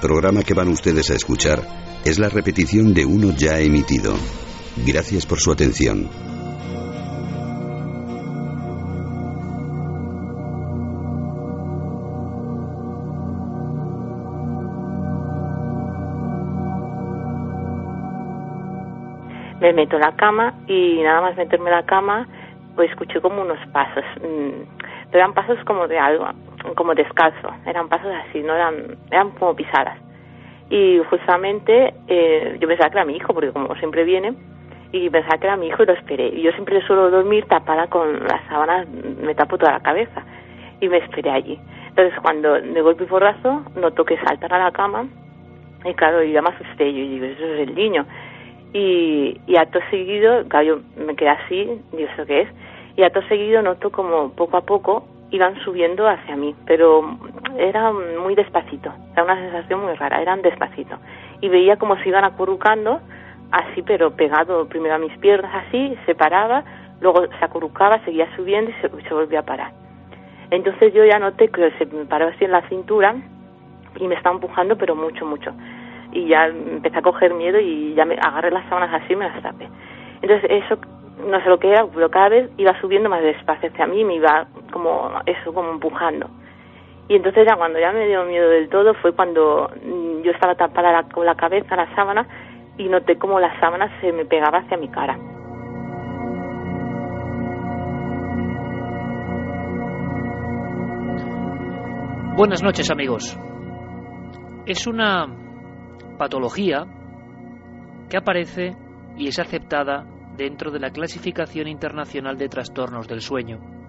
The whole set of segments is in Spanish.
Programa que van ustedes a escuchar es la repetición de uno ya emitido. Gracias por su atención. me meto en la cama y nada más meterme en la cama pues escuché como unos pasos mm, pero eran pasos como de algo como descalzo eran pasos así no eran eran como pisadas. Y justamente eh, yo pensaba que era mi hijo porque como siempre viene y pensaba que era mi hijo y lo esperé. Y yo siempre suelo dormir tapada con las sábanas me tapo toda la cabeza y me esperé allí. Entonces cuando de golpe y porrazo noto que saltan a la cama y claro yo ya me asusté yo digo eso es el niño y, y acto seguido, claro, yo me quedé así, digo, ¿eso qué es? Y acto seguido noto como poco a poco iban subiendo hacia mí, pero era muy despacito, era una sensación muy rara, eran despacito. Y veía como se iban acurrucando, así, pero pegado primero a mis piernas, así, se paraba, luego se acurrucaba, seguía subiendo y se, se volvía a parar. Entonces yo ya noté que se me paró así en la cintura y me estaba empujando, pero mucho, mucho y ya empecé a coger miedo y ya me agarré las sábanas así y me las tapé. Entonces eso, no sé lo que era, pero cada vez iba subiendo más despacio hacia mí, me iba como eso, como empujando. Y entonces ya cuando ya me dio miedo del todo fue cuando mm, yo estaba tapada con la cabeza, la sábana, y noté como la sábana se me pegaba hacia mi cara. Buenas noches amigos. Es una patología que aparece y es aceptada dentro de la clasificación internacional de trastornos del sueño.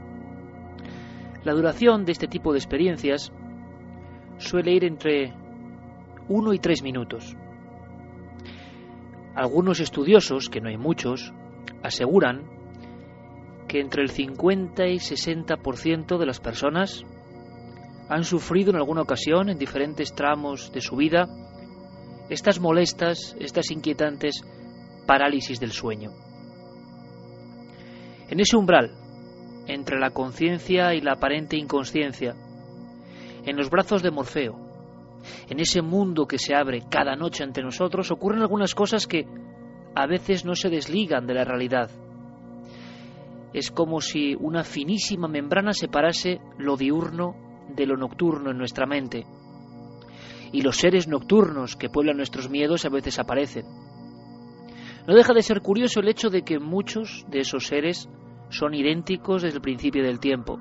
La duración de este tipo de experiencias suele ir entre 1 y 3 minutos. Algunos estudiosos, que no hay muchos, aseguran que entre el 50 y 60% de las personas han sufrido en alguna ocasión, en diferentes tramos de su vida, estas molestas, estas inquietantes parálisis del sueño. En ese umbral, entre la conciencia y la aparente inconsciencia, en los brazos de Morfeo, en ese mundo que se abre cada noche ante nosotros, ocurren algunas cosas que a veces no se desligan de la realidad. Es como si una finísima membrana separase lo diurno de lo nocturno en nuestra mente y los seres nocturnos que pueblan nuestros miedos a veces aparecen. No deja de ser curioso el hecho de que muchos de esos seres son idénticos desde el principio del tiempo.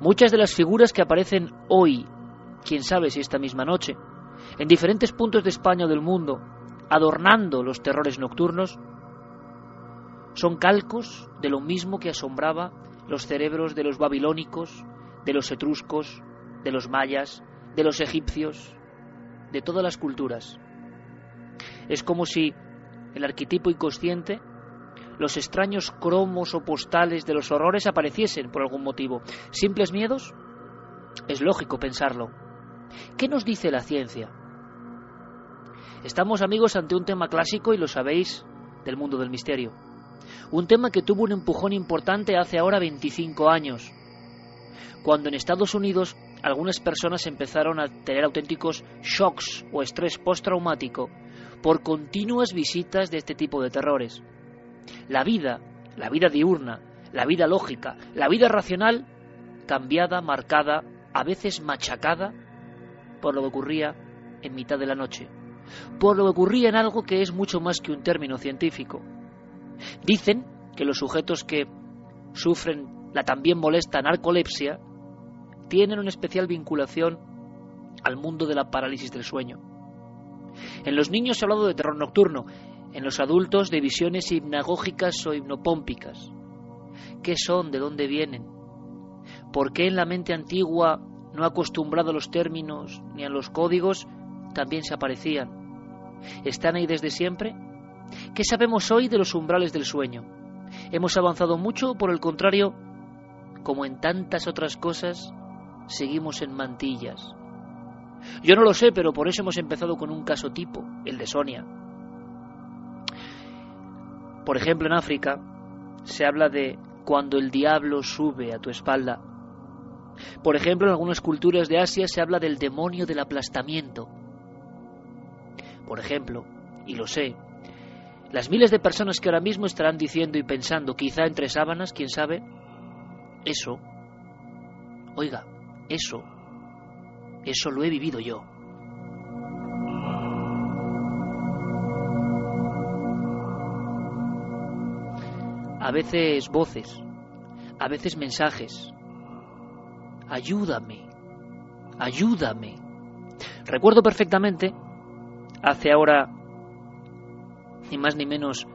Muchas de las figuras que aparecen hoy, quién sabe si esta misma noche, en diferentes puntos de España o del mundo, adornando los terrores nocturnos, son calcos de lo mismo que asombraba los cerebros de los babilónicos, de los etruscos, de los mayas, de los egipcios, de todas las culturas. Es como si el arquetipo inconsciente, los extraños cromos o postales de los horrores apareciesen por algún motivo. ¿Simples miedos? Es lógico pensarlo. ¿Qué nos dice la ciencia? Estamos amigos ante un tema clásico y lo sabéis del mundo del misterio. Un tema que tuvo un empujón importante hace ahora 25 años, cuando en Estados Unidos algunas personas empezaron a tener auténticos shocks o estrés postraumático por continuas visitas de este tipo de terrores. La vida, la vida diurna, la vida lógica, la vida racional, cambiada, marcada, a veces machacada por lo que ocurría en mitad de la noche, por lo que ocurría en algo que es mucho más que un término científico. Dicen que los sujetos que sufren la también molesta narcolepsia tienen una especial vinculación al mundo de la parálisis del sueño. En los niños se ha hablado de terror nocturno, en los adultos de visiones hipnagógicas o hipnopómpicas. qué son, de dónde vienen, por qué en la mente antigua, no acostumbrado a los términos ni a los códigos, también se aparecían. ¿Están ahí desde siempre? ¿Qué sabemos hoy de los umbrales del sueño? ¿Hemos avanzado mucho o por el contrario, como en tantas otras cosas, seguimos en mantillas? Yo no lo sé, pero por eso hemos empezado con un caso tipo, el de Sonia. Por ejemplo, en África se habla de cuando el diablo sube a tu espalda. Por ejemplo, en algunas culturas de Asia se habla del demonio del aplastamiento. Por ejemplo, y lo sé, las miles de personas que ahora mismo estarán diciendo y pensando, quizá entre sábanas, quién sabe, eso, oiga, eso, eso lo he vivido yo. A veces voces, a veces mensajes. Ayúdame, ayúdame. Recuerdo perfectamente, hace ahora ni más ni menos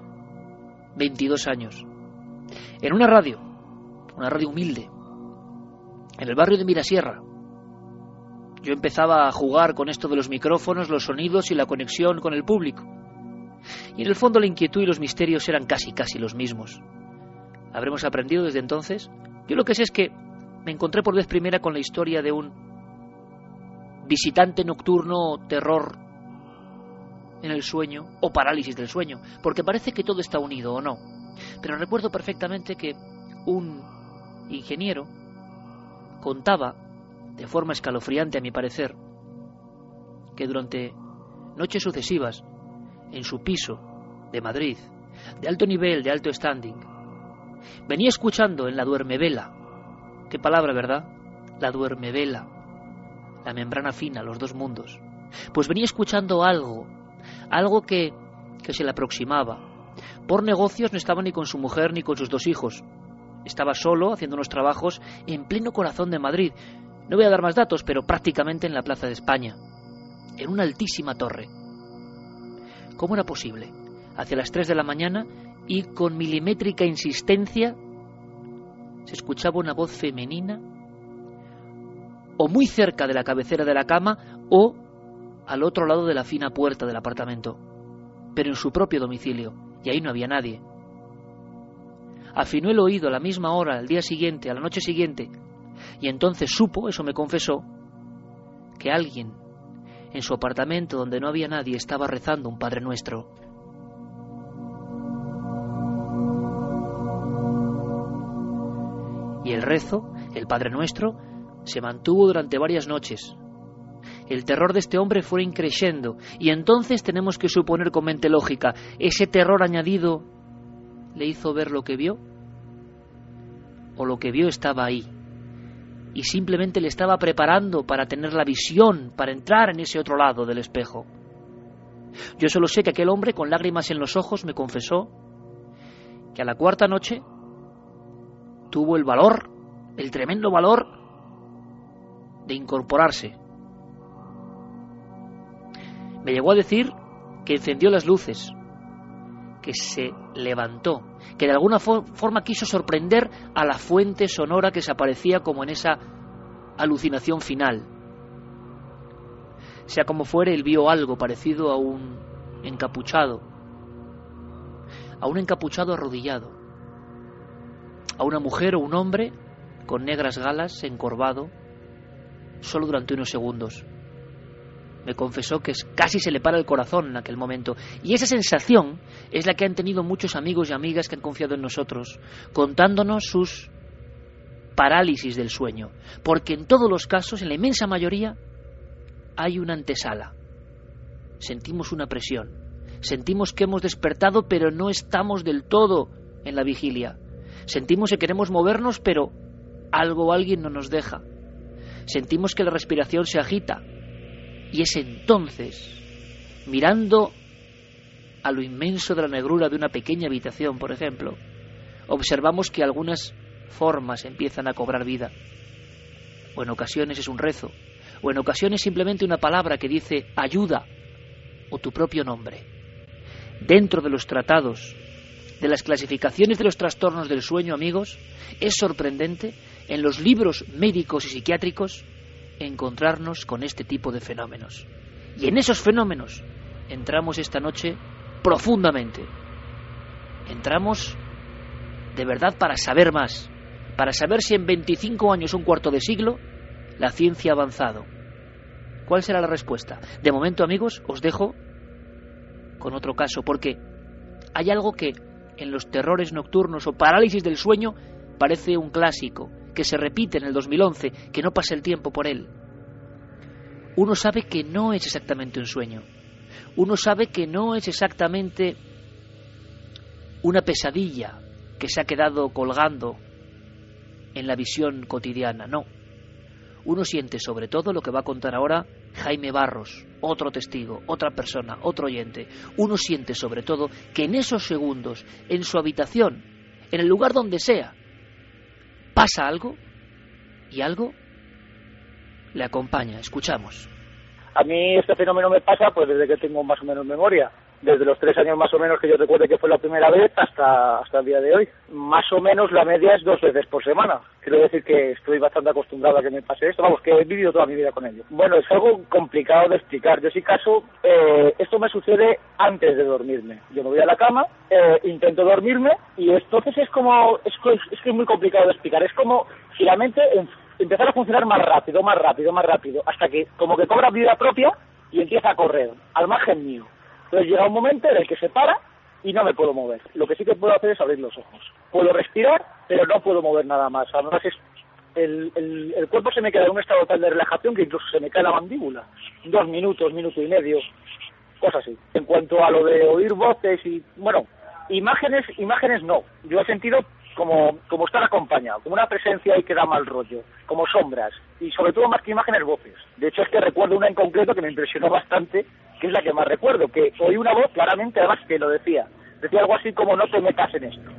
22 años, en una radio, una radio humilde, en el barrio de Mirasierra. Yo empezaba a jugar con esto de los micrófonos, los sonidos y la conexión con el público. Y en el fondo la inquietud y los misterios eran casi, casi los mismos. ¿Habremos aprendido desde entonces? Yo lo que sé es que me encontré por vez primera con la historia de un visitante nocturno terror en el sueño o parálisis del sueño, porque parece que todo está unido o no. Pero recuerdo perfectamente que un ingeniero contaba, de forma escalofriante a mi parecer, que durante noches sucesivas, en su piso de Madrid, de alto nivel, de alto standing, venía escuchando en la duermevela, qué palabra, ¿verdad? La duermevela, la membrana fina, los dos mundos, pues venía escuchando algo algo que, que se le aproximaba. Por negocios no estaba ni con su mujer ni con sus dos hijos. Estaba solo haciendo unos trabajos en pleno corazón de Madrid. No voy a dar más datos, pero prácticamente en la Plaza de España, en una altísima torre. ¿Cómo era posible? Hacia las tres de la mañana y con milimétrica insistencia se escuchaba una voz femenina o muy cerca de la cabecera de la cama o al otro lado de la fina puerta del apartamento, pero en su propio domicilio, y ahí no había nadie. Afinó el oído a la misma hora, al día siguiente, a la noche siguiente, y entonces supo, eso me confesó, que alguien en su apartamento donde no había nadie estaba rezando un Padre Nuestro. Y el rezo, el Padre Nuestro, se mantuvo durante varias noches, el terror de este hombre fue increciendo, y entonces tenemos que suponer con mente lógica, ese terror añadido le hizo ver lo que vio, o lo que vio estaba ahí, y simplemente le estaba preparando para tener la visión, para entrar en ese otro lado del espejo. Yo solo sé que aquel hombre, con lágrimas en los ojos, me confesó que a la cuarta noche tuvo el valor, el tremendo valor, de incorporarse me llegó a decir que encendió las luces, que se levantó, que de alguna forma quiso sorprender a la fuente sonora que se aparecía como en esa alucinación final. Sea como fuere, él vio algo parecido a un encapuchado, a un encapuchado arrodillado, a una mujer o un hombre con negras galas encorvado, solo durante unos segundos me confesó que casi se le para el corazón en aquel momento. Y esa sensación es la que han tenido muchos amigos y amigas que han confiado en nosotros, contándonos sus parálisis del sueño. Porque en todos los casos, en la inmensa mayoría, hay una antesala. Sentimos una presión. Sentimos que hemos despertado, pero no estamos del todo en la vigilia. Sentimos que queremos movernos, pero algo o alguien no nos deja. Sentimos que la respiración se agita, y es entonces, mirando a lo inmenso de la negrura de una pequeña habitación, por ejemplo, observamos que algunas formas empiezan a cobrar vida. O en ocasiones es un rezo, o en ocasiones simplemente una palabra que dice ayuda o tu propio nombre. Dentro de los tratados de las clasificaciones de los trastornos del sueño, amigos, es sorprendente en los libros médicos y psiquiátricos encontrarnos con este tipo de fenómenos. Y en esos fenómenos entramos esta noche profundamente. Entramos de verdad para saber más, para saber si en 25 años, un cuarto de siglo, la ciencia ha avanzado. ¿Cuál será la respuesta? De momento, amigos, os dejo con otro caso, porque hay algo que en los terrores nocturnos o parálisis del sueño parece un clásico, que se repite en el 2011, que no pasa el tiempo por él. Uno sabe que no es exactamente un sueño. Uno sabe que no es exactamente una pesadilla que se ha quedado colgando en la visión cotidiana, no. Uno siente sobre todo lo que va a contar ahora Jaime Barros, otro testigo, otra persona, otro oyente. Uno siente sobre todo que en esos segundos, en su habitación, en el lugar donde sea, pasa algo y algo le acompaña. Escuchamos. A mí este fenómeno me pasa pues desde que tengo más o menos memoria desde los tres años más o menos que yo recuerde que fue la primera vez hasta, hasta el día de hoy. Más o menos la media es dos veces por semana. Quiero decir que estoy bastante acostumbrado a que me pase esto. Vamos, que he vivido toda mi vida con ello. Bueno, es algo complicado de explicar. Yo sí caso, eh, esto me sucede antes de dormirme. Yo me voy a la cama, eh, intento dormirme y entonces es como, es, es que es muy complicado de explicar. Es como si la mente empezara a funcionar más rápido, más rápido, más rápido, hasta que como que cobra vida propia y empieza a correr al margen mío. Entonces llega un momento en el que se para y no me puedo mover. Lo que sí que puedo hacer es abrir los ojos. Puedo respirar, pero no puedo mover nada más. Además, es, el, el, cuerpo se me queda en un estado tal de relajación que incluso se me cae la mandíbula. Dos minutos, minuto y medio, cosas así. En cuanto a lo de oír voces y, bueno, imágenes, imágenes no. Yo he sentido como, como estar acompañado, como una presencia ahí que da mal rollo, como sombras, y sobre todo más que imágenes, voces. De hecho, es que recuerdo una en concreto que me impresionó bastante, que es la que más recuerdo, que oí una voz claramente, además que lo decía. Decía algo así como no te metas en esto.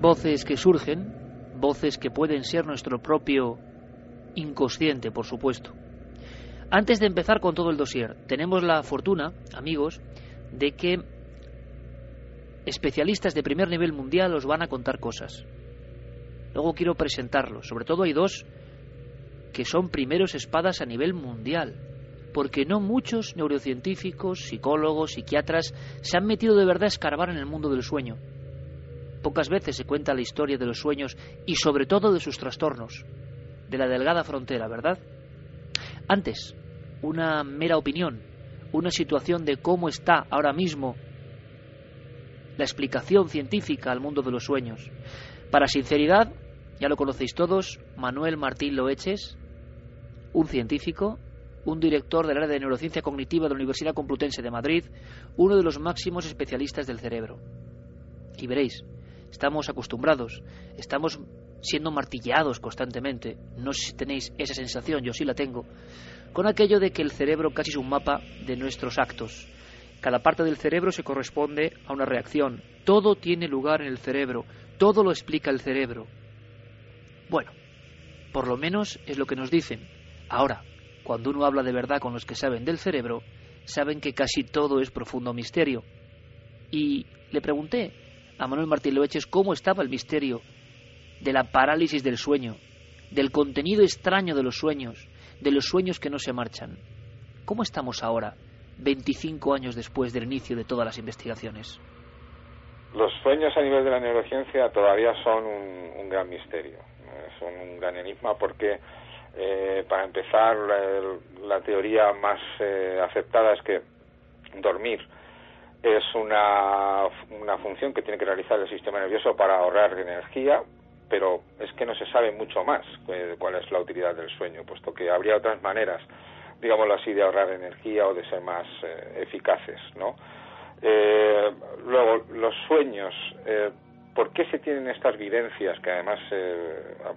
Voces que surgen, voces que pueden ser nuestro propio inconsciente, por supuesto. Antes de empezar con todo el dossier, tenemos la fortuna, amigos, de que especialistas de primer nivel mundial os van a contar cosas. Luego quiero presentarlos. Sobre todo hay dos que son primeros espadas a nivel mundial, porque no muchos neurocientíficos, psicólogos, psiquiatras se han metido de verdad a escarbar en el mundo del sueño. Pocas veces se cuenta la historia de los sueños y sobre todo de sus trastornos, de la delgada frontera, ¿verdad? Antes, una mera opinión, una situación de cómo está ahora mismo la explicación científica al mundo de los sueños. Para sinceridad, ya lo conocéis todos, Manuel Martín Loeches, un científico, un director del área de neurociencia cognitiva de la Universidad Complutense de Madrid, uno de los máximos especialistas del cerebro. Y veréis, estamos acostumbrados, estamos siendo martilleados constantemente, no sé si tenéis esa sensación, yo sí la tengo, con aquello de que el cerebro casi es un mapa de nuestros actos. Cada parte del cerebro se corresponde a una reacción. Todo tiene lugar en el cerebro, todo lo explica el cerebro. Bueno, por lo menos es lo que nos dicen. Ahora, cuando uno habla de verdad con los que saben del cerebro, saben que casi todo es profundo misterio. Y le pregunté a Manuel Martín Loeches cómo estaba el misterio de la parálisis del sueño, del contenido extraño de los sueños, de los sueños que no se marchan. ¿Cómo estamos ahora, 25 años después del inicio de todas las investigaciones? Los sueños a nivel de la neurociencia todavía son un, gran misterio, son un gran enigma porque eh, para empezar, la, teoría más eh, aceptada es que dormir es una, una función que tiene que realizar el sistema nervioso para ahorrar energía, pero es que no se sabe mucho más cuál es la utilidad del sueño, puesto que habría otras maneras, digámoslo así, de ahorrar energía o de ser más eh, eficaces, ¿no? luego, los sueños, ¿por qué se tienen estas vivencias que además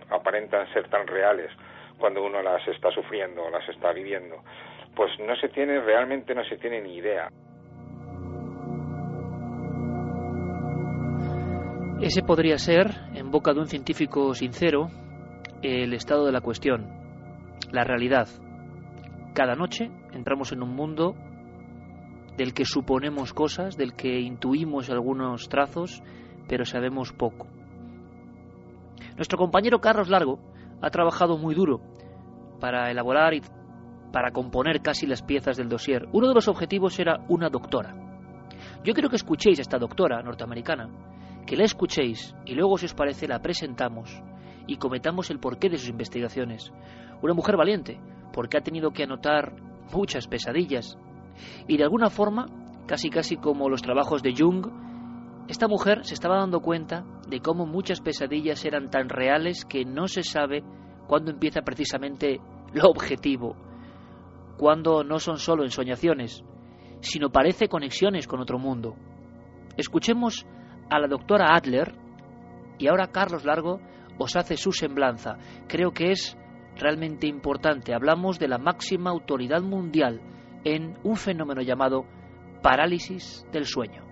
aparentan ser tan reales? cuando uno las está sufriendo o las está viviendo. Pues no se tiene, realmente no se tiene ni idea. Ese podría ser, en boca de un científico sincero, el estado de la cuestión, la realidad. Cada noche entramos en un mundo del que suponemos cosas, del que intuimos algunos trazos, pero sabemos poco. Nuestro compañero Carlos Largo ha trabajado muy duro para elaborar y para componer casi las piezas del dossier. Uno de los objetivos era una doctora. Yo quiero que escuchéis a esta doctora norteamericana, que la escuchéis y luego, si os parece, la presentamos y cometamos el porqué de sus investigaciones. Una mujer valiente, porque ha tenido que anotar muchas pesadillas. Y de alguna forma, casi casi como los trabajos de Jung, esta mujer se estaba dando cuenta de cómo muchas pesadillas eran tan reales que no se sabe cuándo empieza precisamente lo objetivo, cuándo no son solo ensoñaciones, sino parece conexiones con otro mundo. Escuchemos a la doctora Adler y ahora Carlos Largo os hace su semblanza. Creo que es realmente importante. Hablamos de la máxima autoridad mundial en un fenómeno llamado parálisis del sueño.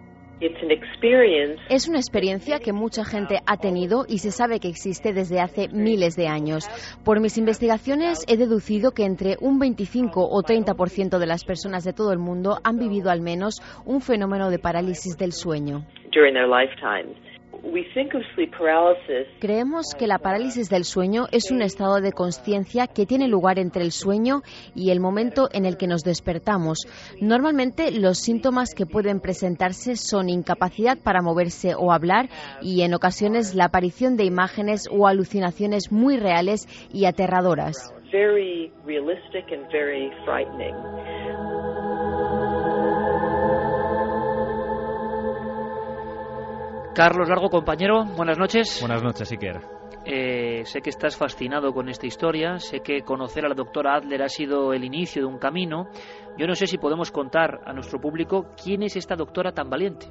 Es una experiencia que mucha gente ha tenido y se sabe que existe desde hace miles de años. Por mis investigaciones he deducido que entre un 25 o 30% de las personas de todo el mundo han vivido al menos un fenómeno de parálisis del sueño. Creemos que la parálisis del sueño es un estado de conciencia que tiene lugar entre el sueño y el momento en el que nos despertamos. Normalmente los síntomas que pueden presentarse son incapacidad para moverse o hablar y en ocasiones la aparición de imágenes o alucinaciones muy reales y aterradoras. Carlos Largo, compañero, buenas noches. Buenas noches, Iker. Eh, sé que estás fascinado con esta historia, sé que conocer a la doctora Adler ha sido el inicio de un camino. Yo no sé si podemos contar a nuestro público quién es esta doctora tan valiente.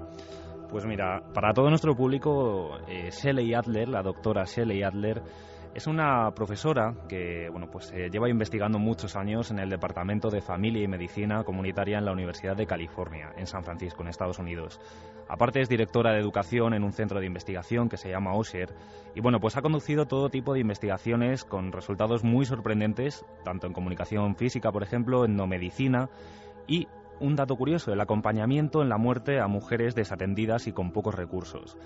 Pues mira, para todo nuestro público, eh, Shelley Adler, la doctora Shelley Adler, es una profesora que bueno, pues, eh, lleva investigando muchos años en el Departamento de Familia y Medicina Comunitaria en la Universidad de California, en San Francisco, en Estados Unidos. Aparte es directora de educación en un centro de investigación que se llama OSHER y bueno, pues ha conducido todo tipo de investigaciones con resultados muy sorprendentes, tanto en comunicación física, por ejemplo, en no medicina y un dato curioso, el acompañamiento en la muerte a mujeres desatendidas y con pocos recursos.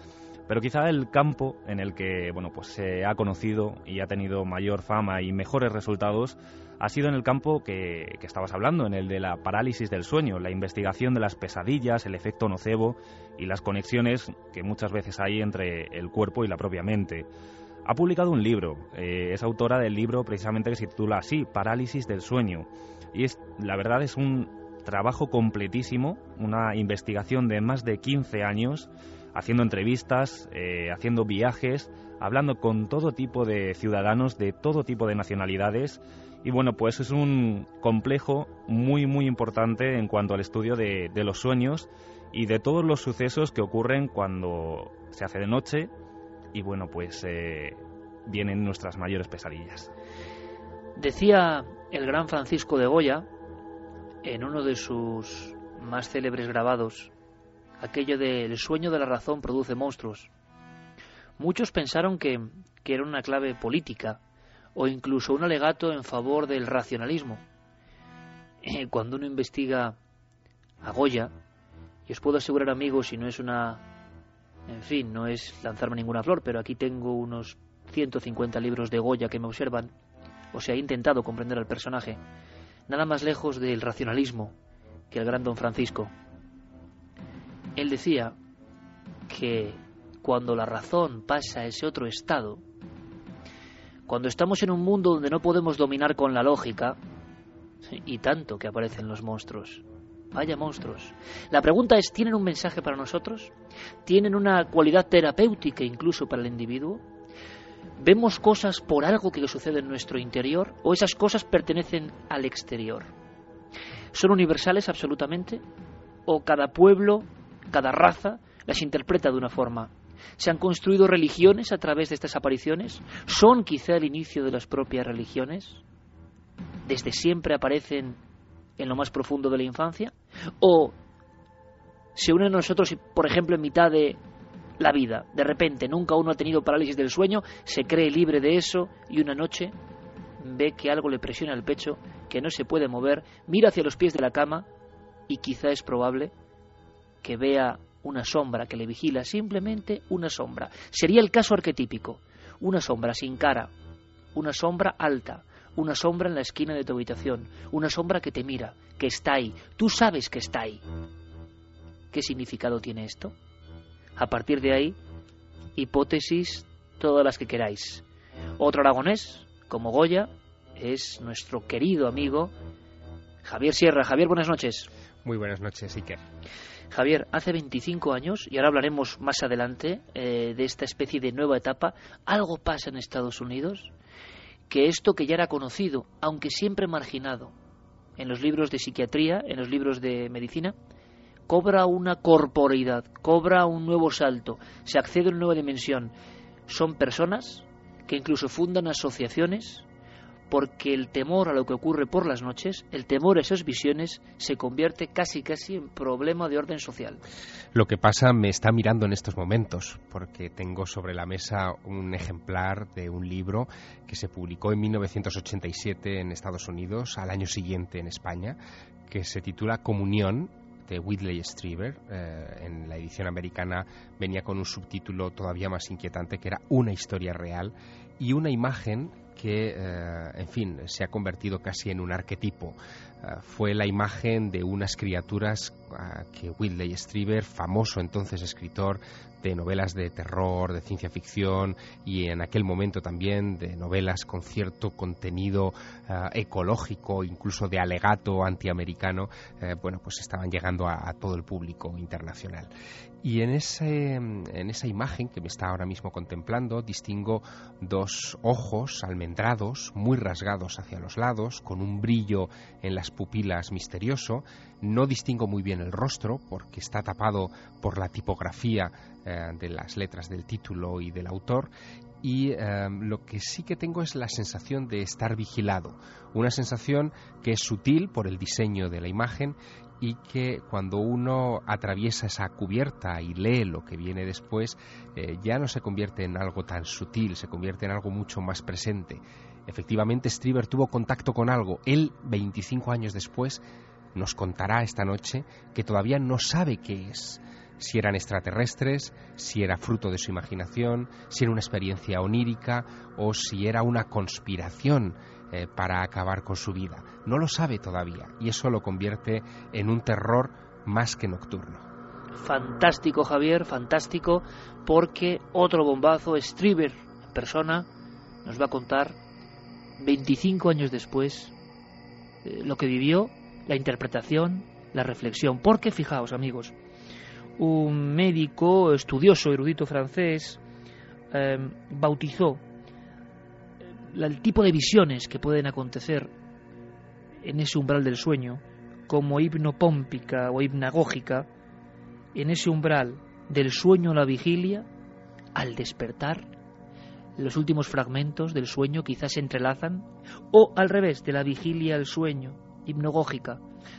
Pero quizá el campo en el que bueno, pues se ha conocido y ha tenido mayor fama y mejores resultados ha sido en el campo que, estabas hablando, en el de la parálisis del sueño, la investigación de las pesadillas, el efecto nocebo y las conexiones que muchas veces hay entre el cuerpo y la propia mente. Ha publicado un libro, eh, es autora del libro precisamente que se titula así, Parálisis del sueño. Y es, la verdad es un trabajo completísimo, una investigación de más de 15 años haciendo entrevistas, eh, haciendo viajes, hablando con todo tipo de ciudadanos de todo tipo de nacionalidades. Y bueno, pues es un complejo muy, muy importante en cuanto al estudio de, los sueños y de todos los sucesos que ocurren cuando se hace de noche y bueno, pues eh, vienen nuestras mayores pesadillas. Decía el gran Francisco de Goya en uno de sus más célebres grabados aquello del sueño de la razón produce monstruos. Muchos pensaron que, que era una clave política o incluso un alegato en favor del racionalismo. Eh, cuando uno investiga a Goya, y os puedo asegurar amigos, si no es una... En fin, no es lanzarme ninguna flor, pero aquí tengo unos 150 libros de Goya que me observan, o se ha intentado comprender al personaje, nada más lejos del racionalismo que el gran don Francisco. Él decía que cuando la razón pasa a ese otro estado, cuando estamos en un mundo donde no podemos dominar con la lógica, y tanto que aparecen los monstruos, vaya monstruos. La pregunta es, ¿tienen un mensaje para nosotros? ¿Tienen una cualidad terapéutica incluso para el individuo? ¿Vemos cosas por algo que sucede en nuestro interior o esas cosas pertenecen al exterior? ¿Son universales absolutamente? ¿O cada pueblo cada raza las interpreta de una forma. ¿Se han construido religiones a través de estas apariciones? ¿Son quizá el inicio de las propias religiones? ¿Desde siempre aparecen en lo más profundo de la infancia? ¿O se unen a nosotros, por ejemplo, en mitad de la vida? De repente, nunca uno ha tenido parálisis del sueño, se cree libre de eso y una noche ve que algo le presiona el pecho, que no se puede mover, mira hacia los pies de la cama y quizá es probable que vea una sombra que le vigila, simplemente una sombra. Sería el caso arquetípico, una sombra sin cara, una sombra alta, una sombra en la esquina de tu habitación, una sombra que te mira, que está ahí, tú sabes que está ahí. ¿Qué significado tiene esto? A partir de ahí, hipótesis todas las que queráis. Otro aragonés, como Goya, es nuestro querido amigo Javier Sierra. Javier, buenas noches. Muy buenas noches, Iker. Javier, hace 25 años, y ahora hablaremos más adelante eh, de esta especie de nueva etapa, algo pasa en Estados Unidos que esto que ya era conocido, aunque siempre marginado, en los libros de psiquiatría, en los libros de medicina, cobra una corporeidad, cobra un nuevo salto, se accede a una nueva dimensión. Son personas que incluso fundan asociaciones porque el temor a lo que ocurre por las noches, el temor a esas visiones, se convierte casi casi en problema de orden social. Lo que pasa me está mirando en estos momentos, porque tengo sobre la mesa un ejemplar de un libro que se publicó en 1987 en Estados Unidos, al año siguiente en España, que se titula Comunión de Whitley Strieber. Eh, en la edición americana venía con un subtítulo todavía más inquietante que era Una historia real y una imagen que, eh, en fin, se ha convertido casi en un arquetipo. Eh, fue la imagen de unas criaturas eh, que Whitley Strieber, famoso entonces escritor de novelas de terror, de ciencia ficción y en aquel momento también de novelas con cierto contenido ecológico, incluso de alegato antiamericano, bueno, pues estaban llegando a, todo el público internacional. Y en, ese, en esa imagen que me está ahora mismo contemplando, distingo dos ojos almendrados, muy rasgados hacia los lados, con un brillo en las pupilas misterioso. No distingo muy bien el rostro porque está tapado por la tipografía eh, de las letras del título y del autor y eh, lo que sí que tengo es la sensación de estar vigilado, una sensación que es sutil por el diseño de la imagen y que cuando uno atraviesa esa cubierta y lee lo que viene después, eh, ya no se convierte en algo tan sutil, se convierte en algo mucho más presente. Efectivamente, Strieber tuvo contacto con algo. Él, 25 años después, nos contará esta noche que todavía no sabe qué es. Si eran extraterrestres, si era fruto de su imaginación, si era una experiencia onírica o si era una conspiración eh, para acabar con su vida. No lo sabe todavía y eso lo convierte en un terror más que nocturno. Fantástico, Javier, fantástico, porque otro bombazo, Strieber, persona, nos va a contar 25 años después eh, lo que vivió, la interpretación, la reflexión. Porque, fijaos, amigos, un médico estudioso, erudito francés, eh, bautizó el tipo de visiones que pueden acontecer en ese umbral del sueño, como hipnopómpica o hipnagógica, en ese umbral del sueño a la vigilia, al despertar, los últimos fragmentos del sueño quizás se entrelazan, o al revés, de la vigilia al sueño, hipnagógica,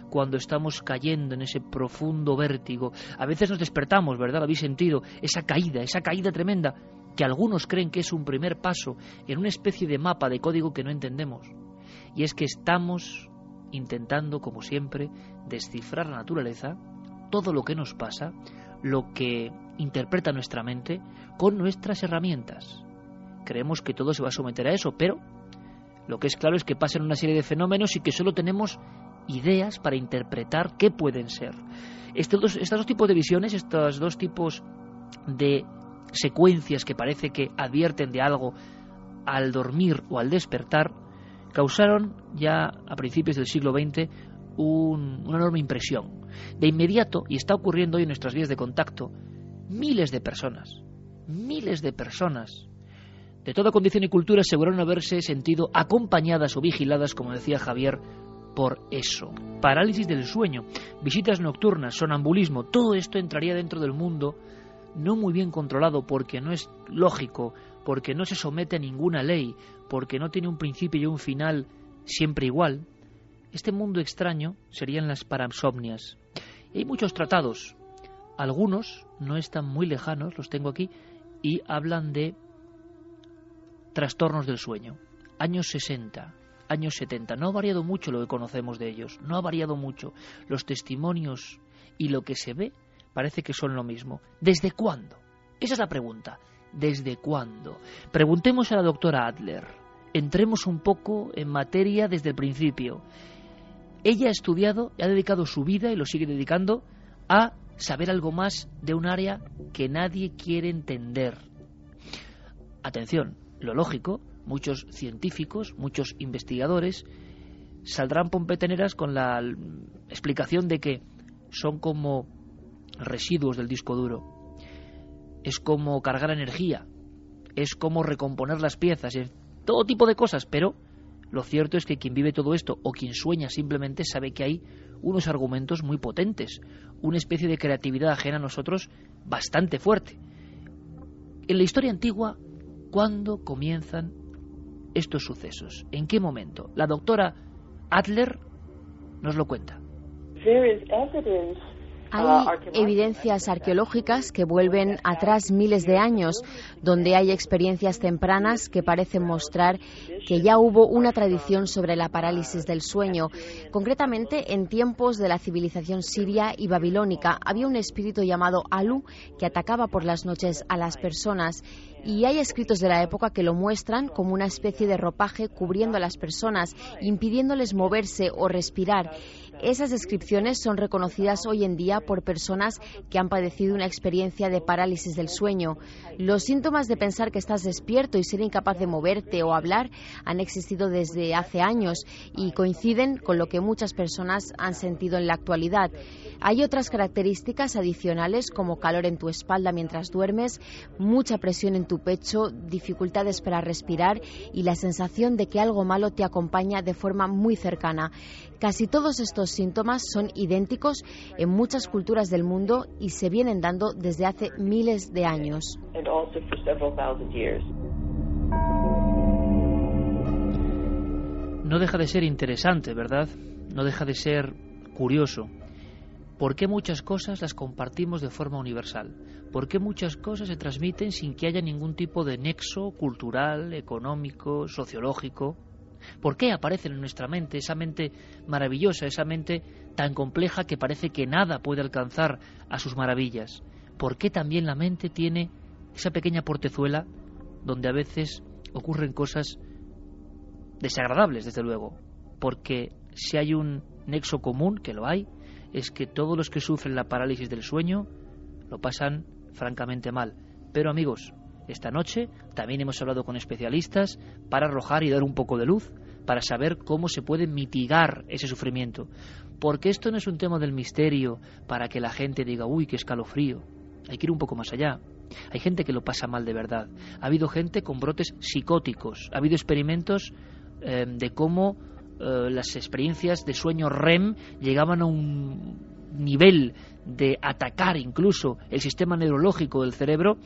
cuando estamos cayendo en ese profundo vértigo. A veces nos despertamos, ¿verdad? ¿Lo habéis sentido? Esa caída, esa caída tremenda que algunos creen que es un primer paso en una especie de mapa de código que no entendemos. Y es que estamos intentando, como siempre, descifrar la naturaleza, todo lo que nos pasa, lo que interpreta nuestra mente, con nuestras herramientas. Creemos que todo se va a someter a eso, pero lo que es claro es que pasan una serie de fenómenos y que solo tenemos ideas para interpretar qué pueden ser. Estos dos, estos dos tipos de visiones, estos dos tipos de secuencias que parece que advierten de algo al dormir o al despertar, causaron ya a principios del siglo XX una enorme impresión. De inmediato, y está ocurriendo hoy en nuestras vías de contacto, miles de personas, miles de personas de toda condición y cultura aseguraron haberse sentido acompañadas o vigiladas, como decía Javier, por eso. Parálisis del sueño, visitas nocturnas, sonambulismo, todo esto entraría dentro del mundo no muy bien controlado porque no es lógico, porque no se somete a ninguna ley, porque no tiene un principio y un final siempre igual, este mundo extraño serían las parasomnias. Y hay muchos tratados, algunos no están muy lejanos, los tengo aquí, y hablan de trastornos del sueño. Años 60, años 70. No ha variado mucho lo que conocemos de ellos, no ha variado mucho. Los testimonios y lo que se ve parece que son lo mismo. ¿Desde cuándo? Esa es la pregunta. ¿Desde cuándo? Preguntemos a la doctora Adler. Entremos un poco en materia desde el principio. Ella ha estudiado y ha dedicado su vida y lo sigue dedicando a saber algo más de un área que nadie quiere entender. Atención, lo lógico, muchos científicos, muchos investigadores saldrán pompeteneras con la explicación de que son como residuos del disco duro. Es como cargar energía, es como recomponer las piezas, todo tipo de cosas, pero lo cierto es que quien vive todo esto o quien sueña simplemente sabe que hay unos argumentos muy potentes, una especie de creatividad ajena a nosotros bastante fuerte. En la historia antigua, ¿cuándo comienzan estos sucesos? ¿En qué momento? La doctora Adler nos lo cuenta. Hay evidencias arqueológicas que vuelven atrás miles de años, donde hay experiencias tempranas que parecen mostrar que ya hubo una tradición sobre la parálisis del sueño. Concretamente, en tiempos de la civilización siria y babilónica había un espíritu llamado Alu que atacaba por las noches a las personas y hay escritos de la época que lo muestran como una especie de ropaje cubriendo a las personas, impidiéndoles moverse o respirar. Esas descripciones son reconocidas hoy en día por personas que han padecido una experiencia de parálisis del sueño. Los síntomas de pensar que estás despierto y ser incapaz de moverte o hablar han existido desde hace años y coinciden con lo que muchas personas han sentido en la actualidad. Hay otras características adicionales como calor en tu espalda mientras duermes, mucha presión en tu pecho, dificultades para respirar y la sensación de que algo malo te acompaña de forma muy cercana. Casi todos estos síntomas son idénticos en muchas culturas del mundo y se vienen dando desde hace miles de años. No deja de ser interesante, ¿verdad? No deja de ser curioso ¿Por qué muchas cosas las compartimos de forma universal? ¿Por qué muchas cosas se transmiten sin que haya ningún tipo de nexo cultural, económico, sociológico? ¿Por qué aparecen en nuestra mente esa mente maravillosa, esa mente tan compleja que parece que nada puede alcanzar a sus maravillas? ¿Por qué también la mente tiene esa pequeña portezuela donde a veces ocurren cosas desagradables, desde luego? Porque si hay un nexo común, que lo hay, es que todos los que sufren la parálisis del sueño lo pasan francamente mal. Pero amigos, esta noche también hemos hablado con especialistas para arrojar y dar un poco de luz, para saber cómo se puede mitigar ese sufrimiento. Porque esto no es un tema del misterio para que la gente diga, uy, qué escalofrío. Hay que ir un poco más allá. Hay gente que lo pasa mal de verdad. Ha habido gente con brotes psicóticos. Ha habido experimentos eh, de cómo eh, las experiencias de sueño REM llegaban a un nivel de atacar incluso el sistema neurológico del cerebro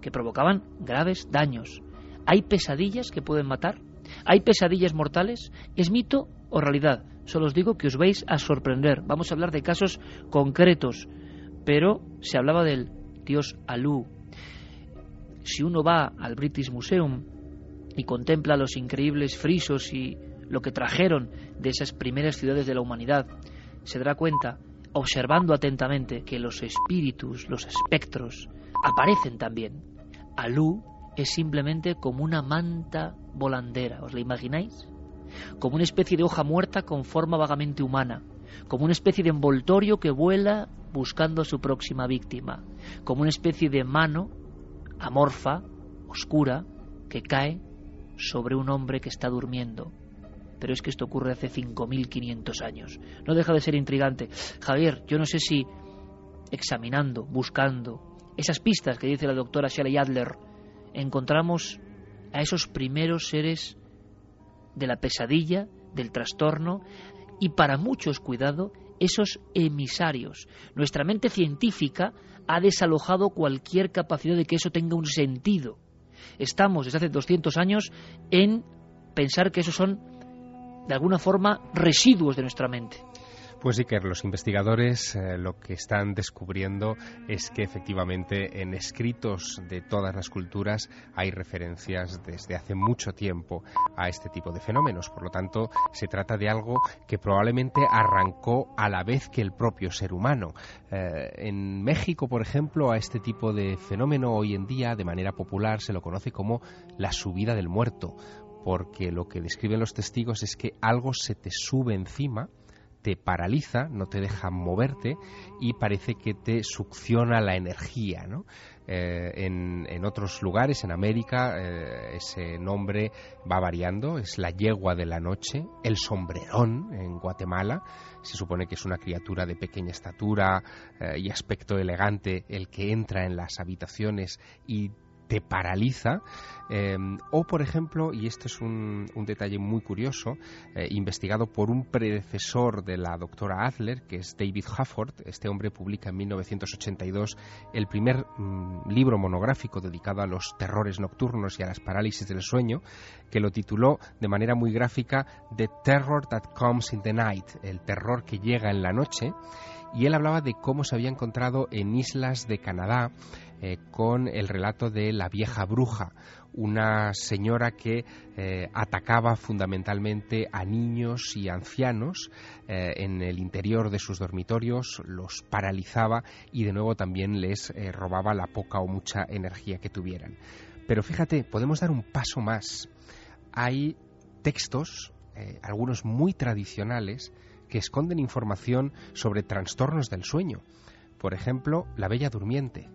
que provocaban graves daños. ¿Hay pesadillas que pueden matar? ¿Hay pesadillas mortales? ¿Es mito o realidad? Solo os digo que os vais a sorprender. Vamos a hablar de casos concretos, pero se hablaba del dios Alu. Si uno va al British Museum y contempla los increíbles frisos y lo que trajeron de esas primeras ciudades de la humanidad, se dará cuenta, observando atentamente, que los espíritus, los espectros, aparecen también. Alú es simplemente como una manta volandera, ¿os la imagináis? Como una especie de hoja muerta con forma vagamente humana, como una especie de envoltorio que vuela buscando a su próxima víctima, como una especie de mano amorfa, oscura, que cae sobre un hombre que está durmiendo pero es que esto ocurre hace 5.500 años. No deja de ser intrigante. Javier, yo no sé si examinando, buscando esas pistas que dice la doctora Shelley Adler, encontramos a esos primeros seres de la pesadilla, del trastorno, y para muchos, cuidado, esos emisarios. Nuestra mente científica ha desalojado cualquier capacidad de que eso tenga un sentido. Estamos desde hace 200 años en pensar que esos son de alguna forma residuos de nuestra mente. Pues que los investigadores eh, lo que están descubriendo es que efectivamente en escritos de todas las culturas hay referencias desde hace mucho tiempo a este tipo de fenómenos. Por lo tanto, se trata de algo que probablemente arrancó a la vez que el propio ser humano. Eh, en México, por ejemplo, a este tipo de fenómeno hoy en día, de manera popular, se lo conoce como la subida del muerto porque lo que describen los testigos es que algo se te sube encima, te paraliza, no te deja moverte y parece que te succiona la energía. ¿no? Eh, en, otros lugares, en América, eh, ese nombre va variando, es la yegua de la noche, el sombrerón en Guatemala, se supone que es una criatura de pequeña estatura eh, y aspecto elegante el que entra en las habitaciones y te paraliza. Eh, o, por ejemplo, y este es un, detalle muy curioso, eh, investigado por un predecesor de la doctora Adler, que es David Hufford, este hombre publica en 1982 el primer mm, libro monográfico dedicado a los terrores nocturnos y a las parálisis del sueño, que lo tituló de manera muy gráfica The Terror That Comes in the Night, el terror que llega en la noche, y él hablaba de cómo se había encontrado en islas de Canadá eh, con el relato de la vieja bruja, una señora que eh, atacaba fundamentalmente a niños y ancianos eh, en el interior de sus dormitorios, los paralizaba y de nuevo también les robaba la poca o mucha energía que tuvieran. Pero fíjate, podemos dar un paso más. Hay textos, algunos muy tradicionales, que esconden información sobre trastornos del sueño. Por ejemplo, la Bella Durmiente,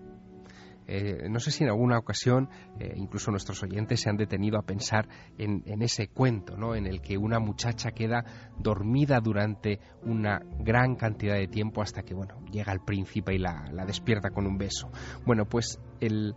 eh, no sé si en alguna ocasión eh, incluso nuestros oyentes se han detenido a pensar en, ese cuento, ¿no? en el que una muchacha queda dormida durante una gran cantidad de tiempo hasta que bueno, llega el príncipe y la, la despierta con un beso. Bueno, pues el,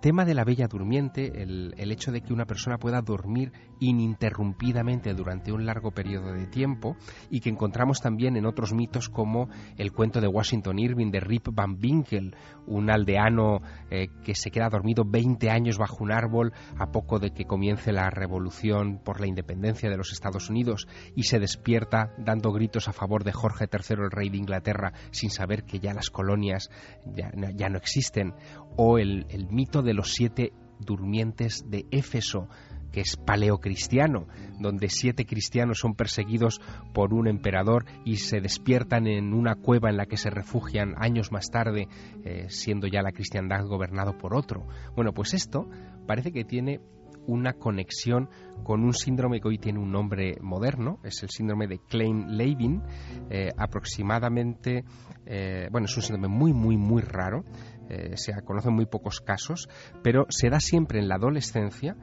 tema de la bella durmiente, el, hecho de que una persona pueda dormir ininterrumpidamente durante un largo periodo de tiempo y que encontramos también en otros mitos como el cuento de Washington Irving de Rip Van Winkle, un aldeano eh, que se queda dormido 20 años bajo un árbol a poco de que comience la revolución por la independencia de los Estados Unidos y se despierta dando gritos a favor de Jorge III, el rey de Inglaterra, sin saber que ya las colonias ya, ya no existen, o el, mito de de los siete durmientes de Éfeso, que es paleocristiano, donde siete cristianos son perseguidos por un emperador y se despiertan en una cueva en la que se refugian años más tarde, eh, siendo ya la cristiandad gobernado por otro. Bueno, pues esto parece que tiene una conexión con un síndrome que hoy tiene un nombre moderno, es el síndrome de Klein-Levin, eh, aproximadamente, eh, bueno, es un síndrome muy, muy, muy raro, eh, se conocen muy pocos casos, pero se da siempre en la adolescencia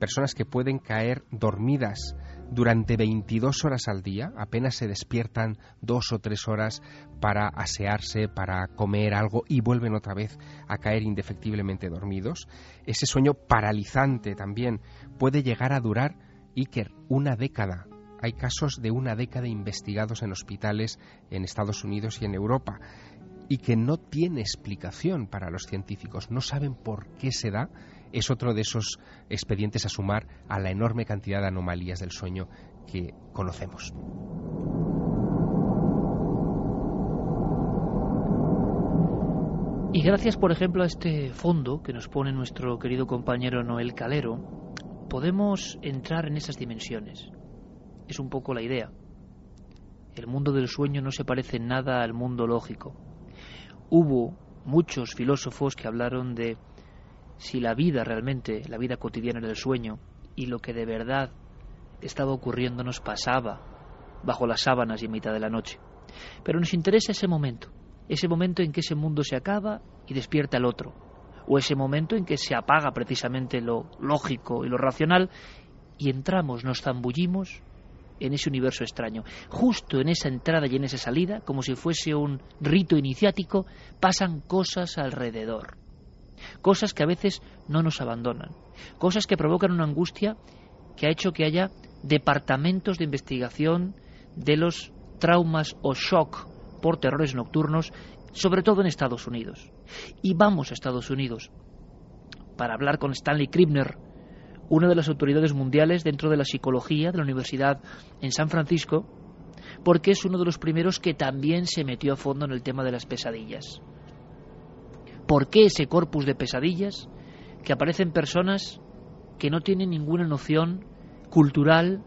personas que pueden caer dormidas durante 22 horas al día, apenas se despiertan dos o tres horas para asearse, para comer algo y vuelven otra vez a caer indefectiblemente dormidos. Ese sueño paralizante también puede llegar a durar, Iker, una década. Hay casos de una década investigados en hospitales en Estados Unidos y en Europa y que no tiene explicación para los científicos, no saben por qué se da, es otro de esos expedientes a sumar a la enorme cantidad de anomalías del sueño que conocemos. Y gracias, por ejemplo, a este fondo que nos pone nuestro querido compañero Noel Calero, podemos entrar en esas dimensiones. Es un poco la idea. El mundo del sueño no se parece en nada al mundo lógico hubo muchos filósofos que hablaron de si la vida realmente, la vida cotidiana del sueño y lo que de verdad estaba ocurriendo nos pasaba bajo las sábanas y en mitad de la noche. Pero nos interesa ese momento, ese momento en que ese mundo se acaba y despierta el otro, o ese momento en que se apaga precisamente lo lógico y lo racional y entramos, nos zambullimos en ese universo extraño. Justo en esa entrada y en esa salida, como si fuese un rito iniciático, pasan cosas alrededor. Cosas que a veces no nos abandonan. Cosas que provocan una angustia que ha hecho que haya departamentos de investigación de los traumas o shock por terrores nocturnos, sobre todo en Estados Unidos. Y vamos a Estados Unidos para hablar con Stanley Kribner, una de las autoridades mundiales dentro de la psicología de la Universidad en San Francisco, porque es uno de los primeros que también se metió a fondo en el tema de las pesadillas. ¿Por qué ese corpus de pesadillas? Que aparecen personas que no tienen ninguna noción cultural,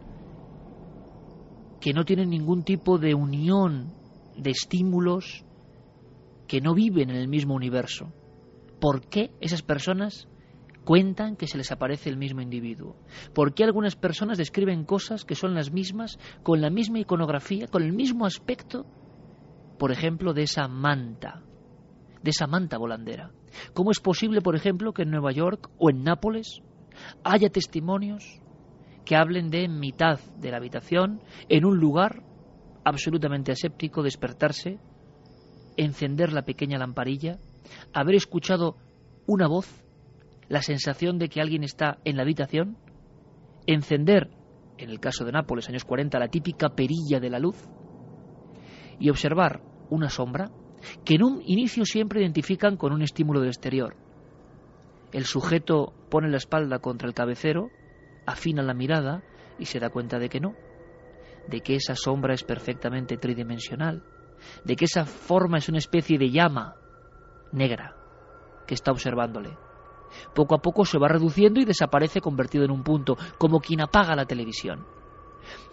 que no tienen ningún tipo de unión de estímulos, que no viven en el mismo universo. ¿Por qué esas personas cuentan que se les aparece el mismo individuo? ¿Por qué algunas personas describen cosas que son las mismas, con la misma iconografía, con el mismo aspecto, por ejemplo, de esa manta, de esa manta volandera? ¿Cómo es posible, por ejemplo, que en Nueva York o en Nápoles haya testimonios que hablen de mitad de la habitación, en un lugar absolutamente aséptico, despertarse, encender la pequeña lamparilla, haber escuchado una voz, la sensación de que alguien está en la habitación, encender, en el caso de Nápoles, años 40, la típica perilla de la luz, y observar una sombra que en un inicio siempre identifican con un estímulo del exterior. El sujeto pone la espalda contra el cabecero, afina la mirada y se da cuenta de que no, de que esa sombra es perfectamente tridimensional, de que esa forma es una especie de llama negra que está observándole. Poco a poco se va reduciendo y desaparece convertido en un punto, como quien apaga la televisión.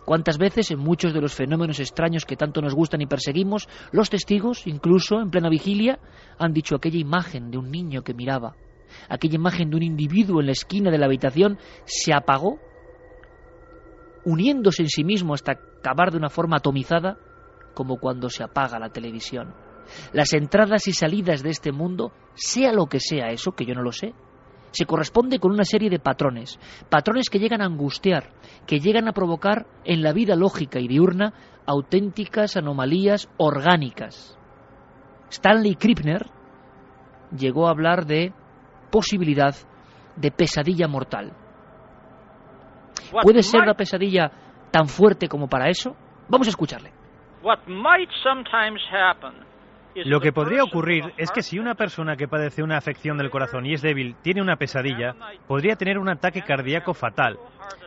¿Cuántas veces en muchos de los fenómenos extraños que tanto nos gustan y perseguimos, los testigos, incluso en plena vigilia, han dicho aquella imagen de un niño que miraba, aquella imagen de un individuo en la esquina de la habitación, se apagó, uniéndose en sí mismo hasta acabar de una forma atomizada, como cuando se apaga la televisión? Las entradas y salidas de este mundo, sea lo que sea eso, que yo no lo sé, se corresponde con una serie de patrones, patrones que llegan a angustiar, que llegan a provocar en la vida lógica y diurna auténticas anomalías orgánicas. Stanley Krippner llegó a hablar de posibilidad de pesadilla mortal. ¿Puede ser una pesadilla tan fuerte como para eso? Vamos a escucharle. Lo que podría ocurrir es que si una persona que padece una afección del corazón y es débil tiene una pesadilla, podría tener un ataque cardíaco fatal.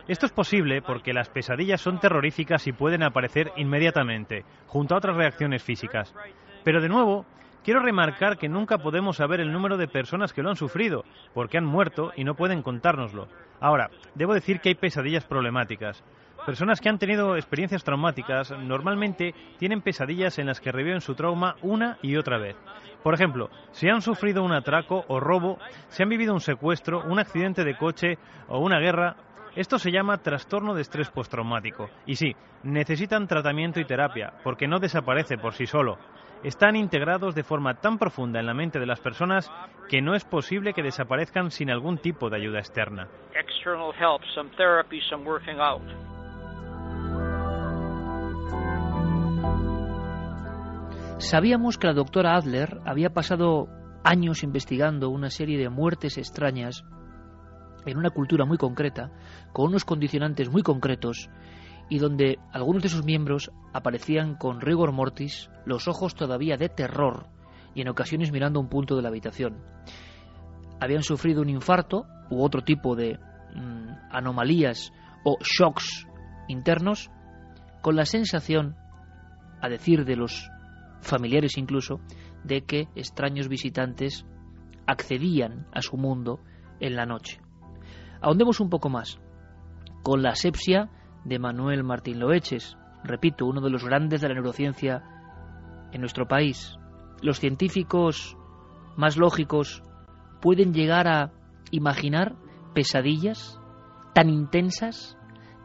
Esto es posible porque las pesadillas son terroríficas y pueden aparecer inmediatamente, junto a otras reacciones físicas. Pero de nuevo, quiero remarcar que nunca podemos saber el número de personas que lo han sufrido, porque han muerto y no pueden contárnoslo. Ahora, debo decir que hay pesadillas problemáticas. Personas que han tenido experiencias traumáticas normalmente tienen pesadillas en las que reviven su trauma una y otra vez. Por ejemplo, si han sufrido un atraco o robo, si han vivido un secuestro, un accidente de coche o una guerra, esto se llama trastorno de estrés postraumático. Y sí, necesitan tratamiento y terapia, porque no desaparece por sí solo. Están integrados de forma tan profunda en la mente de las personas que no es posible que desaparezcan sin algún tipo de ayuda externa. Sabíamos que la doctora Adler había pasado años investigando una serie de muertes extrañas en una cultura muy concreta, con unos condicionantes muy concretos, y donde algunos de sus miembros aparecían con rigor mortis, los ojos todavía de terror, y en ocasiones mirando un punto de la habitación. Habían sufrido un infarto u otro tipo de mm, anomalías o shocks internos, con la sensación, a decir de los familiares incluso, de que extraños visitantes accedían a su mundo en la noche. Ahondemos un poco más con la asepsia de Manuel Martín Loeches, repito, uno de los grandes de la neurociencia en nuestro país. Los científicos más lógicos pueden llegar a imaginar pesadillas tan intensas,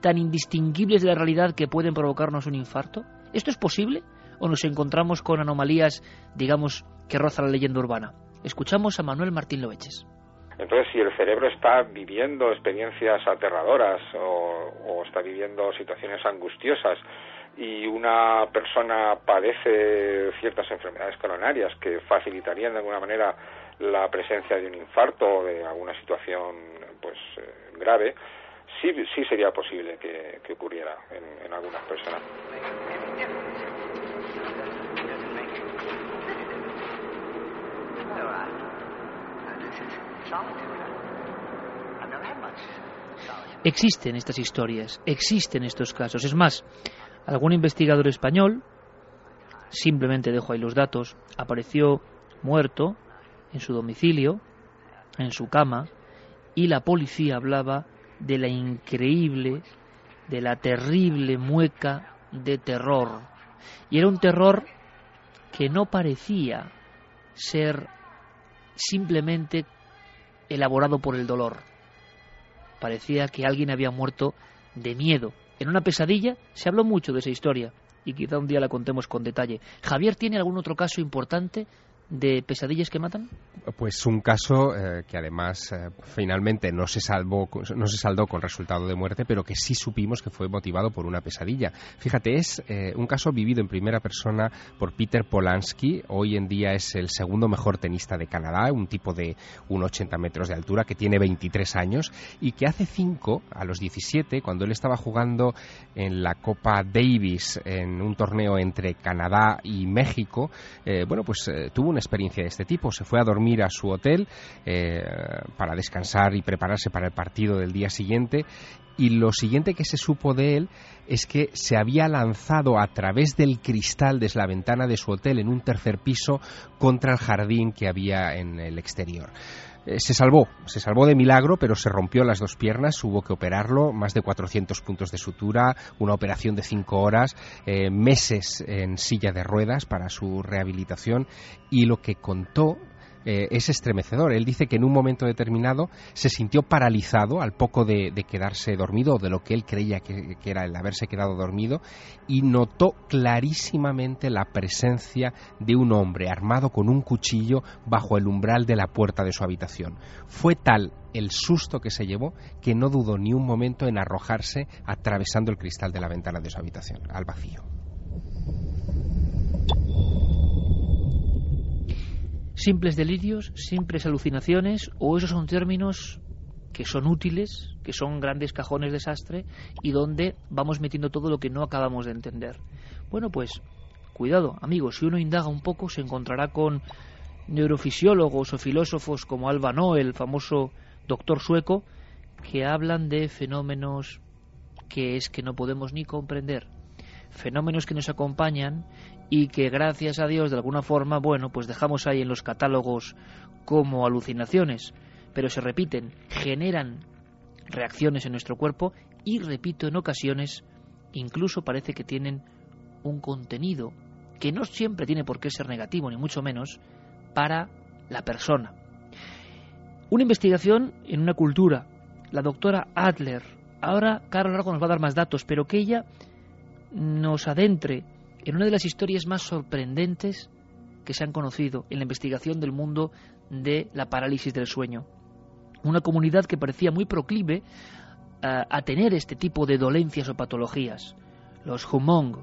tan indistinguibles de la realidad que pueden provocarnos un infarto. ¿Esto es posible? O nos encontramos con anomalías, digamos, que rozan la leyenda urbana. Escuchamos a Manuel Martín Loeches. Entonces, si el cerebro está viviendo experiencias aterradoras o, está viviendo situaciones angustiosas y una persona padece ciertas enfermedades coronarias que facilitarían de alguna manera la presencia de un infarto o de alguna situación pues eh, grave, sí, sí sería posible que, ocurriera en, en algunas personas. Existen estas historias, existen estos casos. Es más, Algún investigador español, simplemente dejo ahí los datos, apareció muerto en su domicilio, en su cama, y la policía hablaba de la increíble, de la terrible mueca de terror. Y era un terror que no parecía ser simplemente elaborado por el dolor. Parecía que alguien había muerto de miedo. En una pesadilla se habló mucho de esa historia y quizá un día la contemos con detalle. Javier, ¿tiene algún otro caso importante de pesadillas que matan? Pues un caso eh, que además eh, finalmente no se salvó, no se saldó con resultado de muerte, pero que sí supimos que fue motivado por una pesadilla. Fíjate, es eh, un caso vivido en primera persona por Peter Polanski. Hoy en día es el segundo mejor tenista de Canadá, un tipo de 1,80 metros de altura que tiene 23 años y que hace 5, a los 17, cuando él estaba jugando en la Copa Davis en un torneo entre Canadá y México, bueno, pues tuvo una experiencia de este tipo. Se fue a dormir a su hotel eh, para descansar y prepararse para el partido del día siguiente y lo siguiente que se supo de él es que se había lanzado a través del cristal desde la ventana de su hotel en un tercer piso contra el jardín que había en el exterior. Eh, se salvó, se salvó de milagro, pero se rompió las dos piernas, hubo que operarlo, más de 400 puntos de sutura, una operación de cinco horas, eh, meses en silla de ruedas para su rehabilitación y lo que contó eh, es estremecedor. Él dice que en un momento determinado se sintió paralizado al poco de, quedarse dormido o de lo que él creía que, era el haberse quedado dormido y notó clarísimamente la presencia de un hombre armado con un cuchillo bajo el umbral de la puerta de su habitación. Fue tal el susto que se llevó que no dudó ni un momento en arrojarse atravesando el cristal de la ventana de su habitación al vacío. Simples delirios, simples alucinaciones, o esos son términos que son útiles, que son grandes cajones de sastre y donde vamos metiendo todo lo que no acabamos de entender. Bueno, pues cuidado, amigos, si uno indaga un poco se encontrará con neurofisiólogos o filósofos como Alba Noel, el famoso doctor sueco, que hablan de fenómenos que es que no podemos ni comprender, fenómenos que nos acompañan y que gracias a Dios de alguna forma, bueno, pues dejamos ahí en los catálogos como alucinaciones, pero se repiten, generan reacciones en nuestro cuerpo y, repito, en ocasiones incluso parece que tienen un contenido que no siempre tiene por qué ser negativo, ni mucho menos, para la persona. Una investigación en una cultura, la doctora Adler, ahora Carlos Largo nos va a dar más datos, pero que ella nos adentre en una de las historias más sorprendentes que se han conocido en la investigación del mundo de la parálisis del sueño. Una comunidad que parecía muy proclive eh, a tener este tipo de dolencias o patologías, los Humong.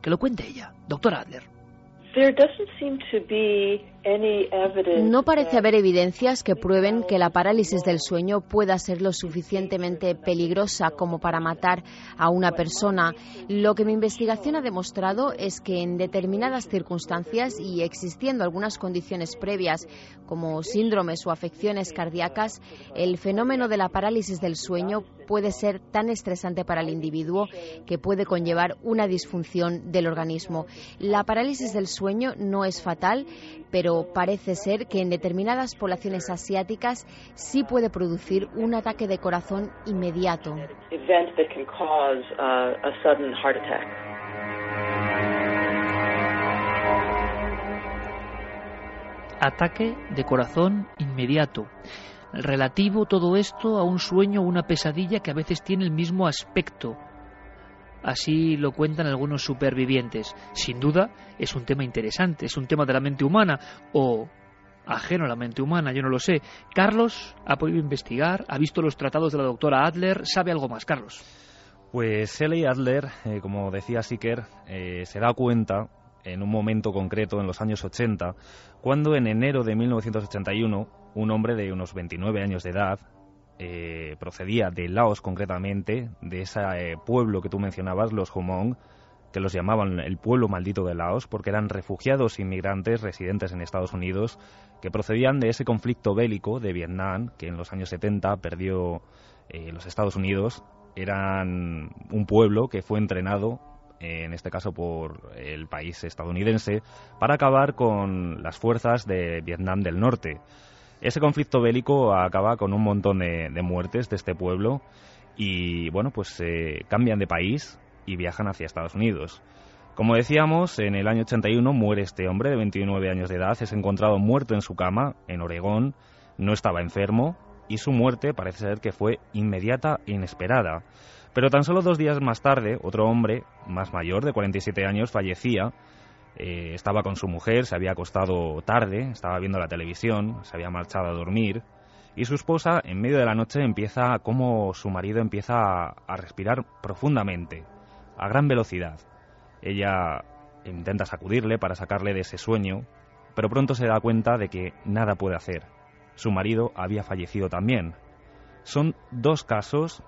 Que lo cuente ella, doctor Adler. No parece haber evidencias que prueben que la parálisis del sueño pueda ser lo suficientemente peligrosa como para matar a una persona. Lo que mi investigación ha demostrado es que en determinadas circunstancias y existiendo algunas condiciones previas como síndromes o afecciones cardíacas, el fenómeno de la parálisis del sueño puede ser tan estresante para el individuo que puede conllevar una disfunción del organismo. La parálisis del sueño no es fatal, pero parece ser que en determinadas poblaciones asiáticas sí puede producir un ataque de corazón inmediato. Ataque de corazón inmediato. Relativo todo esto a un sueño o una pesadilla que a veces tiene el mismo aspecto Así lo cuentan algunos supervivientes. Sin duda es un tema interesante, es un tema de la mente humana o ajeno a la mente humana, yo no lo sé. Carlos ha podido investigar, ha visto los tratados de la doctora Adler, sabe algo más, Carlos. Pues Shelley Adler, eh, como decía Siker, eh, se da cuenta en un momento concreto, en los años 80, cuando en enero de 1981 un hombre de unos 29 años de edad, eh, procedía de Laos concretamente, de ese eh, pueblo que tú mencionabas, los Humong, que los llamaban el pueblo maldito de Laos, porque eran refugiados inmigrantes residentes en Estados Unidos, que procedían de ese conflicto bélico de Vietnam, que en los años 70 perdió eh, los Estados Unidos. Eran un pueblo que fue entrenado en este caso por el país estadounidense, para acabar con las fuerzas de Vietnam del Norte. Ese conflicto bélico acaba con un montón de, muertes de este pueblo y bueno, pues eh, cambian de país y viajan hacia Estados Unidos. Como decíamos, en el año 81 muere este hombre de 29 años de edad, es encontrado muerto en su cama en Oregón, no estaba enfermo y su muerte parece ser que fue inmediata e inesperada. Pero tan solo dos días más tarde, otro hombre, más mayor, de 47 años, fallecía. Eh, estaba con su mujer, se había acostado tarde, estaba viendo la televisión, se había marchado a dormir. Y su esposa, en medio de la noche, empieza, como su marido empieza a respirar profundamente, a gran velocidad. Ella intenta sacudirle para sacarle de ese sueño, pero pronto se da cuenta de que nada puede hacer. Su marido había fallecido también. Son dos casos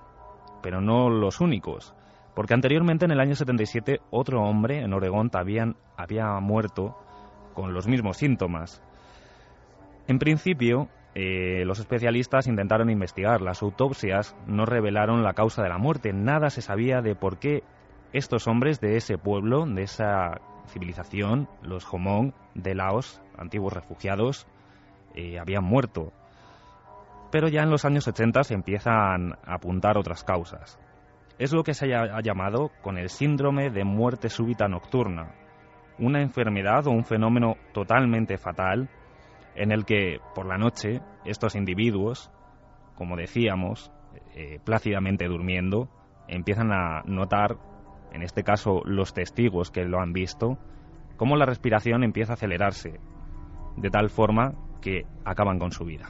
pero no los únicos, porque anteriormente en el año 77 otro hombre en Oregón habían, había muerto con los mismos síntomas. En principio, eh, los especialistas intentaron investigar. Las autopsias no revelaron la causa de la muerte. Nada se sabía de por qué estos hombres de ese pueblo, de esa civilización, los Hmong de Laos, antiguos refugiados, eh, habían muerto pero ya en los años 80 se empiezan a apuntar otras causas. Es lo que se ha llamado con el síndrome de muerte súbita nocturna, una enfermedad o un fenómeno totalmente fatal en el que por la noche estos individuos, como decíamos, eh, plácidamente durmiendo, empiezan a notar, en este caso los testigos que lo han visto, cómo la respiración empieza a acelerarse, de tal forma que acaban con su vida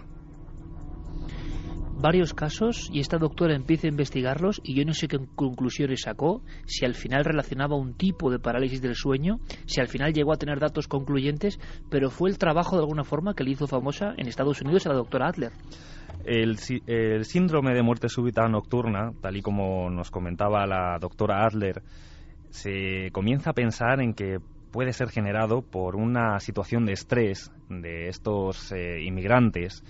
varios casos y esta doctora empieza a investigarlos y yo no sé qué conclusiones sacó, si al final relacionaba un tipo de parálisis del sueño, si al final llegó a tener datos concluyentes, pero fue el trabajo de alguna forma que le hizo famosa en Estados Unidos a la doctora Adler. El, el síndrome de muerte súbita nocturna, tal y como nos comentaba la doctora Adler, se comienza a pensar en que puede ser generado por una situación de estrés de estos eh, inmigrantes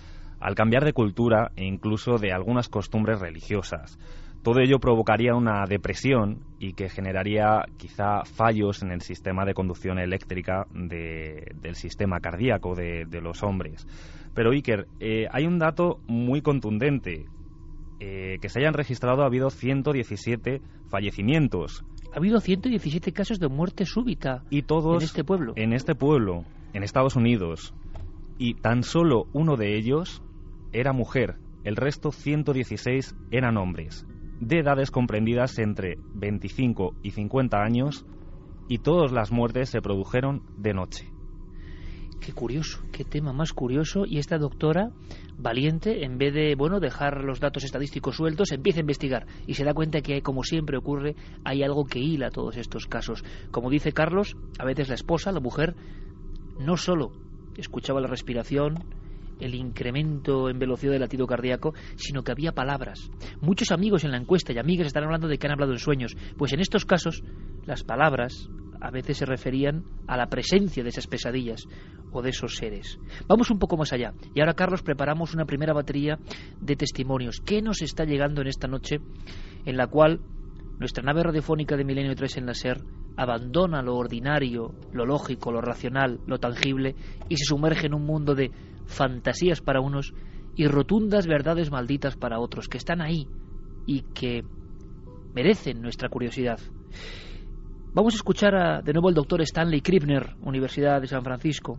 al cambiar de cultura e incluso de algunas costumbres religiosas. Todo ello provocaría una depresión y que generaría quizá fallos en el sistema de conducción eléctrica del sistema cardíaco de, los hombres. Pero Iker, eh, hay un dato muy contundente. Eh, que se hayan registrado ha habido 117 fallecimientos. Ha habido 117 casos de muerte súbita y todos en este pueblo. En este pueblo, en Estados Unidos. Y tan solo uno de ellos era mujer, el resto 116 eran hombres, de edades comprendidas entre 25 y 50 años, y todas las muertes se produjeron de noche. Qué curioso, qué tema más curioso. Y esta doctora, valiente, en vez de bueno dejar los datos estadísticos sueltos, empieza a investigar y se da cuenta que, como siempre ocurre, hay algo que hila todos estos casos. Como dice Carlos, a veces la esposa, la mujer, no solo escuchaba la respiración, el incremento en velocidad del latido cardíaco, sino que había palabras. Muchos amigos en la encuesta y amigas están hablando de que han hablado en sueños, pues en estos casos las palabras a veces se referían a la presencia de esas pesadillas o de esos seres. Vamos un poco más allá. Y ahora, Carlos, preparamos una primera batería de testimonios. ¿Qué nos está llegando en esta noche en la cual nuestra nave radiofónica de Milenio 3 en la SER abandona lo ordinario, lo lógico, lo racional, lo tangible y se sumerge en un mundo de fantasías para unos y rotundas verdades malditas para otros, que están ahí y que merecen nuestra curiosidad. Vamos a escuchar de nuevo al doctor Stanley Krippner, Universidad de San Francisco,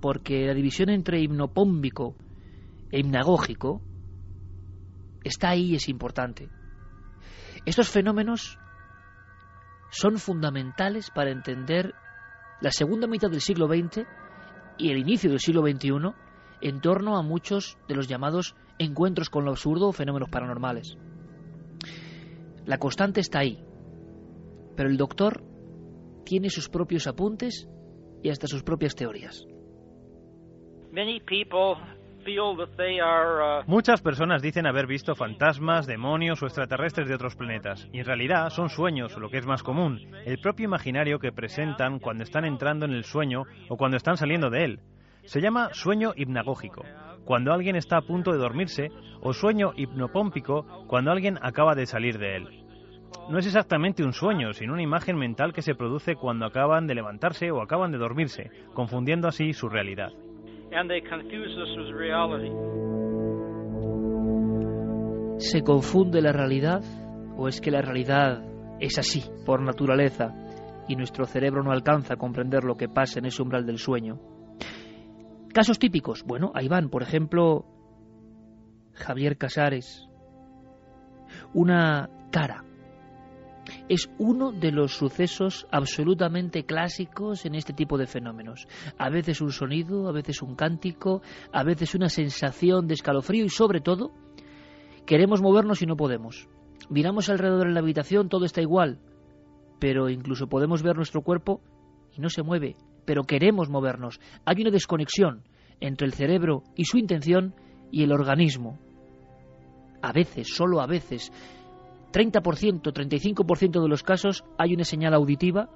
porque la división entre hipnopómbico e hipnagógico está ahí y es importante. Estos fenómenos son fundamentales para entender la segunda mitad del siglo XX y el inicio del siglo XXI en torno a muchos de los llamados encuentros con lo absurdo o fenómenos paranormales. La constante está ahí, pero el doctor tiene sus propios apuntes y hasta sus propias teorías. Muchas personas dicen haber visto fantasmas, demonios o extraterrestres de otros planetas, y en realidad son sueños, lo que es más común, el propio imaginario que presentan cuando están entrando en el sueño o cuando están saliendo de él. Se llama sueño hipnagógico, cuando alguien está a punto de dormirse, o sueño hipnopómpico, cuando alguien acaba de salir de él. no es exactamente un sueño, sino una imagen mental que se produce cuando acaban de levantarse o acaban de dormirse, confundiendo así su realidad. ¿Se confunde la realidad o es que la realidad es así por naturaleza y nuestro cerebro no alcanza a comprender lo que pasa en ese umbral del sueño? Casos típicos. Bueno, ahí van, por ejemplo, Javier Casares. Una cara. Es uno de los sucesos absolutamente clásicos en este tipo de fenómenos. A veces un sonido, a veces un cántico, a veces una sensación de escalofrío y sobre todo queremos movernos y no podemos. Miramos alrededor en la habitación, todo está igual, pero incluso podemos ver nuestro cuerpo y no se mueve, pero queremos movernos. Hay una desconexión entre el cerebro y su intención y el organismo. A veces, solo a veces, 30%, 35% de los casos hay una señal auditiva,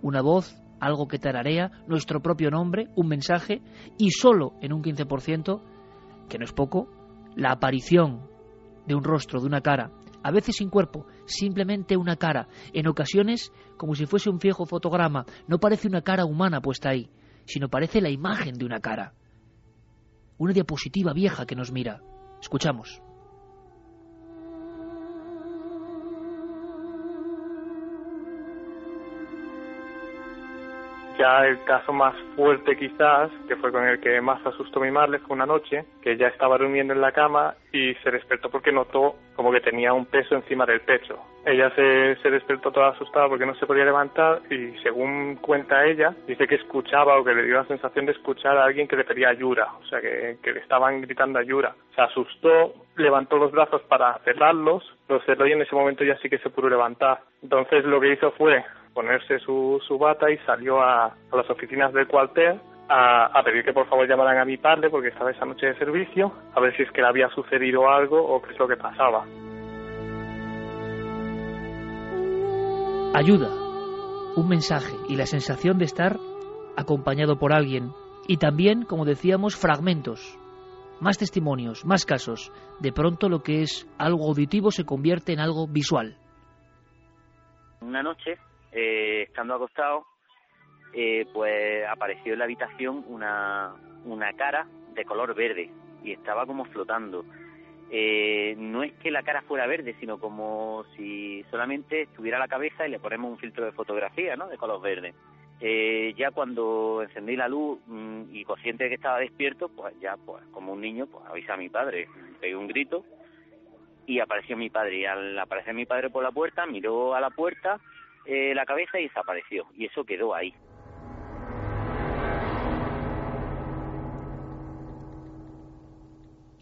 una voz, algo que tararea, nuestro propio nombre, un mensaje, y solo en un 15%, que no es poco, la aparición de un rostro, de una cara, a veces sin cuerpo, simplemente una cara, en ocasiones como si fuese un viejo fotograma, no parece una cara humana puesta ahí, sino parece la imagen de una cara. Una diapositiva vieja que nos mira. Escuchamos. Ya el caso más fuerte quizás, que fue con el que más asustó mi madre, fue una noche que ya estaba durmiendo en la cama y se despertó porque notó como que tenía un peso encima del pecho. Ella se, se despertó toda asustada porque no se podía levantar y según cuenta ella, dice que escuchaba o que le dio la sensación de escuchar a alguien que le pedía ayuda, o sea que, que le estaban gritando ayuda. Se asustó, levantó los brazos para cerrarlos, los cerró y en ese momento ya sí que se pudo levantar. Entonces lo que hizo fue ponerse su, su bata y salió a, a las oficinas del cuartel a, a, pedir que por favor llamaran a mi padre porque estaba esa noche de servicio, a ver si es que le había sucedido algo o qué es lo que pasaba. Ayuda, un mensaje y la sensación de estar acompañado por alguien. Y también, como decíamos, fragmentos, más testimonios, más casos. De pronto lo que es algo auditivo se convierte en algo visual. Una noche eh, estando acostado, eh, pues apareció en la habitación una, una cara de color verde y estaba como flotando. Eh, no es que la cara fuera verde, sino como si solamente estuviera la cabeza y le ponemos un filtro de fotografía, ¿no? De color verde. Eh, ya cuando encendí la luz mmm, y consciente de que estaba despierto, pues ya, pues como un niño, pues avisé a mi padre, pegué un grito y apareció mi padre. Y al aparecer mi padre por la puerta, miró a la puerta eh, la cabeza desapareció. Y eso quedó ahí.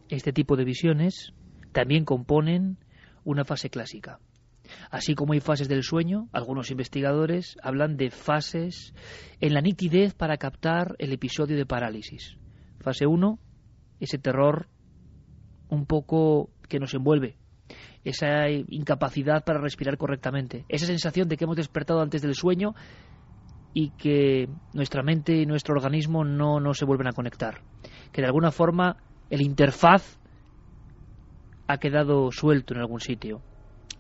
Este tipo de visiones también componen una fase clásica. Así como hay fases del sueño, algunos investigadores hablan de fases en la nitidez para captar el episodio de parálisis. Fase 1, ese terror un poco que nos envuelve, esa incapacidad para respirar correctamente, esa sensación de que hemos despertado antes del sueño y que nuestra mente y nuestro organismo no, no se vuelven a conectar, que de alguna forma el interfaz ha quedado suelto en algún sitio.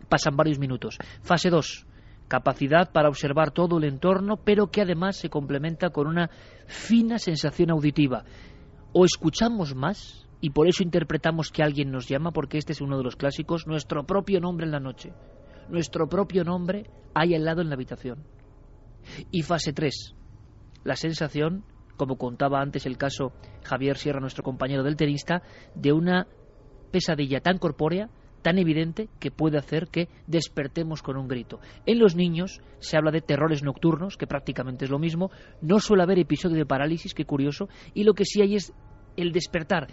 Pasan varios minutos. Fase 2. Capacidad para observar todo el entorno, pero que además se complementa con una fina sensación auditiva. O escuchamos más y por eso interpretamos que alguien nos llama, porque este es uno de los clásicos, nuestro propio nombre en la noche. Nuestro propio nombre hay al lado en la habitación. Y fase 3. La sensación, como contaba antes el caso Javier Sierra, nuestro compañero del tenista, de una pesadilla tan corpórea, tan evidente, que puede hacer que despertemos con un grito. En los niños se habla de terrores nocturnos, que prácticamente es lo mismo. No suele haber episodio de parálisis, qué curioso, y lo que sí hay es el despertar,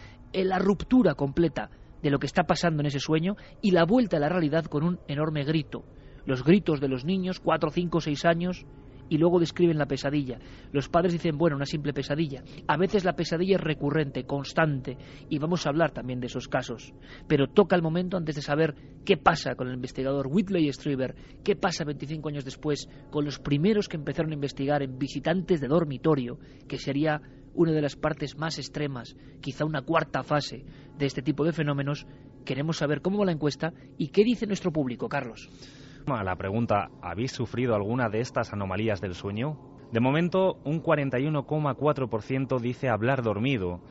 la ruptura completa de lo que está pasando en ese sueño y la vuelta a la realidad con un enorme grito. Los gritos de los niños, cuatro, cinco, seis años, y luego describen la pesadilla. Los padres dicen, bueno, una simple pesadilla. A veces la pesadilla es recurrente, constante, y vamos a hablar también de esos casos. Pero toca el momento antes de saber qué pasa con el investigador Whitley Strieber, qué pasa 25 años después con los primeros que empezaron a investigar en visitantes de dormitorio, que sería una de las partes más extremas, quizá una cuarta fase de este tipo de fenómenos. Queremos saber cómo va la encuesta y qué dice nuestro público, Carlos. A la pregunta, ¿habéis sufrido alguna de estas anomalías del sueño? De momento, un 41,4% dice hablar dormido,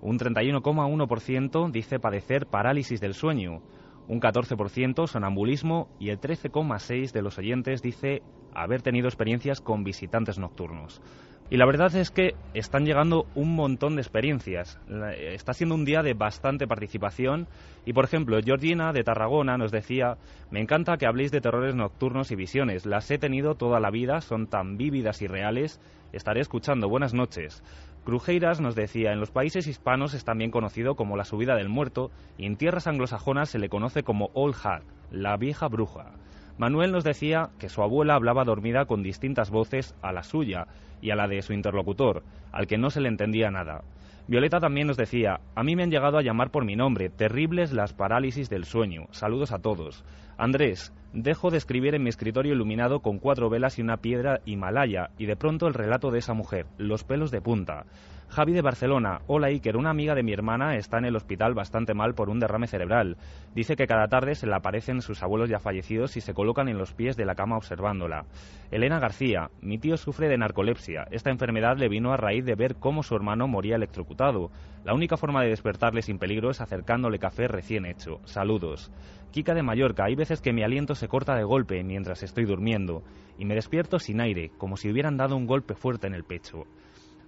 un 31,1% dice padecer parálisis del sueño, un 14% sonambulismo y el 13,6% de los oyentes dice haber tenido experiencias con visitantes nocturnos. Y la verdad es que están llegando un montón de experiencias. Está siendo un día de bastante participación. Y por ejemplo, Georgina de Tarragona nos decía, me encanta que habléis de terrores nocturnos y visiones. Las he tenido toda la vida, son tan vívidas y reales. Estaré escuchando. Buenas noches. Crujeiras nos decía, en los países hispanos es también conocido como la subida del muerto y en tierras anglosajonas se le conoce como Old Hag, la vieja bruja. Manuel nos decía que su abuela hablaba dormida con distintas voces a la suya y a la de su interlocutor, al que no se le entendía nada. Violeta también nos decía, a mí me han llegado a llamar por mi nombre, terribles las parálisis del sueño. Saludos a todos. Andrés, dejo de escribir en mi escritorio iluminado con cuatro velas y una piedra Himalaya, y de pronto el relato de esa mujer, los pelos de punta. Javi de Barcelona, hola Iker, una amiga de mi hermana está en el hospital bastante mal por un derrame cerebral. Dice que cada tarde se le aparecen sus abuelos ya fallecidos y se colocan en los pies de la cama observándola. Elena García, mi tío sufre de narcolepsia. Esta enfermedad le vino a raíz de ver cómo su hermano moría electrocutado. La única forma de despertarle sin peligro es acercándole café recién hecho. Saludos. Kika de Mallorca, hay veces que mi aliento se corta de golpe mientras estoy durmiendo y me despierto sin aire, como si hubieran dado un golpe fuerte en el pecho.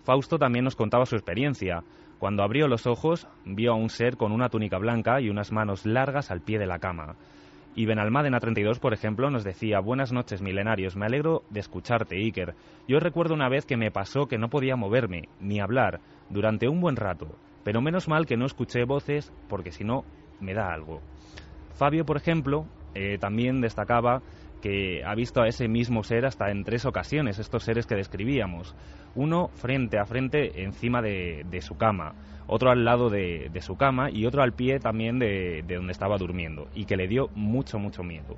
Fausto también nos contaba su experiencia. Cuando abrió los ojos, vio a un ser con una túnica blanca y unas manos largas al pie de la cama. Y Benalmádena 32, por ejemplo, nos decía, Buenas noches, milenarios, me alegro de escucharte, Iker. Yo recuerdo una vez que me pasó que no podía moverme, ni hablar, durante un buen rato, pero menos mal que no escuché voces, porque si no, me da algo. Fabio, por ejemplo, eh, también destacaba que ha visto a ese mismo ser hasta en tres ocasiones, estos seres que describíamos. Uno frente a frente encima de, su cama, otro al lado de, su cama y otro al pie también de, donde estaba durmiendo, y que le dio mucho, mucho miedo.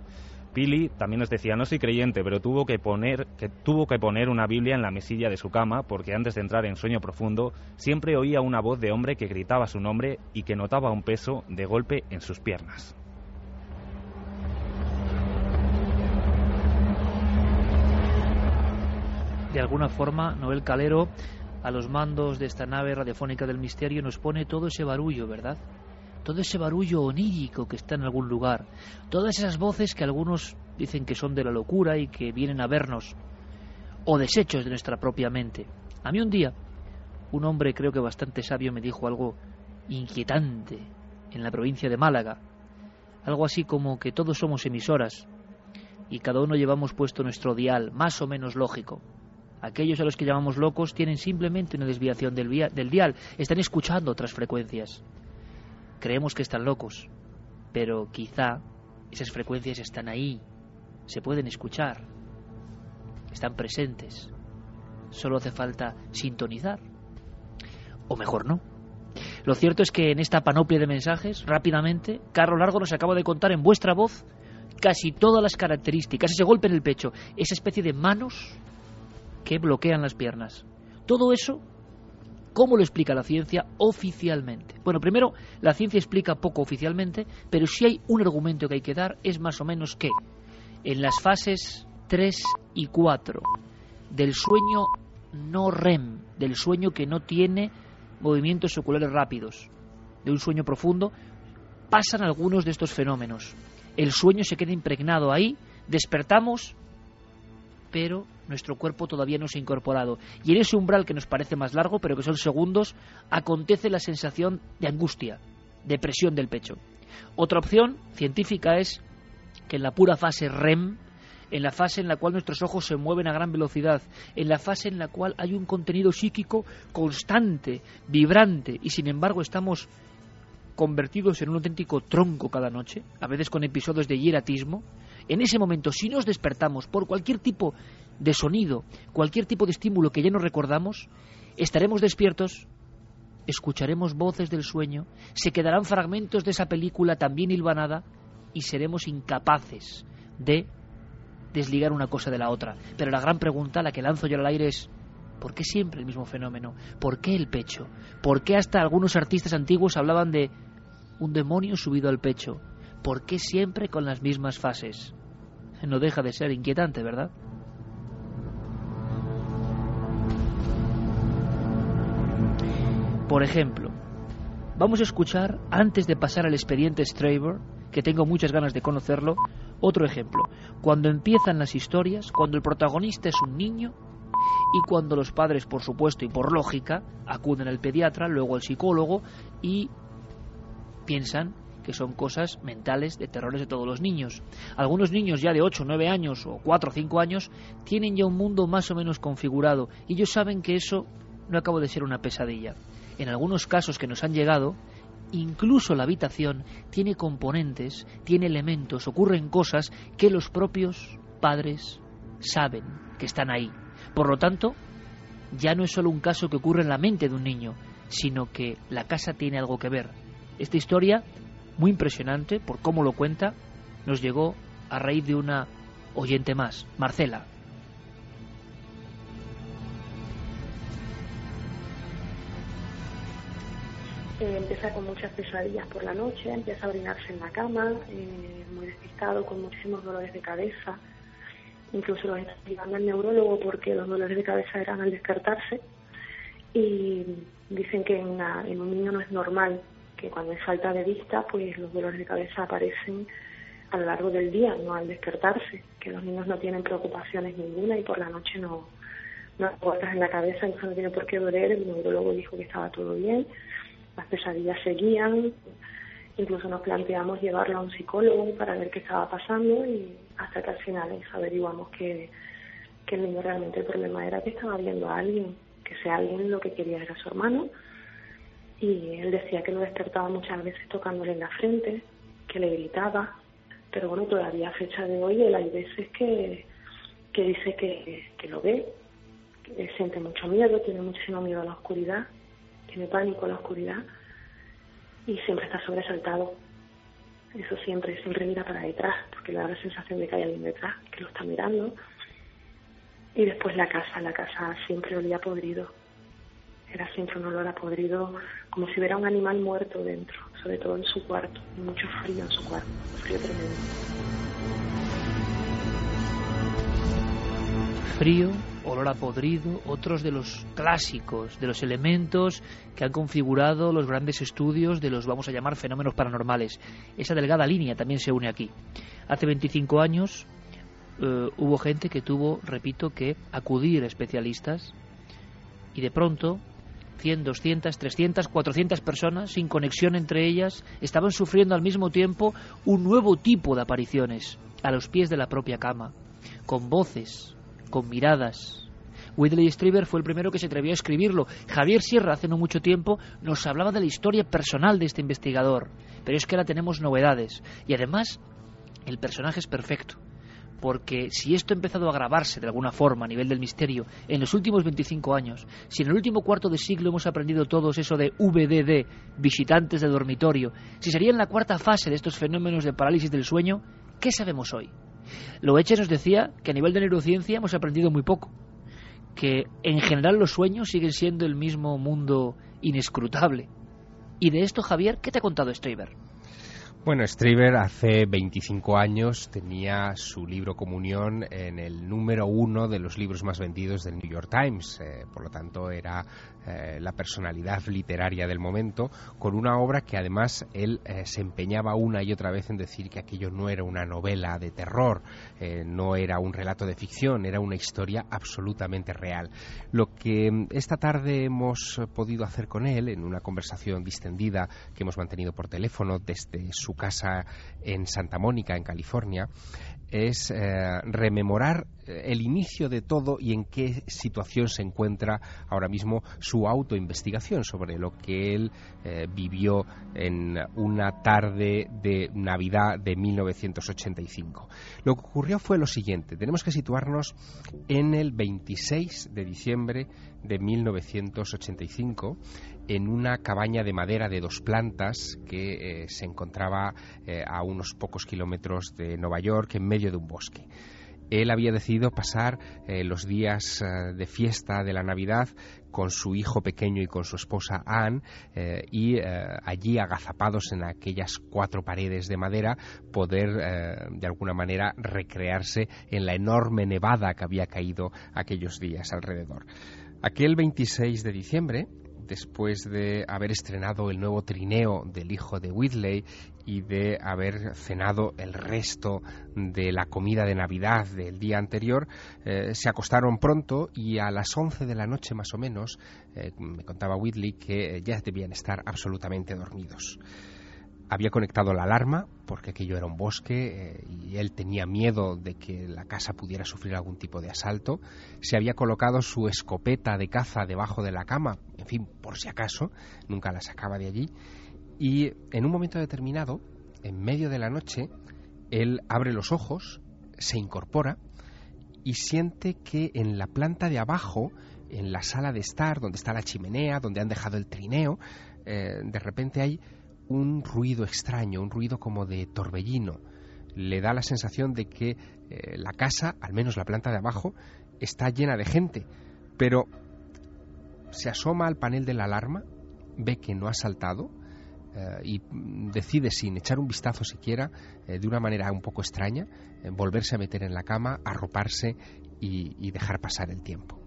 Pili también nos decía, no soy creyente, pero tuvo que, poner, que tuvo que poner una Biblia en la mesilla de su cama porque antes de entrar en sueño profundo siempre oía una voz de hombre que gritaba su nombre y que notaba un peso de golpe en sus piernas. De alguna forma, Noel Calero, a los mandos de esta nave radiofónica del misterio, nos pone todo ese barullo, ¿verdad? Todo ese barullo onírico que está en algún lugar, todas esas voces que algunos dicen que son de la locura y que vienen a vernos, o desechos de nuestra propia mente. A mí un día, un hombre creo que bastante sabio me dijo algo inquietante en la provincia de Málaga, algo así como que todos somos emisoras y cada uno llevamos puesto nuestro dial, más o menos lógico. Aquellos a los que llamamos locos tienen simplemente una desviación del, del dial, están escuchando otras frecuencias. Creemos que están locos, pero quizá esas frecuencias están ahí, se pueden escuchar, están presentes. Solo hace falta sintonizar. O mejor no. Lo cierto es que en esta panoplia de mensajes, rápidamente, Carlos Largo nos acaba de contar en vuestra voz casi todas las características, ese golpe en el pecho, esa especie de manos que bloquean las piernas. Todo eso, ¿cómo lo explica la ciencia oficialmente? Bueno, primero, la ciencia explica poco oficialmente, pero si hay un argumento que hay que dar es más o menos que en las fases 3 y 4 del sueño no REM, del sueño que no tiene movimientos oculares rápidos, de un sueño profundo, pasan algunos de estos fenómenos. El sueño se queda impregnado ahí, despertamos pero nuestro cuerpo todavía no se ha incorporado. Y en ese umbral que nos parece más largo, pero que son segundos, acontece la sensación de angustia, de presión del pecho. Otra opción científica es que en la pura fase REM, en la fase en la cual nuestros ojos se mueven a gran velocidad, en la fase en la cual hay un contenido psíquico constante, vibrante, y sin embargo estamos convertidos en un auténtico tronco cada noche, a veces con episodios de hieratismo, en ese momento, si nos despertamos por cualquier tipo de sonido, cualquier tipo de estímulo que ya no recordamos, estaremos despiertos, escucharemos voces del sueño, se quedarán fragmentos de esa película también hilvanada y seremos incapaces de desligar una cosa de la otra. Pero la gran pregunta, la que lanzo yo al aire es, ¿por qué siempre el mismo fenómeno? ¿Por qué el pecho? ¿Por qué hasta algunos artistas antiguos hablaban de un demonio subido al pecho? ¿Por qué siempre con las mismas fases? No deja de ser inquietante, ¿verdad? Por ejemplo, vamos a escuchar, antes de pasar al expediente Straver, que tengo muchas ganas de conocerlo, otro ejemplo. Cuando empiezan las historias, cuando el protagonista es un niño y cuando los padres, por supuesto y por lógica, acuden al pediatra, luego al psicólogo y piensan que son cosas mentales de terrores de todos los niños. Algunos niños ya de 8, 9 años o 4 o 5 años tienen ya un mundo más o menos configurado y ellos saben que eso no acaba de ser una pesadilla. En algunos casos que nos han llegado, incluso la habitación tiene componentes, tiene elementos, ocurren cosas que los propios padres saben que están ahí. Por lo tanto, ya no es solo un caso que ocurre en la mente de un niño, sino que la casa tiene algo que ver. Esta historia muy impresionante por cómo lo cuenta, nos llegó a raíz de una oyente más, Marcela. Eh, empieza con muchas pesadillas por la noche, empieza a orinarse en la cama, eh, muy despistado, con muchísimos dolores de cabeza. Incluso lo está llevando al neurólogo porque los dolores de cabeza eran al descartarse. Y dicen que en, en un niño no es normal que cuando hay falta de vista, pues los dolores de cabeza aparecen a lo largo del día, no al despertarse, que los niños no tienen preocupaciones ninguna y por la noche no, no hay en la cabeza, entonces no tiene por qué doler, el neurólogo dijo que estaba todo bien, las pesadillas seguían, incluso nos planteamos llevarlo a un psicólogo para ver qué estaba pasando y hasta que al final averiguamos que, que el niño realmente el problema era que estaba viendo a alguien, que ese alguien lo que quería era su hermano, y él decía que lo despertaba muchas veces tocándole en la frente, que le gritaba, pero bueno, todavía a fecha de hoy él hay veces que, que dice que, que lo ve, que siente mucho miedo, tiene muchísimo miedo a la oscuridad, tiene pánico a la oscuridad y siempre está sobresaltado. Eso siempre, siempre mira para detrás, porque le da la sensación de que hay alguien detrás que lo está mirando. Y después la casa, la casa siempre olía podrido era siempre un olor a podrido, como si hubiera un animal muerto dentro, sobre todo en su cuarto, mucho frío en su cuarto, frío tremendo. Frío, olor a podrido, otros de los clásicos, de los elementos que han configurado los grandes estudios de los, vamos a llamar, fenómenos paranormales. Esa delgada línea también se une aquí. Hace 25 años eh, hubo gente que tuvo, repito, que acudir a especialistas y de pronto 100, 200, 300, 400 personas sin conexión entre ellas estaban sufriendo al mismo tiempo un nuevo tipo de apariciones a los pies de la propia cama, con voces, con miradas. Whitley Strieber fue el primero que se atrevió a escribirlo. Javier Sierra, hace no mucho tiempo, nos hablaba de la historia personal de este investigador. Pero es que ahora tenemos novedades. Y además, el personaje es perfecto porque si esto ha empezado a agravarse de alguna forma a nivel del misterio en los últimos 25 años, si en el último cuarto de siglo hemos aprendido todos eso de VDD, visitantes de dormitorio, si sería en la cuarta fase de estos fenómenos de parálisis del sueño, ¿qué sabemos hoy? Loeche nos decía que a nivel de neurociencia hemos aprendido muy poco, que en general los sueños siguen siendo el mismo mundo inescrutable. Y de esto, Javier, ¿qué te ha contado Streiber? Bueno, Straver hace 25 años tenía su libro Comunión en el número uno de los libros más vendidos del New York Times. Eh, por lo tanto, era eh, la personalidad literaria del momento, con una obra que además él eh, se empeñaba una y otra vez en decir que aquello no era una novela de terror, no era un relato de ficción, era una historia absolutamente real. Lo que mm, esta tarde hemos podido hacer con él en una conversación distendida que hemos mantenido por teléfono desde su casa en Santa Mónica, en California, es eh, rememorar el inicio de todo y en qué situación se encuentra ahora mismo su autoinvestigación sobre lo que él eh, vivió en una tarde de Navidad de 1985. Lo que ocurrió fue lo siguiente, tenemos que situarnos en el 26 de diciembre de 1985 en una cabaña de madera de dos plantas que eh, se encontraba eh, a unos pocos kilómetros de Nueva York en medio de un bosque él había decidido pasar eh, los días de fiesta de la Navidad con su hijo pequeño y con su esposa Anne y allí agazapados en aquellas cuatro paredes de madera poder de alguna manera recrearse en la enorme nevada que había caído aquellos días alrededor. Aquel 26 de diciembre después de haber estrenado el nuevo trineo del hijo de Whitley y de haber cenado el resto de la comida de Navidad del día anterior, eh, se acostaron pronto y a las 11 de la noche más o menos, eh, me contaba Whitley que ya debían estar absolutamente dormidos había conectado la alarma porque aquello era un bosque eh, y él tenía miedo de que la casa pudiera sufrir algún tipo de asalto. Se había colocado su escopeta de caza debajo de la cama, en fin, por si acaso, nunca la sacaba de allí. Y en un momento determinado, en medio de la noche, él abre los ojos, se incorpora y siente que en la planta de abajo, en la sala de estar, donde está la chimenea, donde han dejado el trineo, eh, de repente hay un ruido extraño, un ruido como de torbellino. Le da la sensación de que eh, la casa, al menos la planta de abajo, está llena de gente, pero se asoma al panel de la alarma, ve que no ha saltado eh, y decide, sin echar un vistazo siquiera, eh, de una manera un poco extraña, volverse a meter en la cama, arroparse y dejar pasar el tiempo.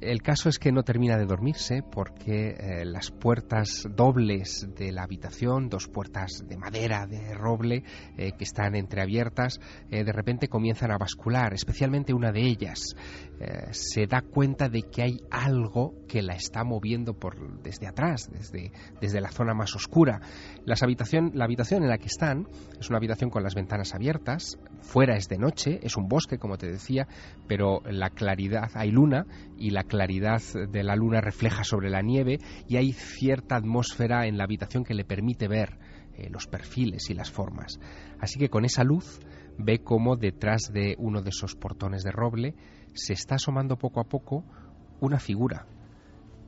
El caso es que no termina de dormirse porque eh, las puertas dobles de la habitación, dos puertas de madera, de roble, eh, que están entreabiertas, eh, de repente comienzan a bascular, especialmente una de ellas. se da cuenta de que hay algo que la está moviendo por, desde atrás, desde, desde la zona más oscura. Las habitación, la habitación en la que están es una habitación con las ventanas abiertas, fuera es de noche, es un bosque, como te decía, pero la claridad, hay luna y la claridad de la luna refleja sobre la nieve y hay cierta atmósfera en la habitación que le permite ver eh, los perfiles y las formas. Así que con esa luz ve cómo detrás de uno de esos portones de roble se está asomando poco a poco una figura.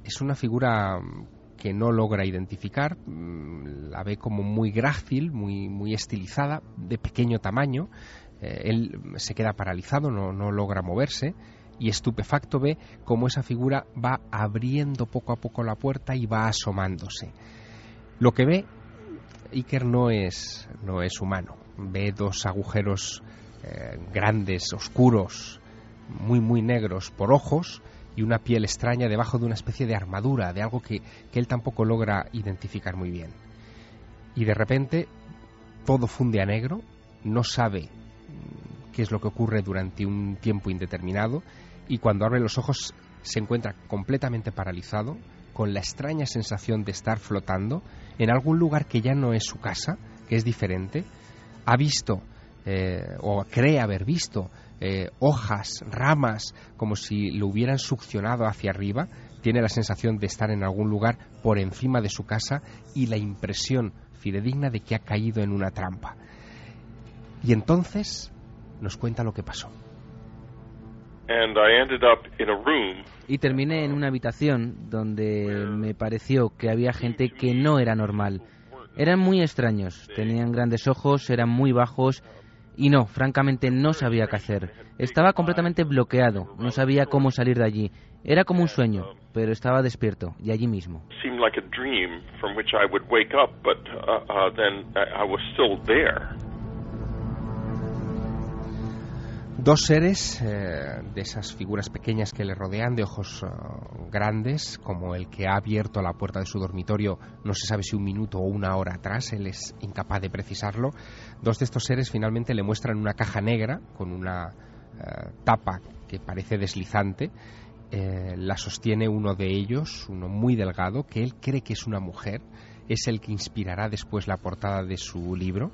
Es una figura mm, que no logra identificar, mm, la ve como muy grácil, muy, muy estilizada, de pequeño tamaño. Eh, él se queda paralizado, no, no logra moverse y estupefacto ve cómo esa figura va abriendo poco a poco la puerta y va asomándose. Lo que ve Iker no es, no es humano. Ve dos agujeros eh, grandes, oscuros, muy, muy negros por ojos y una piel extraña debajo de una especie de armadura, de algo que, que él tampoco logra identificar muy bien. Y de repente todo funde a negro, no sabe qué es lo que ocurre durante un tiempo indeterminado y cuando abre los ojos se encuentra completamente paralizado, con la extraña sensación de estar flotando en algún lugar que ya no es su casa, que es diferente. Ha visto eh, o cree haber visto eh, hojas, ramas, como si lo hubieran succionado hacia arriba. Tiene la sensación de estar en algún lugar por encima de su casa y la impresión fidedigna de que ha caído en una trampa. Y entonces nos cuenta lo que pasó. Y terminé en una habitación donde me pareció que había gente que no era normal. Eran muy extraños, tenían grandes ojos, eran muy bajos y no, francamente no sabía qué hacer. Estaba completamente bloqueado, no sabía cómo salir de allí. Era como un sueño, pero estaba despierto y allí mismo. Dos seres eh, de esas figuras pequeñas que le rodean, de ojos eh, grandes, como el que ha abierto la puerta de su dormitorio, no se sabe si un minuto o una hora atrás, él es incapaz de precisarlo. Dos de estos seres finalmente le muestran una caja negra con una eh, tapa que parece deslizante. la sostiene uno de ellos, uno muy delgado, que él cree que es una mujer, es el que inspirará después la portada de su libro.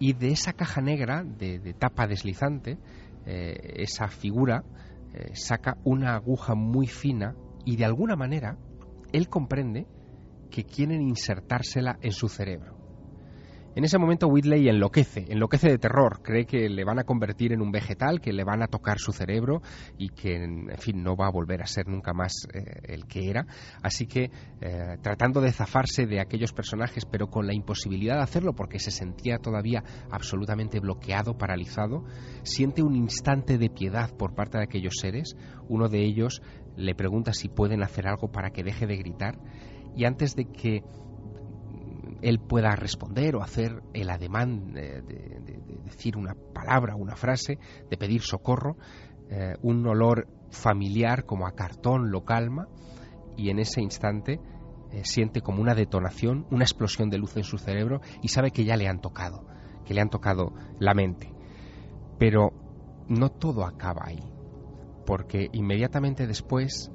Y de esa caja negra de tapa deslizante, eh, esa figura eh, saca una aguja muy fina y de alguna manera él comprende que quieren insertársela en su cerebro. En ese momento Whitley enloquece, enloquece de terror, cree que le van a convertir en un vegetal, que le van a tocar su cerebro y que, en fin, no va a volver a ser nunca más eh, el que era. Así que, eh, tratando de zafarse de aquellos personajes, pero con la imposibilidad de hacerlo porque se sentía todavía absolutamente bloqueado, paralizado, siente un instante de piedad por parte de aquellos seres. Uno de ellos le pregunta si pueden hacer algo para que deje de gritar y antes de que él pueda responder o hacer el ademán de, decir una palabra, una frase, de pedir socorro, eh, un olor familiar como a cartón lo calma y en ese instante eh, siente como una detonación, una explosión de luz en su cerebro y sabe que ya le han tocado, que le han tocado la mente. Pero no todo acaba ahí, porque inmediatamente después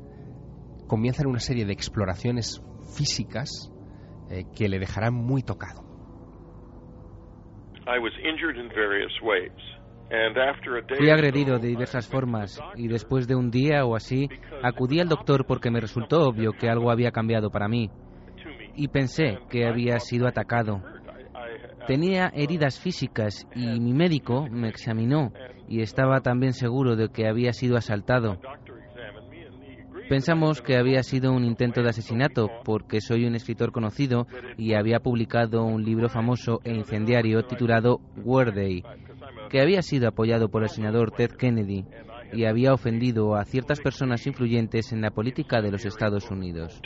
comienzan una serie de exploraciones físicas eh, que le dejarán muy tocado. Fui agredido de diversas formas y después de un día o así acudí al doctor porque me resultó obvio que algo había cambiado para mí y pensé que había sido atacado. Tenía heridas físicas y mi médico me examinó y estaba también seguro de que había sido asaltado. Pensamos que había sido un intento de asesinato porque soy un escritor conocido y había publicado un libro famoso e incendiario titulado War Day, que había sido apoyado por el senador Ted Kennedy y había ofendido a ciertas personas influyentes en la política de los Estados Unidos.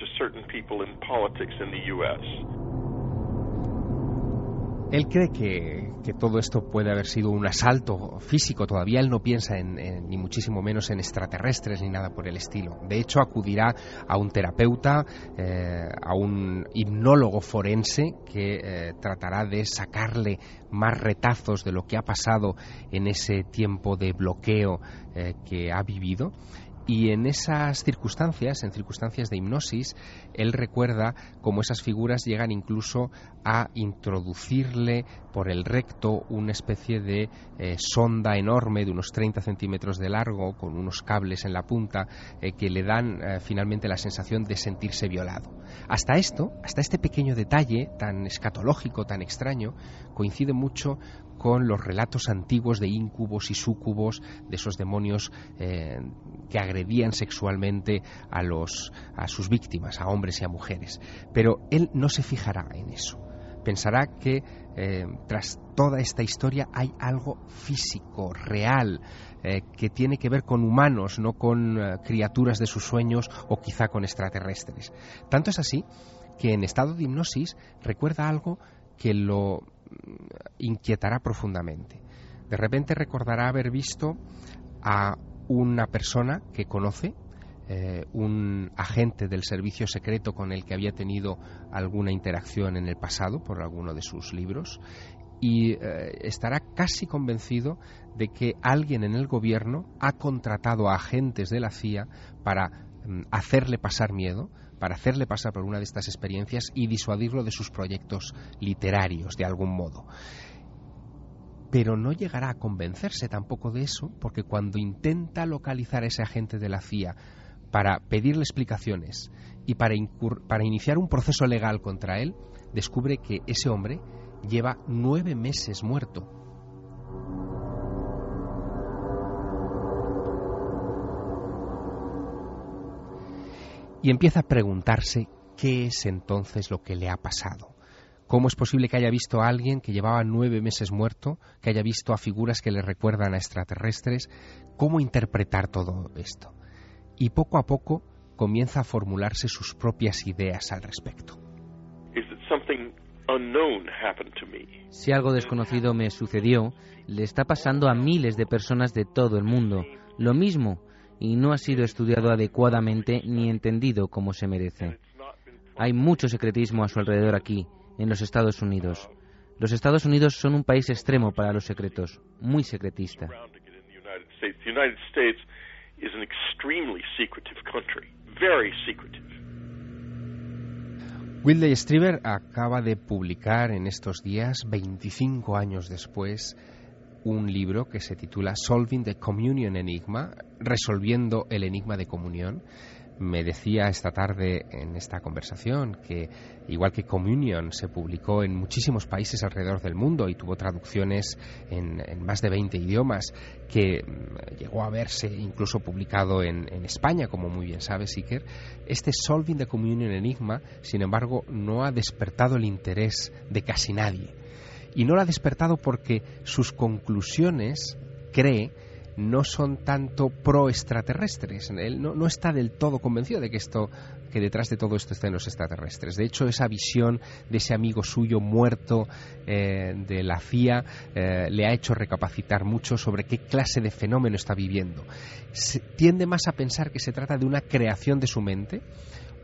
Él cree que, todo esto puede haber sido un asalto físico. Todavía él no piensa en, ni muchísimo menos en extraterrestres ni nada por el estilo. De hecho, acudirá a un terapeuta, eh, a un hipnólogo forense que eh, tratará de sacarle más retazos de lo que ha pasado en ese tiempo de bloqueo eh, que ha vivido y en esas circunstancias, en circunstancias de hipnosis, él recuerda cómo esas figuras llegan incluso a introducirle por el recto una especie de eh, sonda enorme de unos 30 centímetros de largo, con unos cables en la punta, eh, que le dan eh, finalmente la sensación de sentirse violado. Hasta esto, hasta este pequeño detalle tan escatológico, tan extraño, coincide mucho con los relatos antiguos de íncubos y súcubos, de esos demonios eh, que agredían sexualmente a, los, a sus víctimas, a hombres y a mujeres. Pero él no se fijará en eso. Pensará que eh, tras toda esta historia hay algo físico, real, eh, que tiene que ver con humanos, no con criaturas de sus sueños o quizá con extraterrestres. Tanto es así que en estado de hipnosis recuerda algo que lo inquietará profundamente. De repente recordará haber visto a una persona que conoce, eh, un agente del servicio secreto con el que había tenido alguna interacción en el pasado por alguno de sus libros, y eh, estará casi convencido de que alguien en el gobierno ha contratado a agentes de la CIA para mm, hacerle pasar miedo, para hacerle pasar por una de estas experiencias y disuadirlo de sus proyectos literarios de algún modo. Pero no llegará a convencerse tampoco de eso, porque cuando intenta localizar a ese agente de la CIA para pedirle explicaciones y para, para iniciar un proceso legal contra él, descubre que ese hombre lleva nueve meses muerto y empieza a preguntarse qué es entonces lo que le ha pasado. ¿Cómo es posible que haya visto a alguien que llevaba nueve meses muerto, que haya visto a figuras que le recuerdan a extraterrestres? ¿Cómo interpretar todo esto? Y poco a poco comienza a formularse sus propias ideas al respecto. Si algo desconocido me sucedió, le está pasando a miles de personas de todo el mundo. Lo mismo y no ha sido estudiado adecuadamente ni entendido como se merece. Hay mucho secretismo a su alrededor aquí, en los Estados Unidos. Los Estados Unidos son un país extremo para los secretos, muy secretista. Wilde Strieber acaba de publicar en estos días, 25 años después, un libro que se titula Solving the Communion Enigma, resolviendo el enigma de comunión. Me decía esta tarde en esta conversación que, igual que Communion, se publicó en muchísimos países alrededor del mundo y tuvo traducciones en, más de 20 idiomas, que mm, llegó a verse incluso publicado en, en España, como muy bien sabe Siker, este Solving the Communion Enigma, sin embargo, no ha despertado el interés de casi nadie y no lo ha despertado porque sus conclusiones, cree, no son tanto pro extraterrestres. Él no, está del todo convencido de que esto que detrás de todo esto estén los extraterrestres. De hecho, esa visión de ese amigo suyo muerto eh, de la CIA eh, le ha hecho recapacitar mucho sobre qué clase de fenómeno está viviendo. tiende más a pensar que se trata de una creación de su mente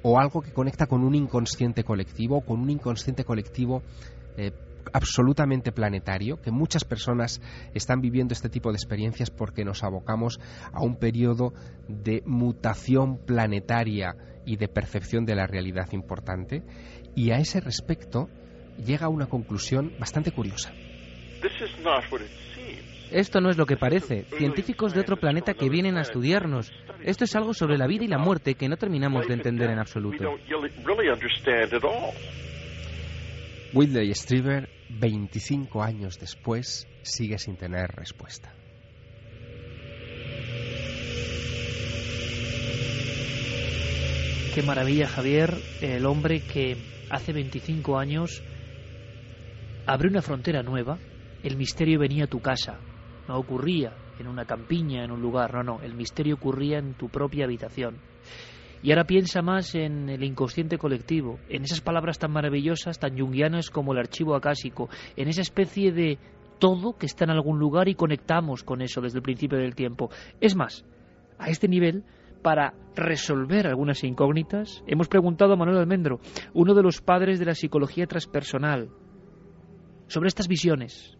o algo que conecta con un inconsciente colectivo, con un inconsciente colectivo eh, absolutamente planetario, que muchas personas están viviendo este tipo de experiencias porque nos abocamos a un periodo de mutación planetaria y de percepción de la realidad importante, y a ese respecto llega a una conclusión bastante curiosa. Esto no es lo que parece. Científicos de otro planeta que vienen a estudiarnos. Esto es algo sobre la vida y la muerte que no terminamos de entender en absoluto. Whitley Strieber, 25 años después, sigue sin tener respuesta. Qué maravilla, Javier, el hombre que hace 25 años abrió una frontera nueva, el misterio venía a tu casa, no ocurría en una campiña, en un lugar, no, no, el misterio ocurría en tu propia habitación. Y ahora piensa más en el inconsciente colectivo, en esas palabras tan maravillosas, tan junguianas como el archivo acásico, en esa especie de todo que está en algún lugar y conectamos con eso desde el principio del tiempo. Es más, a este nivel, para resolver algunas incógnitas, hemos preguntado a Manuel Almendro, uno de los padres de la psicología transpersonal, sobre estas visiones,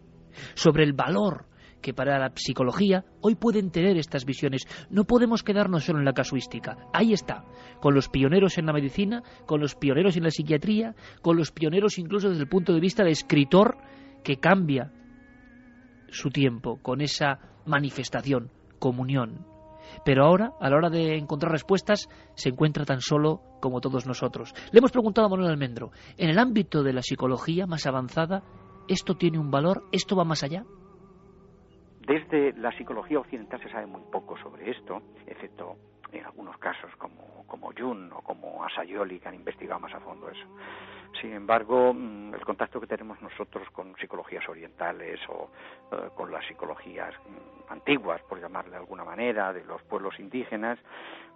sobre el valor que para la psicología hoy pueden tener estas visiones. No podemos quedarnos solo en la casuística. Ahí está, con los pioneros en la medicina, con los pioneros en la psiquiatría, con los pioneros incluso desde el punto de vista de escritor que cambia su tiempo con esa manifestación, comunión. Pero ahora, a la hora de encontrar respuestas, se encuentra tan solo como todos nosotros. Le hemos preguntado a Manuel Almendro, en el ámbito de la psicología más avanzada, ¿esto tiene un valor? ¿Esto va más allá? Desde la psicología occidental se sabe muy poco sobre esto, excepto en algunos casos como, como Jung o como Asayoli, que han investigado más a fondo eso. Sin embargo, mm, el contacto que tenemos nosotros con psicologías orientales o eh, con las psicologías mm, antiguas, por llamarle de alguna manera, de los pueblos indígenas,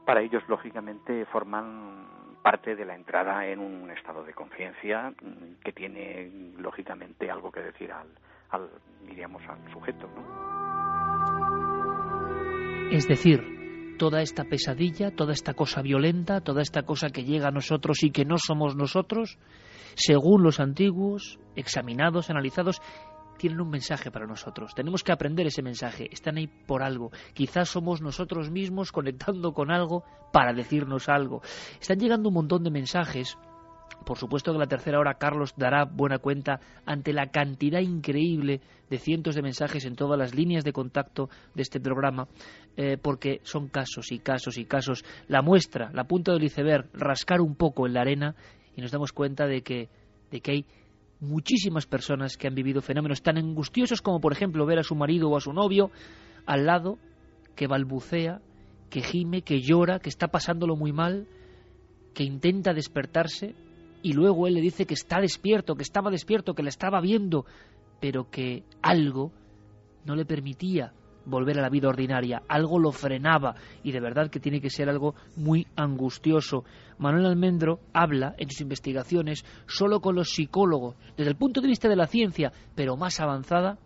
para ellos lógicamente forman parte de la entrada en un estado de conciencia mm, que tiene lógicamente algo que decir al, al al sujeto. Es decir, toda esta pesadilla, toda esta cosa violenta, toda esta cosa que llega a nosotros y que no somos nosotros, según los antiguos, examinados, analizados, tienen un mensaje para nosotros. Tenemos que aprender ese mensaje. Están ahí por algo. Quizás somos nosotros mismos conectando con algo para decirnos algo. Están llegando un montón de mensajes por supuesto que la tercera hora Carlos dará buena cuenta ante la cantidad increíble de cientos de mensajes en todas las líneas de contacto de este programa, eh, porque son casos y casos y casos. La muestra, la punta del iceberg, rascar un poco en la arena y nos damos cuenta de que, de que hay muchísimas personas que han vivido fenómenos tan angustiosos como por ejemplo ver a su marido o a su novio al lado que balbucea, que gime, que llora, que está pasándolo muy mal, que intenta despertarse y luego él le dice que está despierto, que estaba despierto, que le estaba viendo, pero que algo no le permitía volver a la vida ordinaria, algo lo frenaba y de verdad que tiene que ser algo muy angustioso. Manuel Almendro habla en sus investigaciones solo con los psicólogos, desde el punto de vista de la ciencia, pero más avanzada,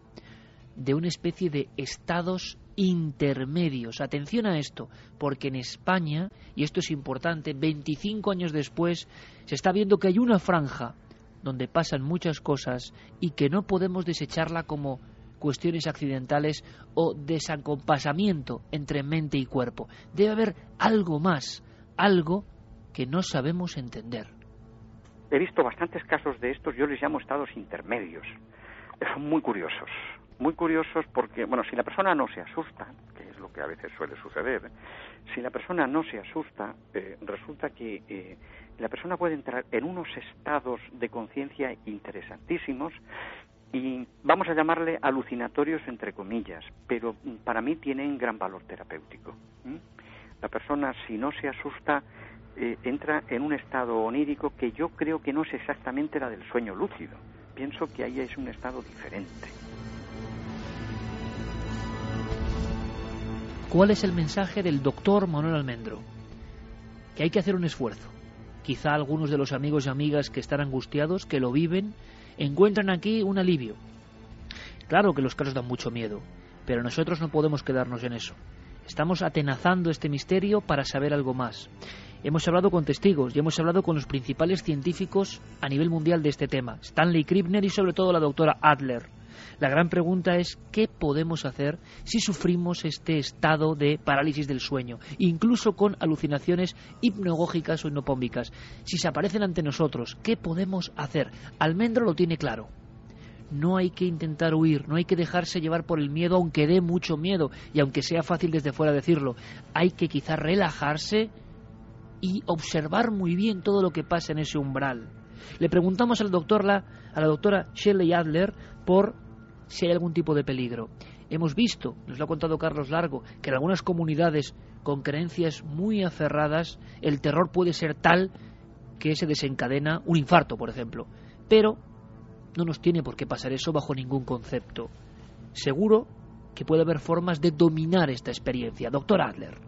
de una especie de estados intermedios. Atención a esto, porque en España, y esto es importante, 25 años después, se está viendo que hay una franja donde pasan muchas cosas y que no podemos desecharla como cuestiones accidentales o desacompasamiento entre mente y cuerpo. Debe haber algo más, algo que no sabemos entender. He visto bastantes casos de estos, yo les llamo estados intermedios. Son muy curiosos muy curiosos porque, bueno, si la persona no se asusta, que es lo que a veces suele suceder, si la persona no se asusta, eh, resulta que eh, la persona puede entrar en unos estados de conciencia interesantísimos y vamos a llamarle alucinatorios entre comillas, pero para mí tienen gran valor terapéutico. La persona, si no se asusta, eh, entra en un estado onírico que yo creo que no es exactamente la del sueño lúcido. Pienso que ahí es un estado diferente. ¿Cuál es el mensaje del doctor Manuel Almendro? Que hay que hacer un esfuerzo. Quizá algunos de los amigos y amigas que están angustiados, que lo viven, encuentran aquí un alivio. Claro que los casos dan mucho miedo, pero nosotros no podemos quedarnos en eso. Estamos atenazando este misterio para saber algo más. Hemos hablado con testigos y hemos hablado con los principales científicos a nivel mundial de este tema, Stanley Krippner y sobre todo la doctora Adler. La gran pregunta es qué podemos hacer si sufrimos este estado de parálisis del sueño, incluso con alucinaciones hipnogógicas o hipnopómbicas. Si se aparecen ante nosotros, ¿qué podemos hacer? Almendro lo tiene claro no hay que intentar huir, no hay que dejarse llevar por el miedo, aunque dé mucho miedo y aunque sea fácil desde fuera decirlo. Hay que quizá relajarse y observar muy bien todo lo que pasa en ese umbral. Le preguntamos al doctor la, a la doctora Shelley Adler por si hay algún tipo de peligro. Hemos visto, nos lo ha contado Carlos Largo, que en algunas comunidades con creencias muy aferradas el terror puede ser tal que se desencadena un infarto, por ejemplo. Pero no nos tiene por qué pasar eso bajo ningún concepto. Seguro que puede haber formas de dominar esta experiencia. Doctor Adler.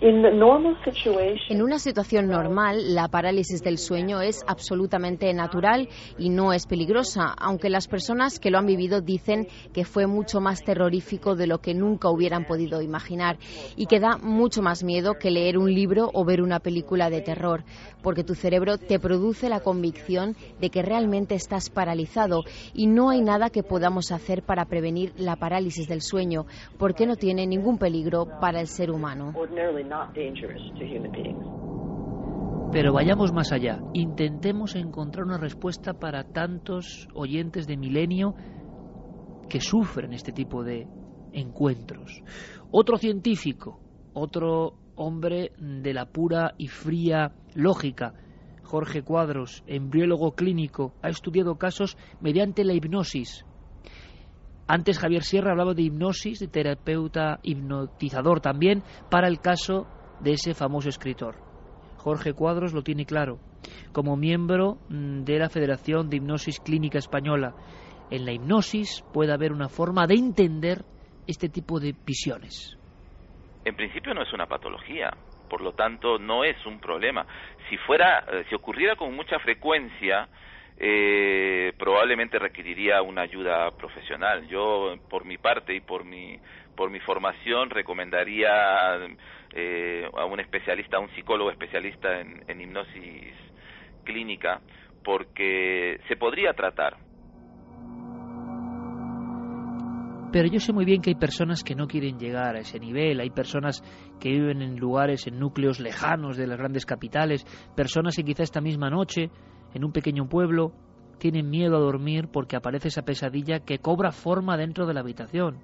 En una situación normal, la parálisis del sueño es absolutamente natural y no es peligrosa, aunque las personas que lo han vivido dicen que fue mucho más terrorífico de lo que nunca hubieran podido imaginar y que da mucho más miedo que leer un libro o ver una película de terror, porque tu cerebro te produce la convicción de que realmente estás paralizado y no hay nada que podamos hacer para prevenir la parálisis del sueño, porque no tiene ningún peligro para el ser humano. Pero vayamos más allá. Intentemos encontrar una respuesta para tantos oyentes de milenio que sufren este tipo de encuentros. Otro científico, otro hombre de la pura y fría lógica, Jorge Cuadros, embriólogo clínico, ha estudiado casos mediante la hipnosis. Antes Javier Sierra hablaba de hipnosis, de terapeuta hipnotizador también, para el caso de ese famoso escritor. Jorge Cuadros lo tiene claro. Como miembro mm, de la Federación de Hipnosis Clínica Española, en la hipnosis puede haber una forma de entender este tipo de visiones. En principio no es una patología, por lo tanto no es un problema. Si fuera, eh, si ocurriera con mucha frecuencia, eh, probablemente requeriría una ayuda profesional. Yo, por mi parte y por mi por mi formación, recomendaría eh, a un especialista, a un psicólogo especialista en, hipnosis clínica, porque se podría tratar. Pero yo sé muy bien que hay personas que no quieren llegar a ese nivel, hay personas que viven en lugares, en núcleos lejanos de las grandes capitales, personas que quizá esta misma noche, en un pequeño pueblo, tienen miedo a dormir porque aparece esa pesadilla que cobra forma dentro de la habitación.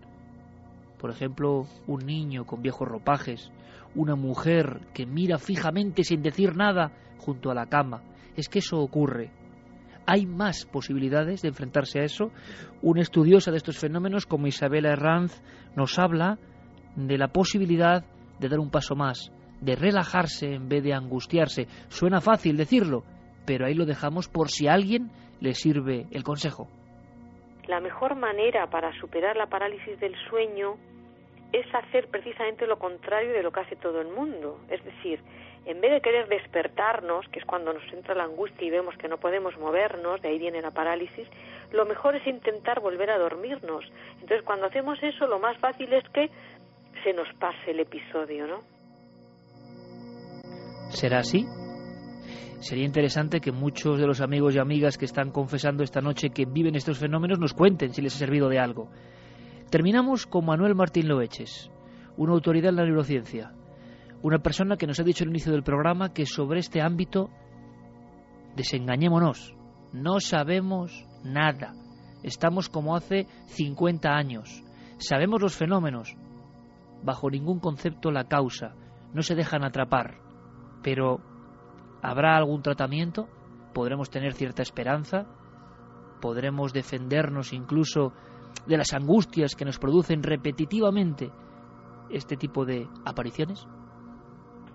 Por ejemplo, un niño con viejos ropajes, una mujer que mira fijamente sin decir nada junto a la cama. Es que eso ocurre. Hay más posibilidades de enfrentarse a eso. Una estudiosa de estos fenómenos como Isabela Herranz nos habla de la posibilidad de dar un paso más, de relajarse en vez de angustiarse. Suena fácil decirlo, pero ahí lo dejamos por si a alguien le sirve el consejo. La mejor manera para superar la parálisis del sueño es hacer precisamente lo contrario de lo que hace todo el mundo. Es decir, en vez de querer despertarnos, que es cuando nos entra la angustia y vemos que no podemos movernos, de ahí viene la parálisis, lo mejor es intentar volver a dormirnos. Entonces, cuando hacemos eso, lo más fácil es que se nos pase el episodio, ¿no? ¿Será así? Sería interesante que muchos de los amigos y amigas que están confesando esta noche que viven estos fenómenos nos cuenten si les ha servido de algo. Terminamos con Manuel Martín Loeches, una autoridad en la neurociencia, una persona que nos ha dicho al inicio del programa que sobre este ámbito desengañémonos, no sabemos nada, Estamos como hace 50 años. Sabemos los fenómenos. Bajo ningún concepto la causa. No se dejan atrapar. Pero, ¿habrá algún tratamiento? ¿Podremos tener cierta esperanza? ¿Podremos defendernos incluso de las angustias que nos producen repetitivamente este tipo de apariciones?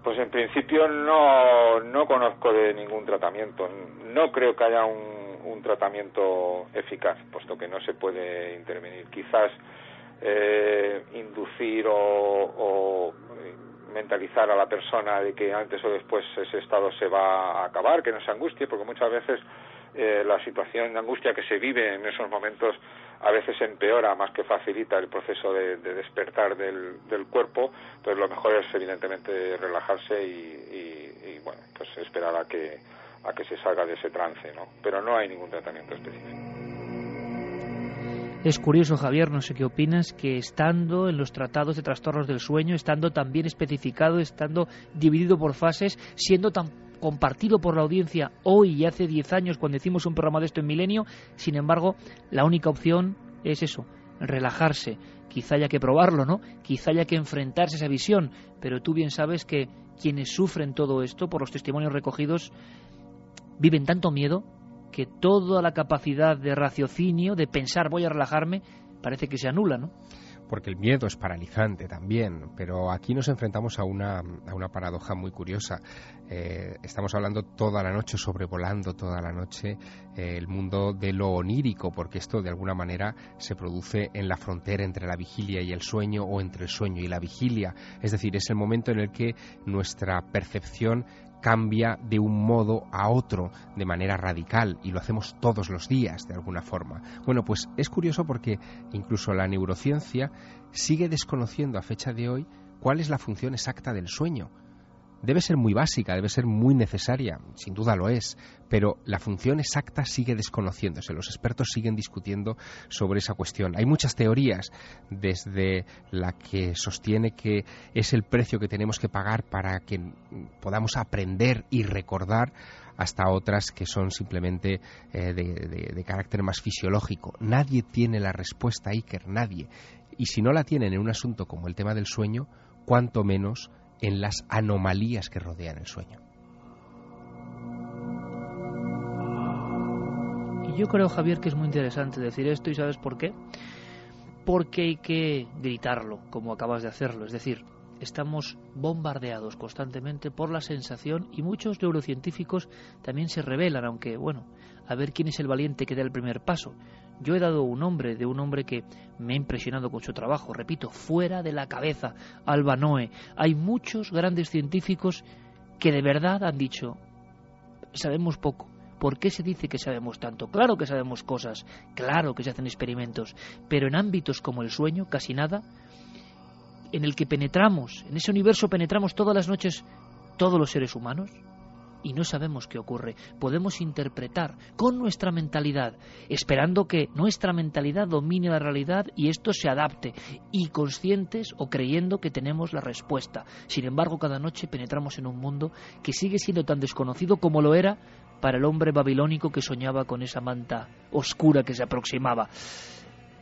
Pues en principio no, no conozco de ningún tratamiento. No creo que haya un, tratamiento eficaz, puesto que no se puede intervenir. Quizás eh, inducir o, mentalizar a la persona de que antes o después ese estado se va a acabar, que no se angustie, porque muchas veces eh, la situación de angustia que se vive en esos momentos a veces empeora más que facilita el proceso de, despertar del, cuerpo, entonces lo mejor es evidentemente relajarse y, bueno, pues esperar a que, a que se salga de ese trance, ¿no? Pero no hay ningún tratamiento específico. Es curioso, Javier, no sé qué opinas, que estando en los tratados de trastornos del sueño, estando tan bien especificado, estando dividido por fases, siendo tan compartido por la audiencia hoy y hace 10 años cuando hicimos un programa de esto en Milenio, sin embargo, la única opción es eso, relajarse. Quizá haya que probarlo, ¿no? Quizá haya que enfrentarse a esa visión, pero tú bien sabes que quienes sufren todo esto, por los testimonios recogidos, viven tanto miedo que toda la capacidad de raciocinio, de pensar voy a relajarme, parece que se anula, ¿no? porque el miedo es paralizante también, pero aquí nos enfrentamos a una, a una paradoja muy curiosa. Eh, estamos hablando toda la noche, sobrevolando toda la noche eh, el mundo de lo onírico, porque esto de alguna manera se produce en la frontera entre la vigilia y el sueño o entre el sueño y la vigilia. Es decir, es el momento en el que nuestra percepción cambia de un modo a otro de manera radical y lo hacemos todos los días de alguna forma. Bueno, pues es curioso porque incluso la neurociencia sigue desconociendo a fecha de hoy cuál es la función exacta del sueño debe ser muy básica, debe ser muy necesaria, sin duda lo es, pero la función exacta sigue desconociéndose. Los expertos siguen discutiendo sobre esa cuestión. Hay muchas teorías, desde la que sostiene que es el precio que tenemos que pagar para que podamos aprender y recordar, hasta otras que son simplemente eh, de, de carácter más fisiológico. Nadie tiene la respuesta, Iker, nadie. Y si no la tienen en un asunto como el tema del sueño, cuanto menos en las anomalías que rodean el sueño. Y yo creo, Javier, que es muy interesante decir esto y sabes por qué. Porque hay que gritarlo, como acabas de hacerlo. Es decir, estamos bombardeados constantemente por la sensación y muchos neurocientíficos también se revelan, aunque, bueno, a ver quién es el valiente que da el primer paso. Yo he dado un nombre de un hombre que me ha impresionado con su trabajo, repito, fuera de la cabeza, Alba Noe. Hay muchos grandes científicos que de verdad han dicho, sabemos poco. ¿Por qué se dice que sabemos tanto? Claro que sabemos cosas, claro que se hacen experimentos, pero en ámbitos como el sueño, casi nada, en el que penetramos, en ese universo penetramos todas las noches todos los seres humanos, y no sabemos qué ocurre. Podemos interpretar con nuestra mentalidad, esperando que nuestra mentalidad domine la realidad y esto se adapte, y conscientes o creyendo que tenemos la respuesta. Sin embargo, cada noche penetramos en un mundo que sigue siendo tan desconocido como lo era para el hombre babilónico que soñaba con esa manta oscura que se aproximaba.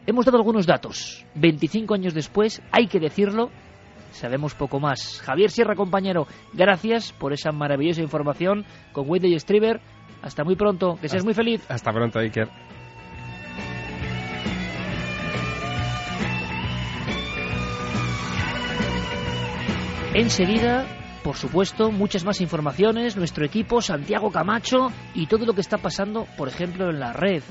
Hemos dado algunos datos. 25 años después, hay que decirlo, sabemos poco más. Javier Sierra, compañero, gracias por esa maravillosa información con Wendy y Striver. Hasta muy pronto, que seas muy feliz. Hasta pronto, Iker. Enseguida, por supuesto, muchas más informaciones, nuestro equipo, Santiago Camacho y todo lo que está pasando, por ejemplo, en la red.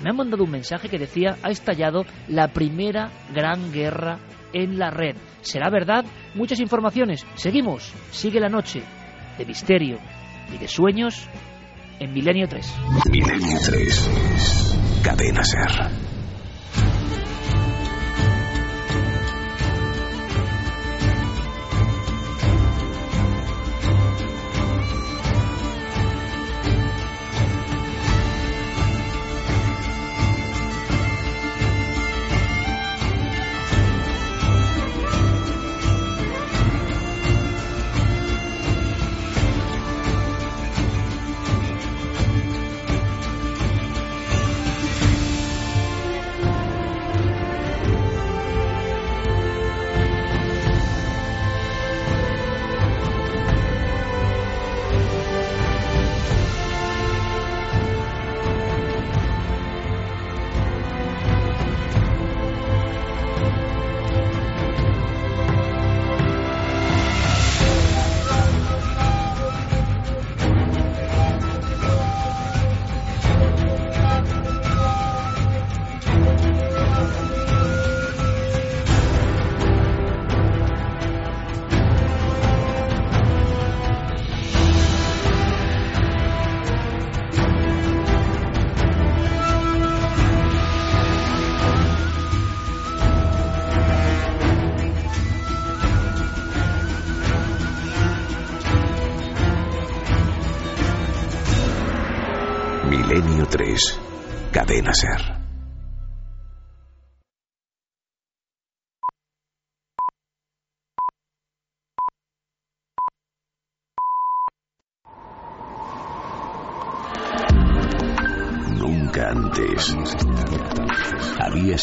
Me han mandado un mensaje que decía, ha estallado la primera gran guerra en la red. ¿Será verdad? Muchas informaciones. Seguimos. Sigue la noche de misterio y de sueños en Milenio 3. Milenio 3. Cadena Ser.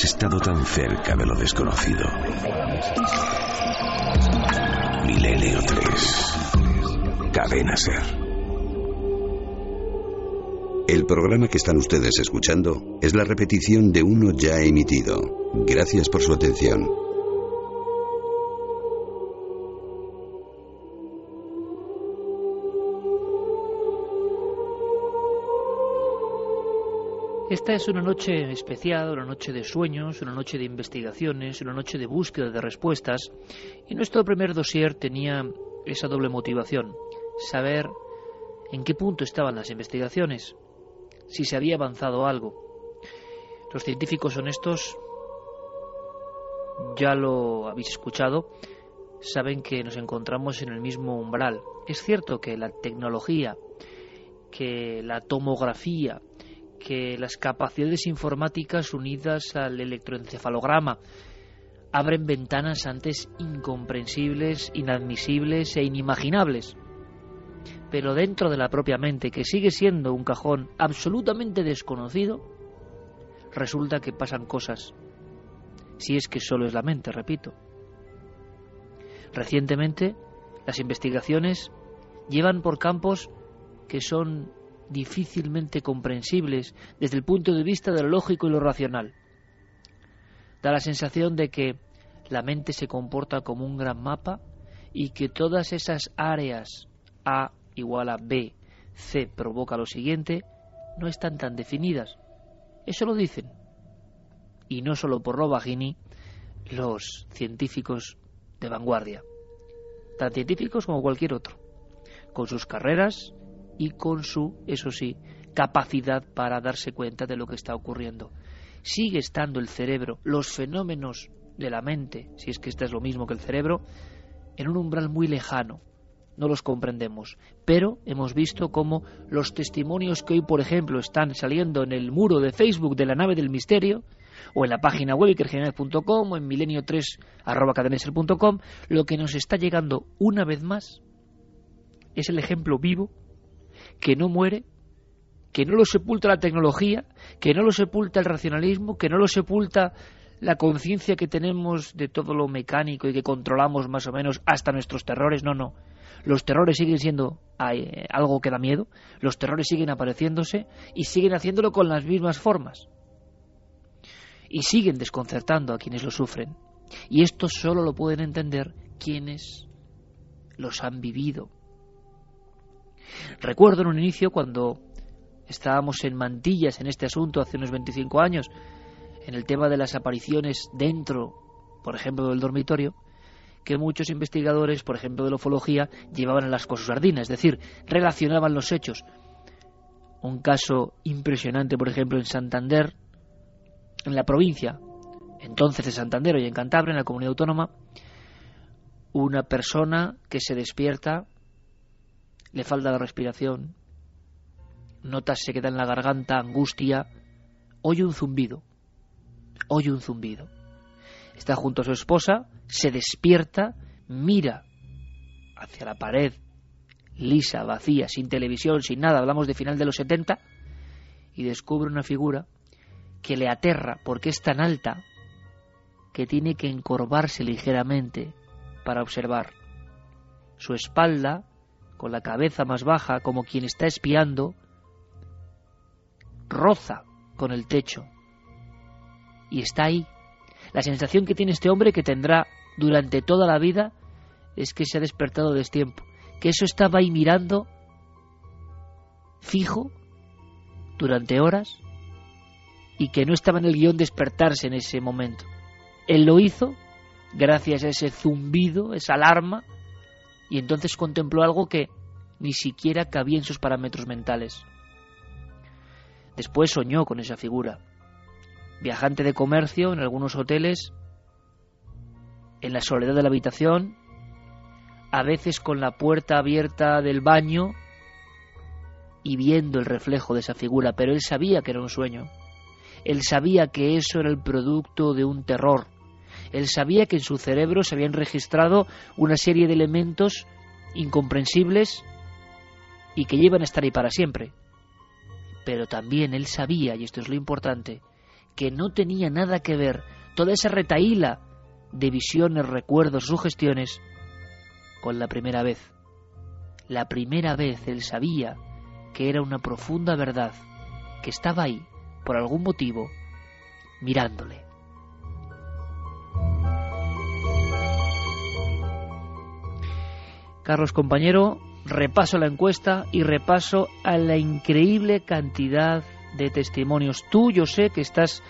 Estado tan cerca de lo desconocido. Milenio 3. Cadena Ser. El programa que están ustedes escuchando es la repetición de uno ya emitido. Gracias por su atención. Esta es una noche especial, una noche de sueños, una noche de investigaciones, una noche de búsqueda de respuestas. Y nuestro primer dossier tenía esa doble motivación, saber en qué punto estaban las investigaciones, si se había avanzado algo. Los científicos honestos, ya lo habéis escuchado, saben que nos encontramos en el mismo umbral. Es cierto que la tecnología, que la tomografía, que las capacidades informáticas unidas al electroencefalograma abren ventanas antes incomprensibles, inadmisibles e inimaginables pero dentro de la propia mente, que sigue siendo un cajón absolutamente desconocido, resulta que pasan cosas. Si es que solo es la mente, repito. Recientemente, las investigaciones llevan por campos que son difícilmente comprensibles desde el punto de vista de lo lógico y lo racional. Da la sensación de que la mente se comporta como un gran mapa y que todas esas áreas A, igual a B, C provoca lo siguiente, no están tan definidas. Eso lo dicen. Y no solo por Robagini, los científicos de vanguardia. Tan científicos como cualquier otro. Con sus carreras y con su, eso sí, capacidad para darse cuenta de lo que está ocurriendo. Sigue estando el cerebro, los fenómenos de la mente, si es que este es lo mismo que el cerebro, en un umbral muy lejano, no los comprendemos. Pero hemos visto cómo los testimonios que hoy, por ejemplo, están saliendo en el muro de Facebook de la nave del misterio, o en la página web ikergenerales.com o en milenio3 lo que nos está llegando una vez más es el ejemplo vivo que no muere, que no lo sepulta la tecnología, que no lo sepulta el racionalismo, que no lo sepulta la conciencia que tenemos de todo lo mecánico y que controlamos más o menos hasta nuestros terrores, no, no. Los terrores siguen siendo eh, algo que da miedo, los terrores siguen apareciéndose y siguen haciéndolo con las mismas formas. Y siguen desconcertando a quienes lo sufren. Y esto solo lo pueden entender quienes los han vivido. Recuerdo en un inicio cuando estábamos en mantillas en este asunto hace unos 25 años, en el tema de las apariciones dentro, por ejemplo, del dormitorio, que muchos investigadores, por ejemplo de la ufología, llevaban a las cosas sardinas, es decir, relacionaban los hechos. Un caso impresionante, por ejemplo, en Santander, en la provincia, entonces de Santander, y en Cantabria, en la comunidad autónoma, una persona que se despierta, le falta la respiración, notas se queda en la garganta, angustia, oye un zumbido, oye un zumbido está junto a su esposa, se despierta, mira hacia la pared, lisa, vacía, sin televisión, sin nada, hablamos de final de los 70, y descubre una figura que le aterra porque es tan alta que tiene que encorvarse ligeramente para observar. Su espalda, con la cabeza más baja, como quien está espiando, roza con el techo. Y está ahí, la sensación que tiene este hombre que tendrá durante toda la vida es que se ha despertado destiempo, que eso estaba ahí mirando fijo durante horas y que no estaba en el guion despertarse en ese momento. Él lo hizo gracias a ese zumbido, esa alarma, y entonces contempló algo que ni siquiera cabía en sus parámetros mentales. Después soñó con esa figura, viajante de comercio en algunos hoteles, en la soledad de la habitación, a veces con la puerta abierta del baño y viendo el reflejo de esa figura, pero él sabía que era un sueño. Él sabía que eso era el producto de un terror. Él sabía que en su cerebro se habían registrado una serie de elementos incomprensibles y que llevan a estar ahí para siempre. Pero también él sabía, y esto es lo importante, que no tenía nada que ver toda esa retaíla de visiones, recuerdos, sugestiones con la primera vez. La primera vez él sabía que era una profunda verdad, que estaba ahí, por algún motivo, mirándole. Carlos compañero, repaso la encuesta y repaso a la increíble cantidad de testimonios. Tú, yo sé que estás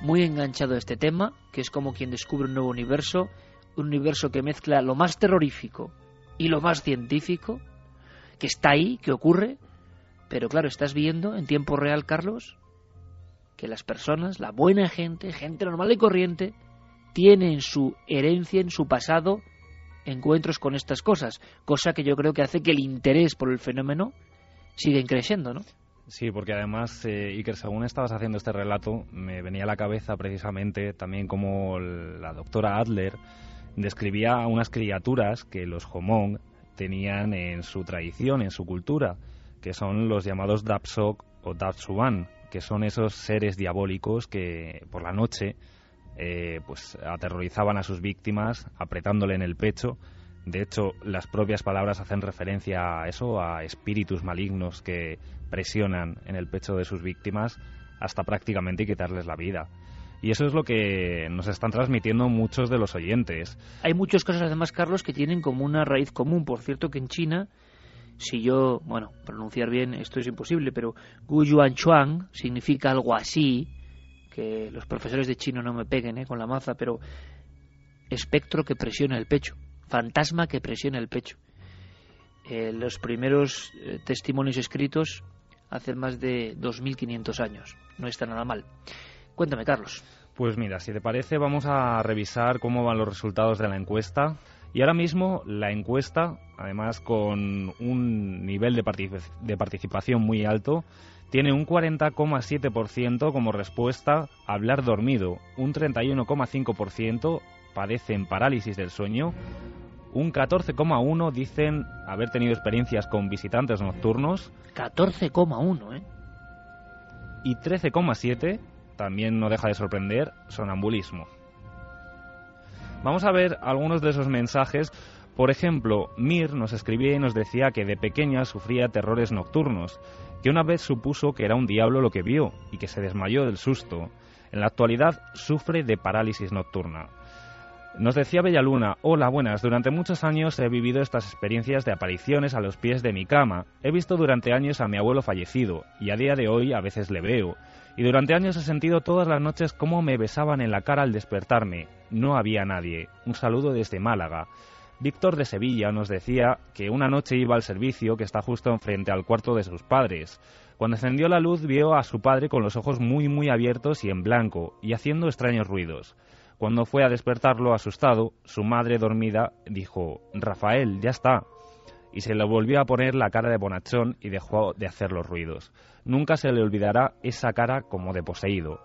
muy enganchado a este tema, que es como quien descubre un nuevo universo, un universo que mezcla lo más terrorífico y lo más científico, que está ahí, que ocurre, pero claro, estás viendo en tiempo real, Carlos, que las personas, la buena gente, gente normal y corriente, tiene en su herencia, en su pasado, encuentros con estas cosas, cosa que yo creo que hace que el interés por el fenómeno siga creciendo, ¿no? Sí, porque además, eh, Iker, según estabas haciendo este relato, me venía a la cabeza precisamente también como la doctora Adler describía a unas criaturas que los Homong tenían en su tradición, en su cultura, que son los llamados Dapsok o Dapsuban, que son esos seres diabólicos que por la noche eh, pues aterrorizaban a sus víctimas apretándole en el pecho. De hecho, las propias palabras hacen referencia a eso, a espíritus malignos que presionan en el pecho de sus víctimas hasta prácticamente quitarles la vida. Y eso es lo que nos están transmitiendo muchos de los oyentes. Hay muchas cosas además, Carlos, que tienen como una raíz común. Por cierto, que en China, si yo, bueno, pronunciar bien esto es imposible, pero Gu Yuan Chuang significa algo así, que los profesores de chino no me peguen ¿eh? con la maza, pero espectro que presiona el pecho, fantasma que presiona el pecho. Eh, los primeros eh, testimonios escritos hace más de 2.500 años. No está nada mal. Cuéntame, Carlos. Pues mira, si te parece, vamos a revisar cómo van los resultados de la encuesta. Y ahora mismo la encuesta, además con un nivel de participación muy alto, tiene un 40,7% como respuesta a hablar dormido, un 31,5% padecen parálisis del sueño, un 14,1% dicen haber tenido experiencias con visitantes nocturnos. 14,1, ¿eh? Y 13,7%, también no deja de sorprender, sonambulismo. Vamos a ver algunos de esos mensajes. Por ejemplo, Mir nos escribía y nos decía que de pequeña sufría terrores nocturnos que una vez supuso que era un diablo lo que vio y que se desmayó del susto. En la actualidad sufre de parálisis nocturna. Nos decía Bellaluna, hola, buenas, durante muchos años he vivido estas experiencias de apariciones a los pies de mi cama. He visto durante años a mi abuelo fallecido y a día de hoy a veces le veo. Y durante años he sentido todas las noches cómo me besaban en la cara al despertarme. No había nadie. Un saludo desde Málaga. Víctor de Sevilla nos decía que una noche iba al servicio que está justo enfrente al cuarto de sus padres. Cuando encendió la luz vio a su padre con los ojos muy muy abiertos y en blanco, y haciendo extraños ruidos. Cuando fue a despertarlo asustado, su madre dormida dijo Rafael, ya está. Y se le volvió a poner la cara de bonachón y dejó de hacer los ruidos. Nunca se le olvidará esa cara como de poseído.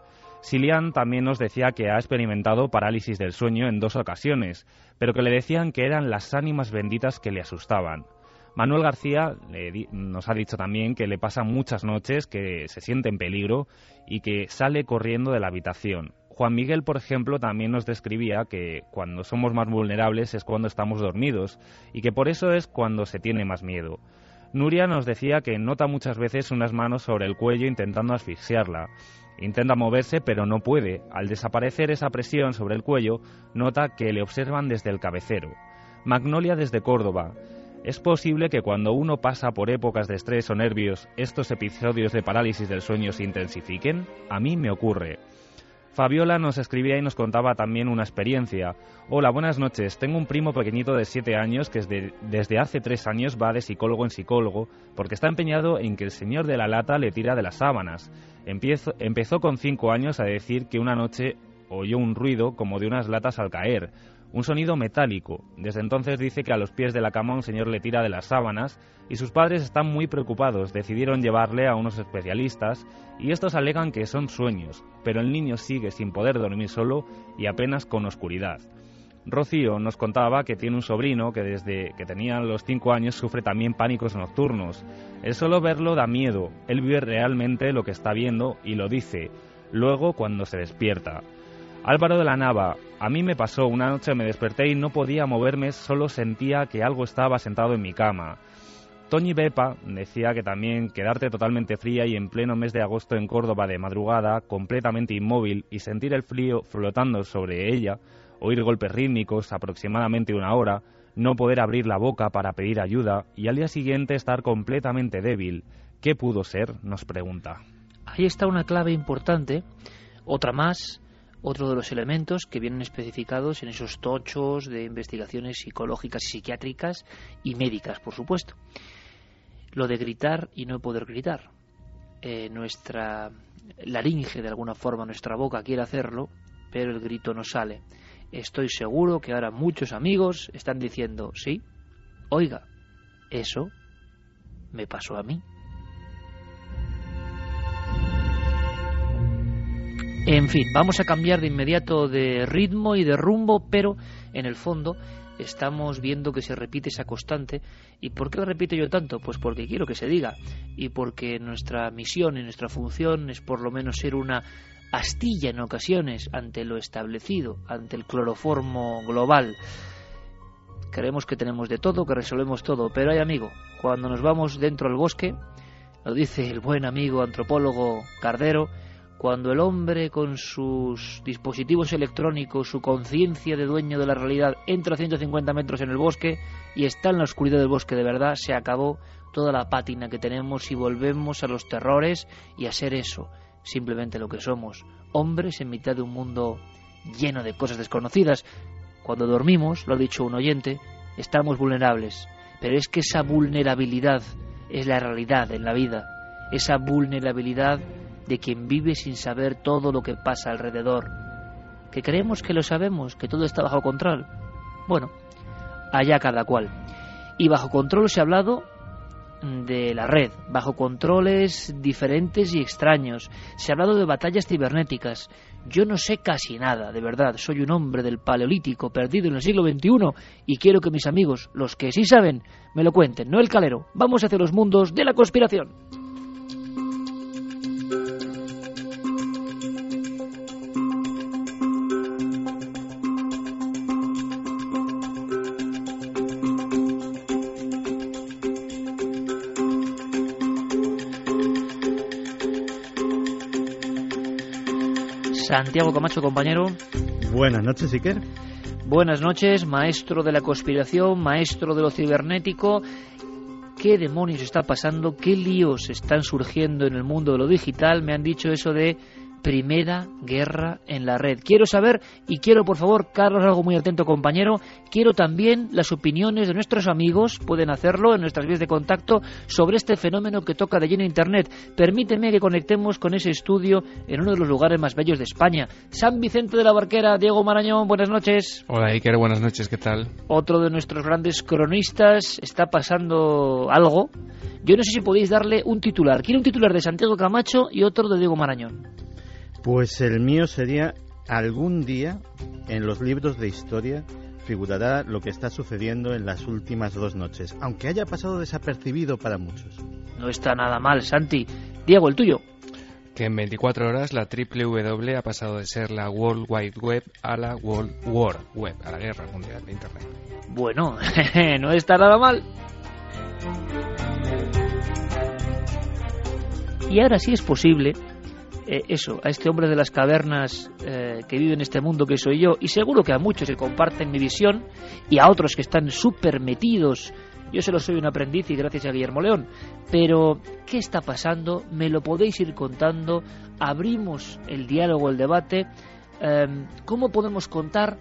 Silian también nos decía que ha experimentado parálisis del sueño en dos ocasiones, pero que le decían que eran las ánimas benditas que le asustaban. Manuel García nos ha dicho también que le pasa muchas noches que se siente en peligro y que sale corriendo de la habitación. Juan Miguel, por ejemplo, también nos describía que cuando somos más vulnerables es cuando estamos dormidos y que por eso es cuando se tiene más miedo. Nuria nos decía que nota muchas veces unas manos sobre el cuello intentando asfixiarla Intenta moverse pero no puede. Al desaparecer esa presión sobre el cuello, nota que le observan desde el cabecero. Magnolia desde Córdoba. ¿Es posible que cuando uno pasa por épocas de estrés o nervios, estos episodios de parálisis del sueño se intensifiquen? A mí me ocurre. Fabiola nos escribía y nos contaba también una experiencia. Hola, buenas noches. Tengo un primo pequeñito de 7 años que desde, hace 3 años va de psicólogo en psicólogo porque está empeñado en que el señor de la lata le tira de las sábanas. empezó con 5 años a decir que una noche oyó un ruido como de unas latas al caer. Un sonido metálico. Desde entonces dice que a los pies de la cama un señor le tira de las sábanas y sus padres están muy preocupados. Decidieron llevarle a unos especialistas y estos alegan que son sueños, pero el niño sigue sin poder dormir solo y apenas con oscuridad. Rocío nos contaba que tiene un sobrino que desde que tenía los cinco años sufre también pánicos nocturnos. El solo verlo da miedo, él vive realmente lo que está viendo y lo dice, luego cuando se despierta. Álvaro de la Nava, a mí me pasó, una noche me desperté y no podía moverme, solo sentía que algo estaba sentado en mi cama. Toñi Bepa decía que también quedarte totalmente fría y en pleno mes de agosto en Córdoba de madrugada, completamente inmóvil y sentir el frío flotando sobre ella, oír golpes rítmicos aproximadamente una hora, no poder abrir la boca para pedir ayuda y al día siguiente estar completamente débil. ¿Qué pudo ser? nos pregunta. Ahí está una clave importante, otra más, otro de los elementos que vienen especificados en esos tochos de investigaciones psicológicas y psiquiátricas y médicas, por supuesto. Lo de gritar y no poder gritar. Eh, nuestra laringe, de alguna forma, nuestra boca quiere hacerlo, pero el grito no sale. Estoy seguro que ahora muchos amigos están diciendo, sí, oiga, eso me pasó a mí. En fin, vamos a cambiar de inmediato de ritmo y de rumbo, pero en el fondo estamos viendo que se repite esa constante. ¿Y por qué lo repito yo tanto? Pues porque quiero que se diga y porque nuestra misión y nuestra función es por lo menos ser una astilla en ocasiones ante lo establecido, ante el cloroformo global. Creemos que tenemos de todo, que resolvemos todo, pero hay amigo, cuando nos vamos dentro del bosque, lo dice el buen amigo antropólogo Cardero, cuando el hombre con sus dispositivos electrónicos, su conciencia de dueño de la realidad, entra a 150 metros en el bosque y está en la oscuridad del bosque de verdad, se acabó toda la pátina que tenemos y volvemos a los terrores y a ser eso, simplemente lo que somos, hombres en mitad de un mundo lleno de cosas desconocidas. Cuando dormimos, lo ha dicho un oyente, estamos vulnerables, pero es que esa vulnerabilidad es la realidad en la vida, esa vulnerabilidad de quien vive sin saber todo lo que pasa alrededor. Que creemos que lo sabemos, que todo está bajo control. Bueno, allá cada cual. Y bajo control se ha hablado de la red, bajo controles diferentes y extraños. Se ha hablado de batallas cibernéticas. Yo no sé casi nada, de verdad. Soy un hombre del Paleolítico perdido en el siglo XXI y quiero que mis amigos, los que sí saben, me lo cuenten, no el calero. Vamos hacia los mundos de la conspiración. Santiago Camacho, compañero. Buenas noches, Iker. Buenas noches, maestro de la conspiración, maestro de lo cibernético. ¿Qué demonios está pasando? ¿Qué líos están surgiendo en el mundo de lo digital? Me han dicho eso de Primera Guerra en la Red. Quiero saber, y quiero por favor, Carlos, algo muy atento compañero, quiero también las opiniones de nuestros amigos, pueden hacerlo en nuestras vías de contacto, sobre este fenómeno que toca de lleno Internet. Permíteme que conectemos con ese estudio en uno de los lugares más bellos de España. San Vicente de la Barquera, Diego Marañón, buenas noches. Hola Iker, buenas noches, ¿qué tal? Otro de nuestros grandes cronistas, está pasando algo. Yo no sé si podéis darle un titular. Quiero un titular de Santiago Camacho y otro de Diego Marañón. Pues el mío sería algún día en los libros de historia figurará lo que está sucediendo en las últimas dos noches, aunque haya pasado desapercibido para muchos. No está nada mal, Santi. Diego, el tuyo. Que en 24 horas la triple W ha pasado de ser la World Wide Web a la World War Web, a la guerra mundial de Internet. Bueno, no está nada mal. Y ahora sí es posible eh, eso, a este hombre de las cavernas eh, que vive en este mundo que soy yo, y seguro que a muchos que comparten mi visión y a otros que están súper metidos. Yo solo soy un aprendiz y gracias a Guillermo León. Pero, ¿qué está pasando? Me lo podéis ir contando. Abrimos el diálogo, el debate. Em, ¿Cómo podemos contar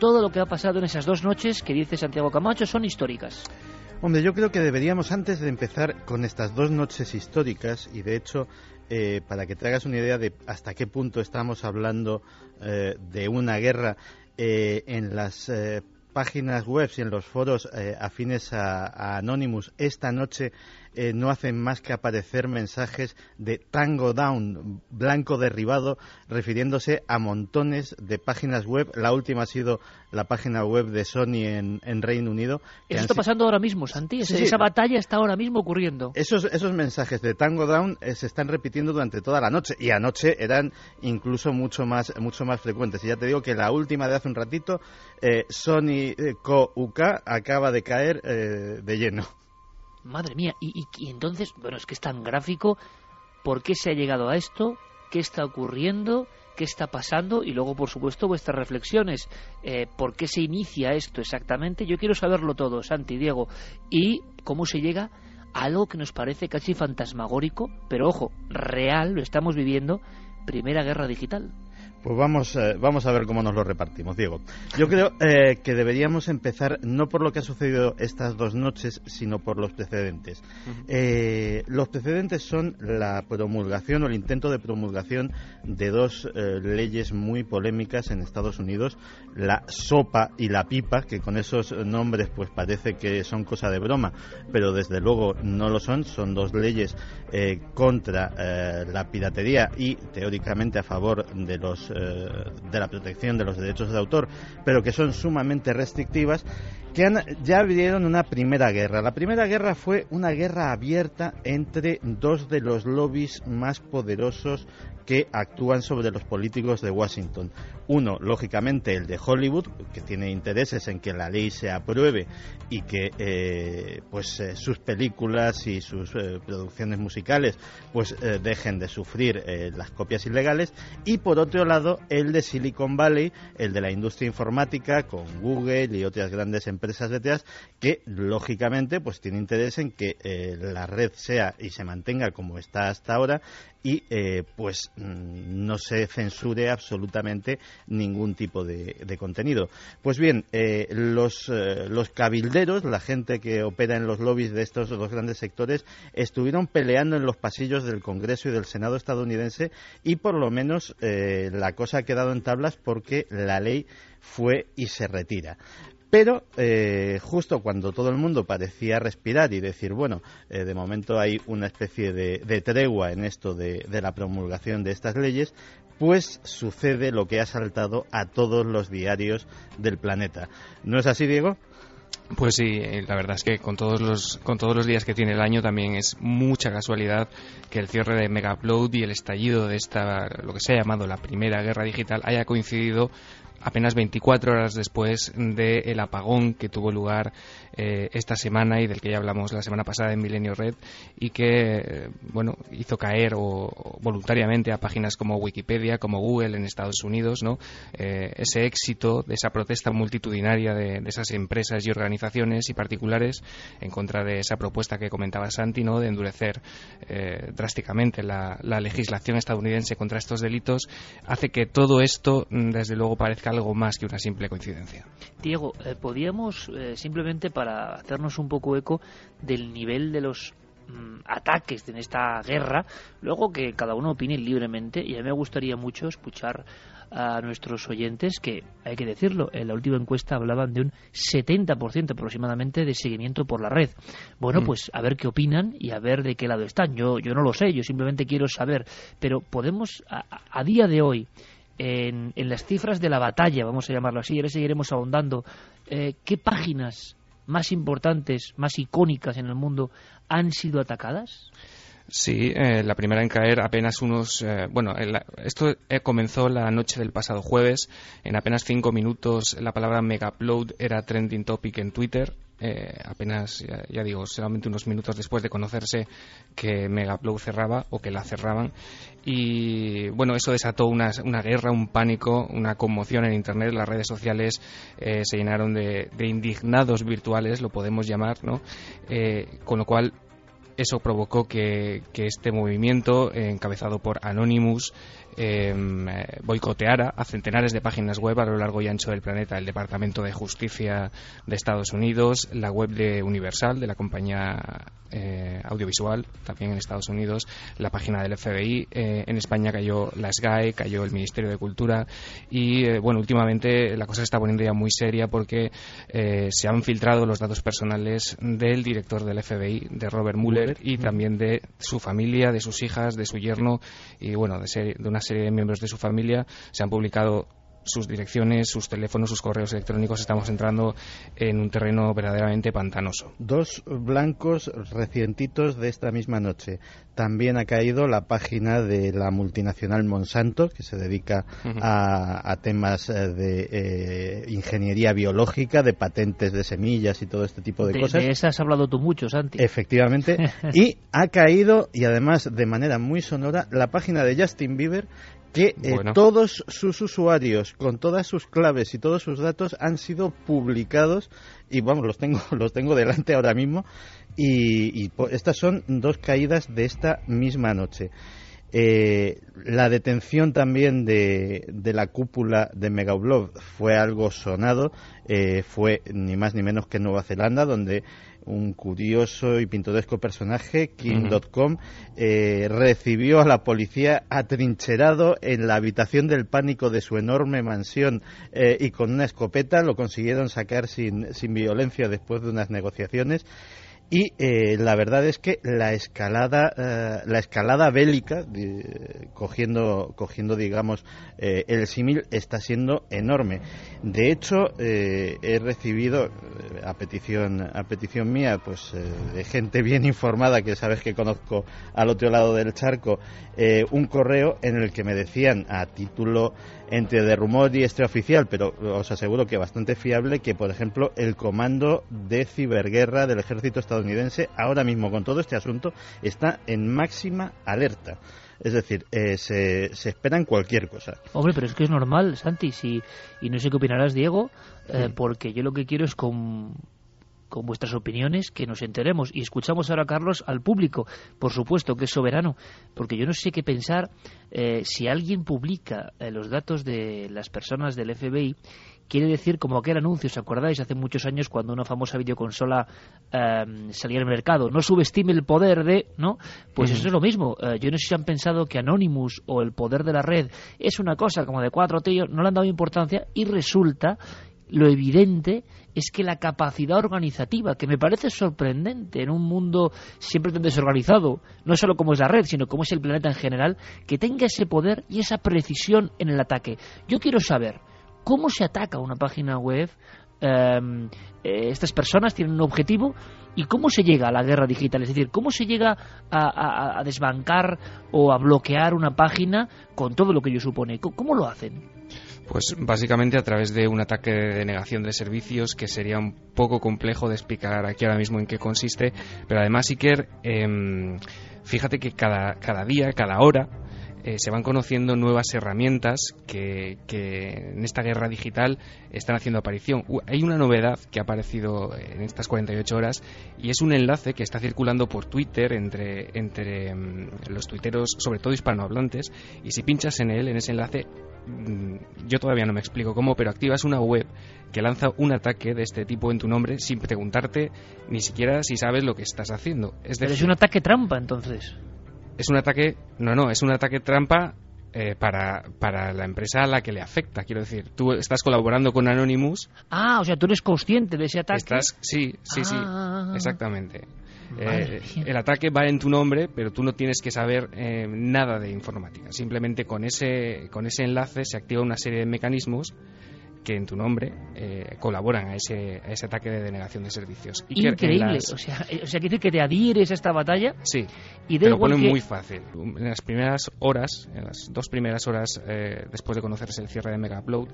todo lo que ha pasado en esas dos noches que dice Santiago Camacho son históricas? Hombre, yo creo que deberíamos, antes de empezar con estas dos noches históricas, y de hecho eh, para que te hagas una idea de hasta qué punto estamos hablando eh, de una guerra, en las páginas web y en los foros afines a Anonymous esta noche eh, no hacen más que aparecer mensajes de Tango Down, blanco derribado, refiriéndose a montones de páginas web. La última ha sido la página web de Sony en, Reino Unido. Eso está pasando ahora mismo, Santi. esa batalla está ahora mismo ocurriendo. Esos, esos mensajes de Tango Down eh, se están repitiendo durante toda la noche y anoche eran incluso mucho más, mucho más frecuentes. Y ya te digo que la última de hace un ratito, eh, Sony Co. UK acaba de caer de lleno. Madre mía, y, entonces, bueno, es que es tan gráfico, ¿por qué se ha llegado a esto? ¿Qué está ocurriendo? ¿Qué está pasando? Y luego, por supuesto, vuestras reflexiones. Eh, ¿Por qué se inicia esto exactamente? Yo quiero saberlo todo, Santi, Diego. Y cómo se llega a algo que nos parece casi fantasmagórico, pero ojo, real, lo estamos viviendo, Primera Guerra Digital. Pues vamos, eh, vamos a ver cómo nos lo repartimos, Diego. Yo creo eh, que deberíamos empezar no por lo que ha sucedido estas dos noches, sino por los precedentes. Eh, los precedentes son la promulgación o el intento de promulgación de dos leyes muy polémicas en Estados Unidos, la sopa y la pipa, que con esos nombres pues parece que son cosa de broma, pero desde luego no lo son. Son dos leyes contra la piratería y teóricamente a favor de los de la protección de los derechos de autor, pero que son sumamente restrictivas, que ya abrieron una primera guerra. La primera guerra fue una guerra abierta entre dos de los lobbies más poderosos que actúan sobre los políticos de Washington. Uno, lógicamente, el de Hollywood, que tiene intereses en que la ley se apruebe y que eh, pues eh, sus películas y sus eh, producciones musicales pues dejen de sufrir las copias ilegales. Y por otro lado, el de Silicon Valley, el de la industria informática, con Google y otras grandes empresas detrás, que lógicamente pues tiene interés en que la red sea y se mantenga como está hasta ahora y pues mm, no se censure absolutamente ningún tipo de, contenido. Pues bien, eh, los, eh, los cabilderos, la gente que opera en los lobbies de estos dos grandes sectores, estuvieron peleando en los pasillos del Congreso y del Senado estadounidense y por lo menos la cosa ha quedado en tablas porque la ley fue y se retira. Pero eh, justo cuando todo el mundo parecía respirar y decir, bueno, eh, de momento hay una especie de, tregua en esto de, la promulgación de estas leyes, pues sucede lo que ha saltado a todos los diarios del planeta. ¿No es así, Diego? Pues sí, eh, la verdad es que con todos los con todos los días que tiene el año también es mucha casualidad que el cierre de Megaupload y el estallido de esta lo que se ha llamado la primera guerra digital haya coincidido apenas 24 horas después del apagón que tuvo lugar eh, esta semana y del que ya hablamos la semana pasada en Milenio Red y que eh, bueno hizo caer voluntariamente a páginas como Wikipedia, como Google en Estados Unidos, ¿no? Eh, ese éxito de esa protesta multitudinaria de, esas empresas y organizaciones y particulares en contra de esa propuesta que comentaba Santi, ¿no? De endurecer drásticamente la, la legislación estadounidense contra estos delitos hace que todo esto mm, desde luego parezca algo más que una simple coincidencia. Diego, podíamos simplemente para para hacernos un poco eco del nivel de los mm, ataques en esta guerra, luego que cada uno opine libremente y a mí me gustaría mucho escuchar a nuestros oyentes que, hay que decirlo, en la última encuesta hablaban de un 70% aproximadamente de seguimiento por la red. Bueno, mm. pues a ver qué opinan y a ver de qué lado están. Yo, yo no lo sé, yo simplemente quiero saber, pero podemos a, día de hoy en, en, las cifras de la batalla, vamos a llamarlo así, ahora seguiremos ahondando, eh, ¿qué páginas más importantes, más icónicas en el mundo han sido atacadas? Sí, eh, la primera en caer apenas unos. Eh, bueno, esto eh, comenzó la noche del pasado jueves. En apenas cinco minutos la palabra Megaupload era trending topic en Twitter. Eh, apenas, ya, digo, solamente unos minutos después de conocerse que Megaupload cerraba o que la cerraban. Y bueno, eso desató una, una guerra, un pánico, una conmoción en Internet. Las redes sociales eh, se llenaron de, indignados virtuales, lo podemos llamar, ¿no? Eh, con lo cual eso provocó que, este movimiento, encabezado por Anonymous, eh, boicoteara a centenares de páginas web a lo largo y ancho del planeta. El Departamento de Justicia de Estados Unidos, la web de Universal, de la compañía eh, audiovisual, también en Estados Unidos, la página del FBI. Eh, en España cayó la SGAE, cayó el Ministerio de Cultura y, eh, bueno, últimamente la cosa se está poniendo ya muy seria porque se han filtrado los datos personales del director del FBI, de Robert Mueller, y también de su familia, de sus hijas, de su yerno y, bueno, de, de una serie miembros de su familia. Se han publicado sus direcciones, sus teléfonos, sus correos electrónicos, estamos entrando en un terreno verdaderamente pantanoso. Dos blancos recientitos de esta misma noche. También ha caído la página de la multinacional Monsanto, que se dedica a, temas eh, de eh, ingeniería biológica, de patentes de semillas y todo este tipo de, cosas. De esas has hablado tú mucho, Santi. Efectivamente. y ha caído, y además de manera muy sonora, la página de Justin Bieber, que eh, todos sus usuarios con todas sus claves y todos sus datos han sido publicados y vamos los tengo los tengo delante ahora mismo y, estas son dos caídas de esta misma noche. Eh, la detención también de, de la cúpula de Megablog fue algo sonado, eh, fue ni más ni menos que en Nueva Zelanda, donde un curioso y pintoresco personaje, King.com, eh, recibió a la policía atrincherado en la habitación del pánico de su enorme mansión eh, y con una escopeta. Lo consiguieron sacar sin, sin violencia después de unas negociaciones y eh, la verdad es que la escalada eh, la escalada bélica cogiendo cogiendo digamos eh, el símil está siendo enorme. De hecho he recibido a petición a petición mía pues de gente bien informada que sabes que conozco al otro lado del charco un correo en el que me decían a título entre de rumor y extraoficial, pero os aseguro que bastante fiable, que por ejemplo el comando de ciberguerra del ejército estadounidense ahora mismo con todo este asunto está en máxima alerta. Es decir, eh, se, se esperan cualquier cosa. Hombre, pero es que es normal, Santi, si, y no sé qué opinarás, Diego, eh, porque yo lo que quiero es con con vuestras opiniones, que nos enteremos. Y escuchamos ahora, Carlos, al público, por supuesto, que es soberano, porque yo no sé qué pensar eh, si alguien publica eh, los datos de las personas del FBI. Quiere decir, como aquel anuncio, ¿os acordáis? Hace muchos años cuando una famosa videoconsola em, salía al mercado. No subestime el poder de, ¿no? Pues eso es lo mismo. Eh, yo no sé si han pensado que Anonymous o el poder de la red es una cosa como de cuatro tíos, no le han dado importancia y resulta lo evidente es que la capacidad organizativa, que me parece sorprendente en un mundo siempre tan desorganizado, no solo como es la red, sino como es el planeta en general, que tenga ese poder y esa precisión en el ataque. Yo quiero saber cómo se ataca una página web. Em, eh, estas personas tienen un objetivo y cómo se llega a la guerra digital, es decir, cómo se llega a, desbancar o a bloquear una página con todo lo que ello supone. ¿Cómo lo hacen? Pues básicamente a través de un ataque de denegación de servicios que sería un poco complejo de explicar aquí ahora mismo en qué consiste, pero además Iker, eh, fíjate que cada, cada día, cada hora, eh, se van conociendo nuevas herramientas que, en esta guerra digital están haciendo aparición. hay una novedad que ha aparecido en estas 48 horas y es un enlace que está circulando por Twitter entre, entre mm, los tuiteros, sobre todo hispanohablantes, y si pinchas en él, en ese enlace, mm, yo todavía no me explico cómo, pero activas una web que lanza un ataque de este tipo en tu nombre sin preguntarte ni siquiera si sabes lo que estás haciendo. Es es un ataque trampa, entonces es un ataque, no, no, es un ataque trampa eh, para, para la empresa a la que le afecta. Quiero decir, tú estás colaborando con Anonymous. Ah, o sea, tú eres consciente de ese ataque. Estás, sí, sí, sí, ah. exactamente. Eh, el ataque va en tu nombre, pero tú no tienes que saber eh, nada de informática. Simplemente con ese, con ese enlace se activa una serie de mecanismos que en tu nombre eh, colaboran a ese, a ese ataque de denegación de servicios. Increíble. O sea, eh, o sea, que que te adhieres a esta batalla. Sí. Y te lo ponen muy fácil. En las primeras horas, en las dos primeras horas eh, después de conocerse el cierre de Mega Upload,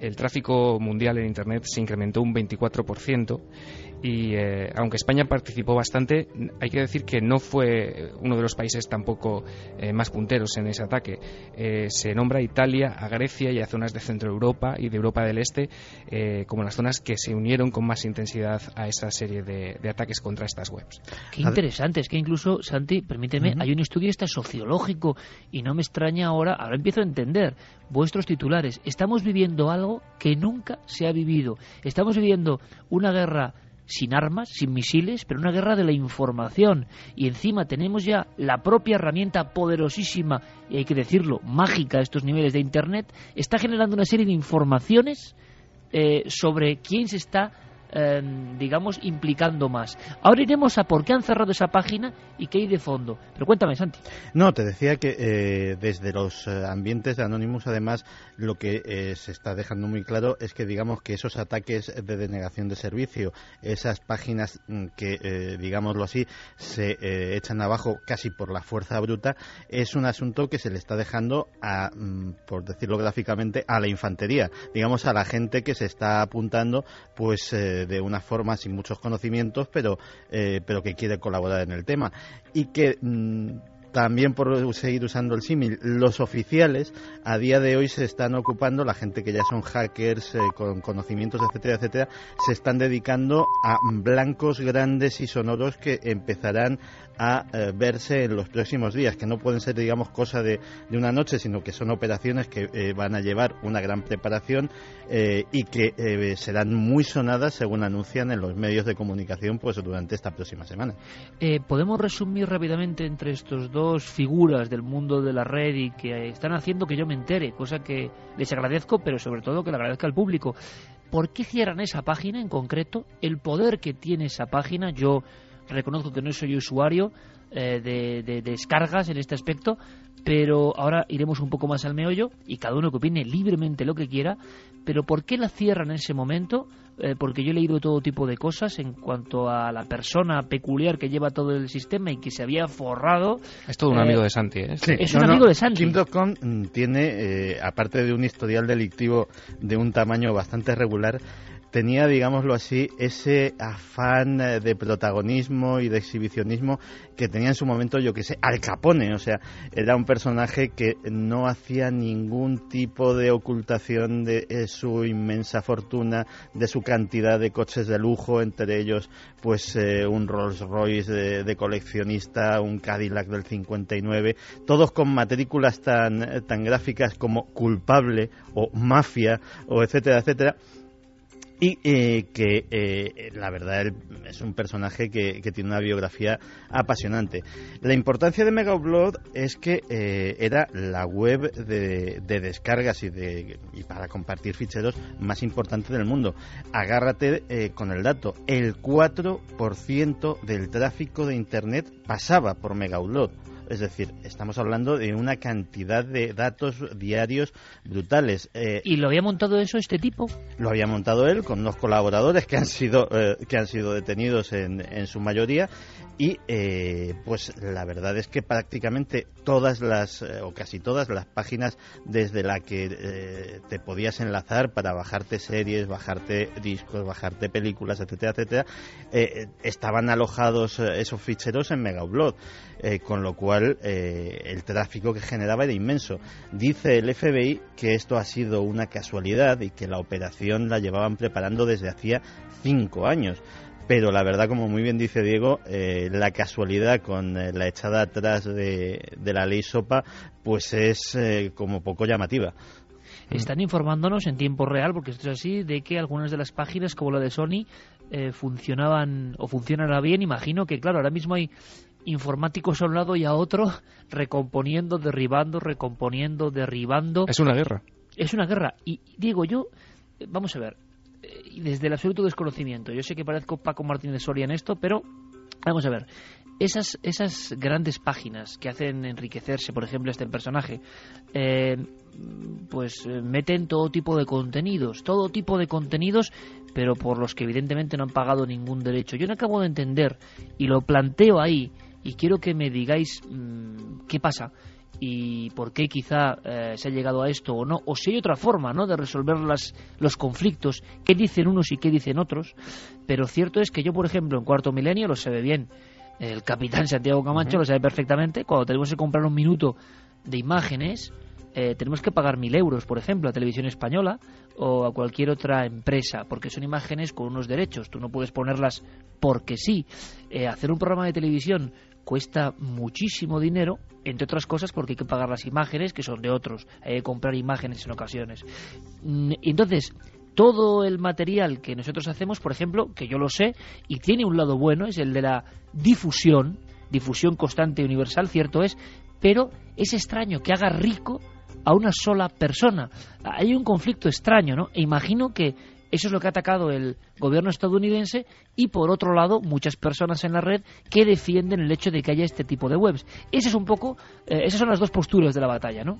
el tráfico mundial en Internet se incrementó un 24% y eh, aunque España participó bastante, hay que decir que no fue uno de los países tampoco eh, más punteros en ese ataque. Eh, se nombra a Italia, a Grecia y a zonas de Centro Europa y de Europa del del Este eh, como las zonas que se unieron con más intensidad a esa serie de, ataques contra estas webs. Qué interesante, es que incluso, Santi, permíteme, hay un estudio este sociológico y no me extraña ahora, ahora empiezo a entender vuestros titulares. Estamos viviendo algo que nunca se ha vivido. Estamos viviendo una guerra sin armas, sin misiles, pero una guerra de la información. Y encima tenemos ya la propia herramienta poderosísima, y hay que decirlo, mágica a estos niveles de Internet, está generando una serie de informaciones eh, sobre quién se está Em, digamos, implicando más. Ahora iremos a por qué han cerrado esa página y qué hay de fondo. Pero cuéntame, Santi. No, te decía que eh, desde los eh, ambientes de Anonymous, además, lo que eh, se está dejando muy claro es que, digamos, que esos ataques de denegación de servicio, esas páginas mm, que, digámoslo así, se echan abajo casi por la fuerza bruta, es un asunto que se le está dejando, a, mm, por decirlo gráficamente, a la infantería, digamos, a la gente que se está apuntando, pues de una forma sin muchos conocimientos, pero, eh, pero que quiere colaborar en el tema. Y que mm, también por seguir usando el símil, los oficiales a día de hoy se están ocupando, la gente que ya son hackers eh, con conocimientos, etcétera, etcétera, se están dedicando a blancos grandes y sonoros que empezarán a eh, verse en los próximos días, que no pueden ser, digamos, cosa de, una noche, sino que son operaciones que eh, van a llevar una gran preparación y que serán muy sonadas, según anuncian en los medios de comunicación, pues durante esta próxima semana. ¿Podemos resumir rápidamente entre estos dos? Figuras del mundo de la red y que están haciendo que yo me entere, cosa que les agradezco, pero sobre todo que le agradezca al público. ¿Por qué cierran esa página en concreto? El poder que tiene esa página, yo reconozco que no soy usuario eh, de, de, descargas en este aspecto, pero ahora iremos un poco más al meollo y cada uno que opine libremente lo que quiera, pero ¿por qué la cierran en ese momento? Eh, porque yo he leído todo tipo de cosas en cuanto a la persona peculiar que lleva todo el sistema y que se había forrado. Es todo un amigo de Santi, ¿eh? Es un amigo de Santi. Kim.com mm, tiene, eh, aparte de un historial delictivo de un tamaño bastante regular, tenía, digámoslo así, ese afán eh, de protagonismo y de exhibicionismo que tenía en su momento, yo que sé, Al Capone. O sea, era un personaje que no hacía ningún tipo de ocultación de eh, su inmensa fortuna, de su cantidad de coches de lujo, entre ellos, pues, eh, un Rolls Royce de, de, coleccionista, un Cadillac del 59, todos con matrículas tan, tan gráficas como culpable o mafia o etcétera, etcétera y eh, que eh, la verdad es un personaje que, tiene una biografía apasionante. La importancia de Megaupload es que eh, era la web de, descargas y, de, y para compartir ficheros más importante del mundo. Agárrate con el dato, el 4% del tráfico de Internet pasaba por Megaupload. Es decir, estamos hablando de una cantidad de datos diarios brutales. Eh, ¿Y lo había montado eso este tipo? Lo había montado él con unos colaboradores que han sido, eh, que han sido detenidos en, en su mayoría y eh, pues la verdad es que prácticamente todas las o casi todas las páginas desde la que te podías enlazar para bajarte series, bajarte discos, bajarte películas, etcétera, etcétera, estaban alojados esos ficheros en Megaupload. Eh, con lo cual eh, el tráfico que generaba era inmenso. Dice el FBI que esto ha sido una casualidad y que la operación la llevaban preparando desde hacía cinco años. Pero la verdad, como muy bien dice Diego, eh, la casualidad con la echada atrás de, la ley SOPA, pues es como poco llamativa. Están informándonos en tiempo real, porque esto es así, de que algunas de las páginas, como la de Sony, funcionaban o funcionará bien. Imagino que, claro, ahora mismo hay informáticos a un lado y a otro, recomponiendo, derribando, recomponiendo, derribando. Es una guerra. Es una guerra. Y digo yo, vamos a ver, eh, desde el absoluto desconocimiento, yo sé que parezco Paco Martínez Soria en esto, pero vamos a ver, esas, esas grandes páginas que hacen enriquecerse, por ejemplo, este personaje, eh, pues eh, meten todo tipo de contenidos, todo tipo de contenidos, pero por los que evidentemente no han pagado ningún derecho. Yo no acabo de entender, y lo planteo ahí, y quiero que me digáis mm, qué pasa y por qué quizá eh, se ha llegado a esto o no, o si hay otra forma ¿no? de resolver las, los conflictos, qué dicen unos y qué dicen otros, pero cierto es que yo, por ejemplo, en Cuarto Milenio lo sabe bien, el capitán Santiago Camacho lo sabe perfectamente, cuando tenemos que comprar un minuto de imágenes, eh, tenemos que pagar mil euros, por ejemplo, a Televisión Española o a cualquier otra empresa, porque son imágenes con unos derechos. Tú no puedes ponerlas porque sí. Eh, hacer un programa de televisión cuesta muchísimo dinero, entre otras cosas porque hay que pagar las imágenes que son de otros, hay que comprar imágenes en ocasiones. Mm, entonces, todo el material que nosotros hacemos, por ejemplo, que yo lo sé, y tiene un lado bueno, es el de la difusión, difusión constante y universal, cierto es, pero es extraño que haga rico a una sola persona. Hay un conflicto extraño, ¿no? E imagino que eso es lo que ha atacado el gobierno estadounidense y, por otro lado, muchas personas en la red que defienden el hecho de que haya este tipo de webs. Ese es un poco, eh, esas son las dos posturas de la batalla, ¿no?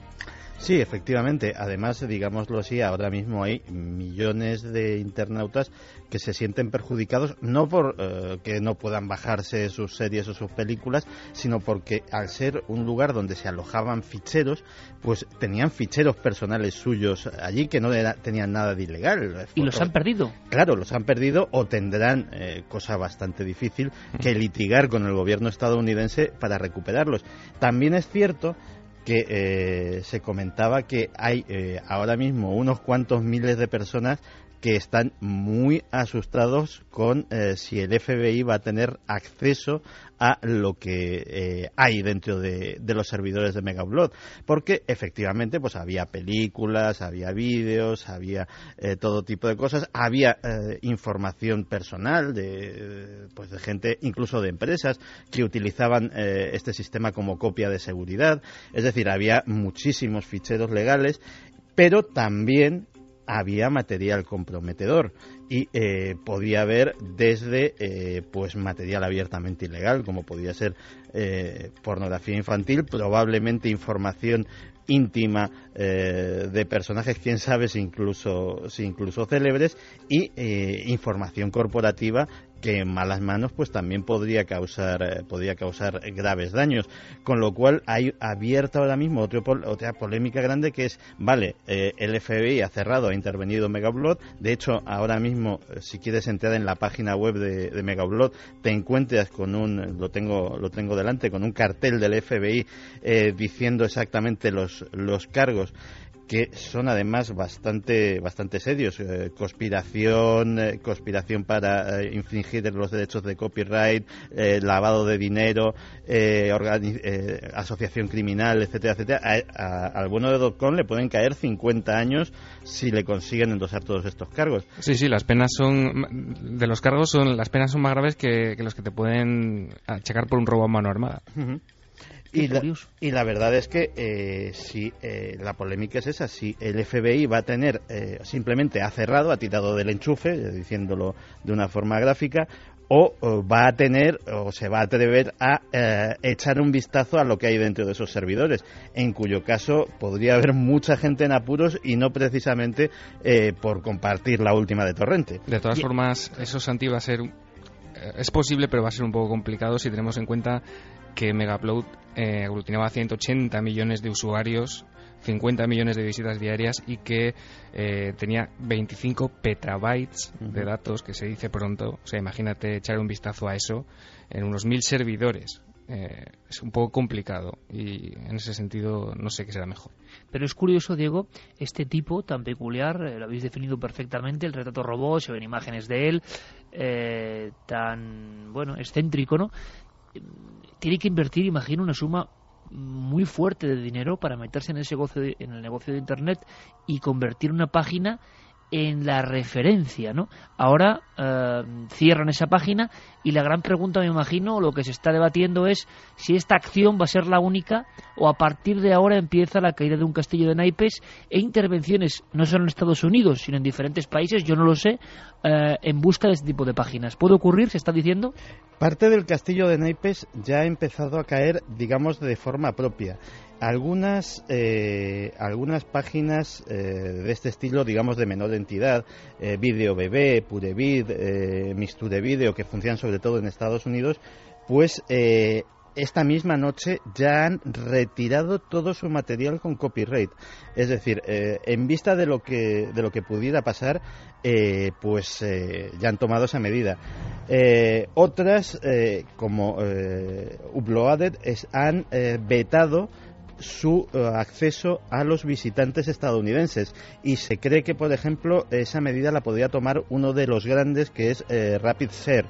Sí, efectivamente. Además, digámoslo así, ahora mismo hay millones de internautas que se sienten perjudicados no por eh, que no puedan bajarse sus series o sus películas, sino porque al ser un lugar donde se alojaban ficheros, pues tenían ficheros personales suyos allí que no tenían nada de ilegal. ¿Y los han perdido? Claro, los han perdido o tendrán, eh, cosa bastante difícil, que litigar con el gobierno estadounidense para recuperarlos. También es cierto que eh, se comentaba que hay eh, ahora mismo unos cuantos miles de personas que están muy asustados con eh, si el FBI va a tener acceso a lo que eh, hay dentro de, los servidores de Megaupload. Porque efectivamente pues había películas había vídeos había eh, todo tipo de cosas. Había información personal de pues de gente incluso de empresas que utilizaban este sistema como copia de seguridad. Es decir había muchísimos ficheros legales pero también había material comprometedor y eh, podía haber desde eh, pues material abiertamente ilegal como podía ser eh, pornografía infantil probablemente información íntima de personajes, quién sabe si incluso, si incluso célebres, y información corporativa que en malas manos pues también podría causar eh, podría causar graves daños. Con lo cual hay abierta ahora mismo otra polémica grande que es vale el FBI ha cerrado ha intervenido Megaupload de hecho ahora mismo si quieres entrar en la página web de, de te encuentras con un lo tengo lo tengo delante con un cartel del FBI diciendo exactamente los los, cargos que son además bastante bastante serios. Eh, conspiración eh, conspiración para eh, infringir los derechos de copyright lavado de dinero asociación criminal etcétera etcétera. Al bueno de Dotcom le pueden caer 50 años si le consiguen endosar todos estos cargos. Sí sí las penas son de los cargos son las penas son más graves que, los que te pueden achacar por un robo a mano armada y la, y la, verdad es que eh, si eh, la polémica es esa, si el FBI va a tener, eh, simplemente ha cerrado, ha tirado del enchufe, diciéndolo de una forma gráfica, o, va a tener o se va a atrever a echar un vistazo a lo que hay dentro de esos servidores, en cuyo caso podría haber mucha gente en apuros y no precisamente por compartir la última de Torrente. De todas formas, eso Santi va a ser es posible, pero va a ser un poco complicado si tenemos en cuenta que Megaupload eh, aglutinaba 180 millones de usuarios, 50 millones de visitas diarias y que eh, tenía 25 petabytes de datos, que se dice pronto. O sea, imagínate echar un vistazo a eso en unos mil servidores. Eh, es un poco complicado y en ese sentido no sé qué será mejor. Pero es curioso, Diego, este tipo tan peculiar, lo habéis definido perfectamente, el retrato robot, se ven imágenes de él, tan, bueno, excéntrico, ¿no? Tiene que invertir, imagino, una suma muy fuerte de dinero para meterse en ese negocio en el negocio de Internet y convertir una página en la referencia, ¿no? Ahora eh, cierran esa página y la gran pregunta, me imagino, lo que se está debatiendo es si esta acción va a ser la única o a partir de ahora empieza la caída de un castillo de naipes e intervenciones no solo en Estados Unidos, sino en diferentes países, yo no lo sé, eh, en busca de este tipo de páginas. ¿Puede ocurrir, se está diciendo? Parte del castillo de naipes ya ha empezado a caer, digamos, de forma propia. Algunas, eh, algunas páginas eh, de este estilo, digamos de menor entidad, eh, Video Bebé, Purevid, eh, Misture Video, que funcionan sobre todo en Estados Unidos, pues eh, esta misma noche ya han retirado todo su material con copyright. Es decir, en vista de lo que, de lo que pudiera pasar, pues ya han tomado esa medida. otras, como Uploaded, han vetado su eh, acceso a los visitantes estadounidenses. Y se cree que, por ejemplo, esa medida la podría tomar uno de los grandes, que es eh, Rapid Share.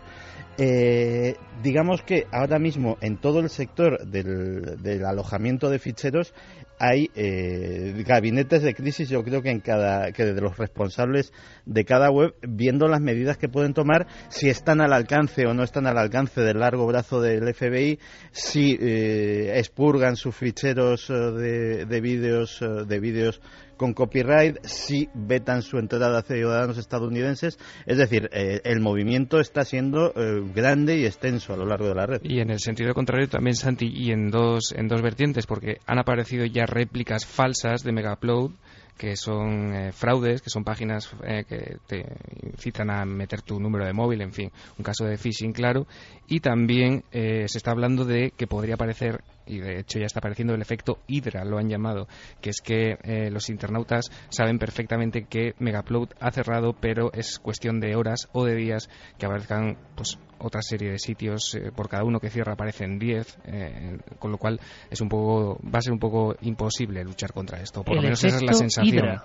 Eh, digamos que ahora mismo en todo el sector del, alojamiento de ficheros hay eh, gabinetes de crisis, yo creo que en cada que de los responsables de cada web, viendo las medidas que pueden tomar, si están al alcance o no están al alcance del largo brazo del FBI, si eh, expurgan sus ficheros de, de vídeos de vídeos con copyright si vetan su entrada hacia ciudadanos estadounidenses. Es decir, eh, el movimiento está siendo eh, grande y extenso a lo largo de la red. Y en el sentido contrario también, Santi, y en dos, en dos vertientes, porque han aparecido ya réplicas falsas de Megaupload que son eh, fraudes, que son páginas que te incitan a meter tu número de móvil, en fin, un caso de phishing claro. Y también se está hablando de que podría aparecer y de hecho ya está apareciendo el efecto Hydra, lo han llamado, que es que eh, los internautas saben perfectamente que Megaupload ha cerrado, pero es cuestión de horas o de días que aparezcan pues otra serie de sitios, eh, por cada uno que cierra aparecen 10, eh, con lo cual es un poco, va a ser un poco imposible luchar contra esto, por lo menos esa es la sensación.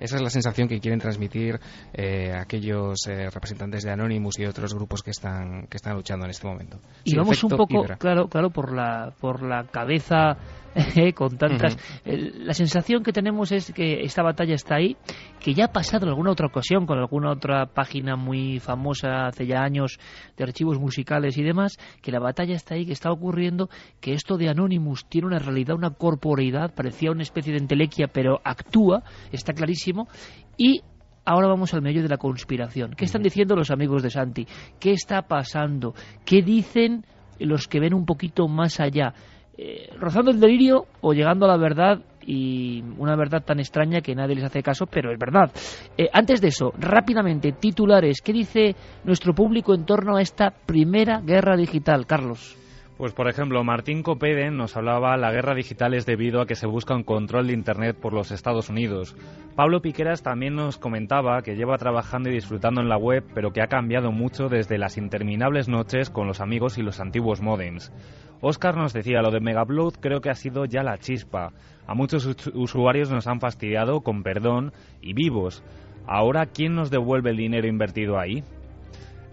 Esa es la sensación que quieren transmitir eh, aquellos eh, representantes de Anonymous y otros grupos que están que están luchando en este momento. Y vamos un poco, claro, claro, por la por la cabeza con tantas... La sensación que tenemos es que esta batalla está ahí, que ya ha pasado en alguna otra ocasión con alguna otra página muy famosa hace ya años de archivos musicales y demás, que la batalla está ahí, que está ocurriendo, que esto de Anonymous tiene una realidad, una corporeidad, parecía una especie de entelequia, pero actúa, está clarísimo, y Ahora vamos al medio de la conspiración. ¿Qué están diciendo los amigos de Santi? ¿Qué está pasando? ¿Qué dicen los que ven un poquito más allá? Eh, rozando el delirio o llegando a la verdad y una verdad tan extraña que nadie les hace caso, pero es verdad. Eh, antes de eso, rápidamente, titulares, ¿qué dice nuestro público en torno a esta primera guerra digital, Carlos? Pues por ejemplo, Martín Copeden nos hablaba la guerra digital es debido a que se busca un control de Internet por los Estados Unidos. Pablo Piqueras también nos comentaba que lleva trabajando y disfrutando en la web, pero que ha cambiado mucho desde las interminables noches con los amigos y los antiguos modems. Oscar nos decía, lo de Megablood creo que ha sido ya la chispa. A muchos usuarios nos han fastidiado con perdón y vivos. Ahora, ¿quién nos devuelve el dinero invertido ahí?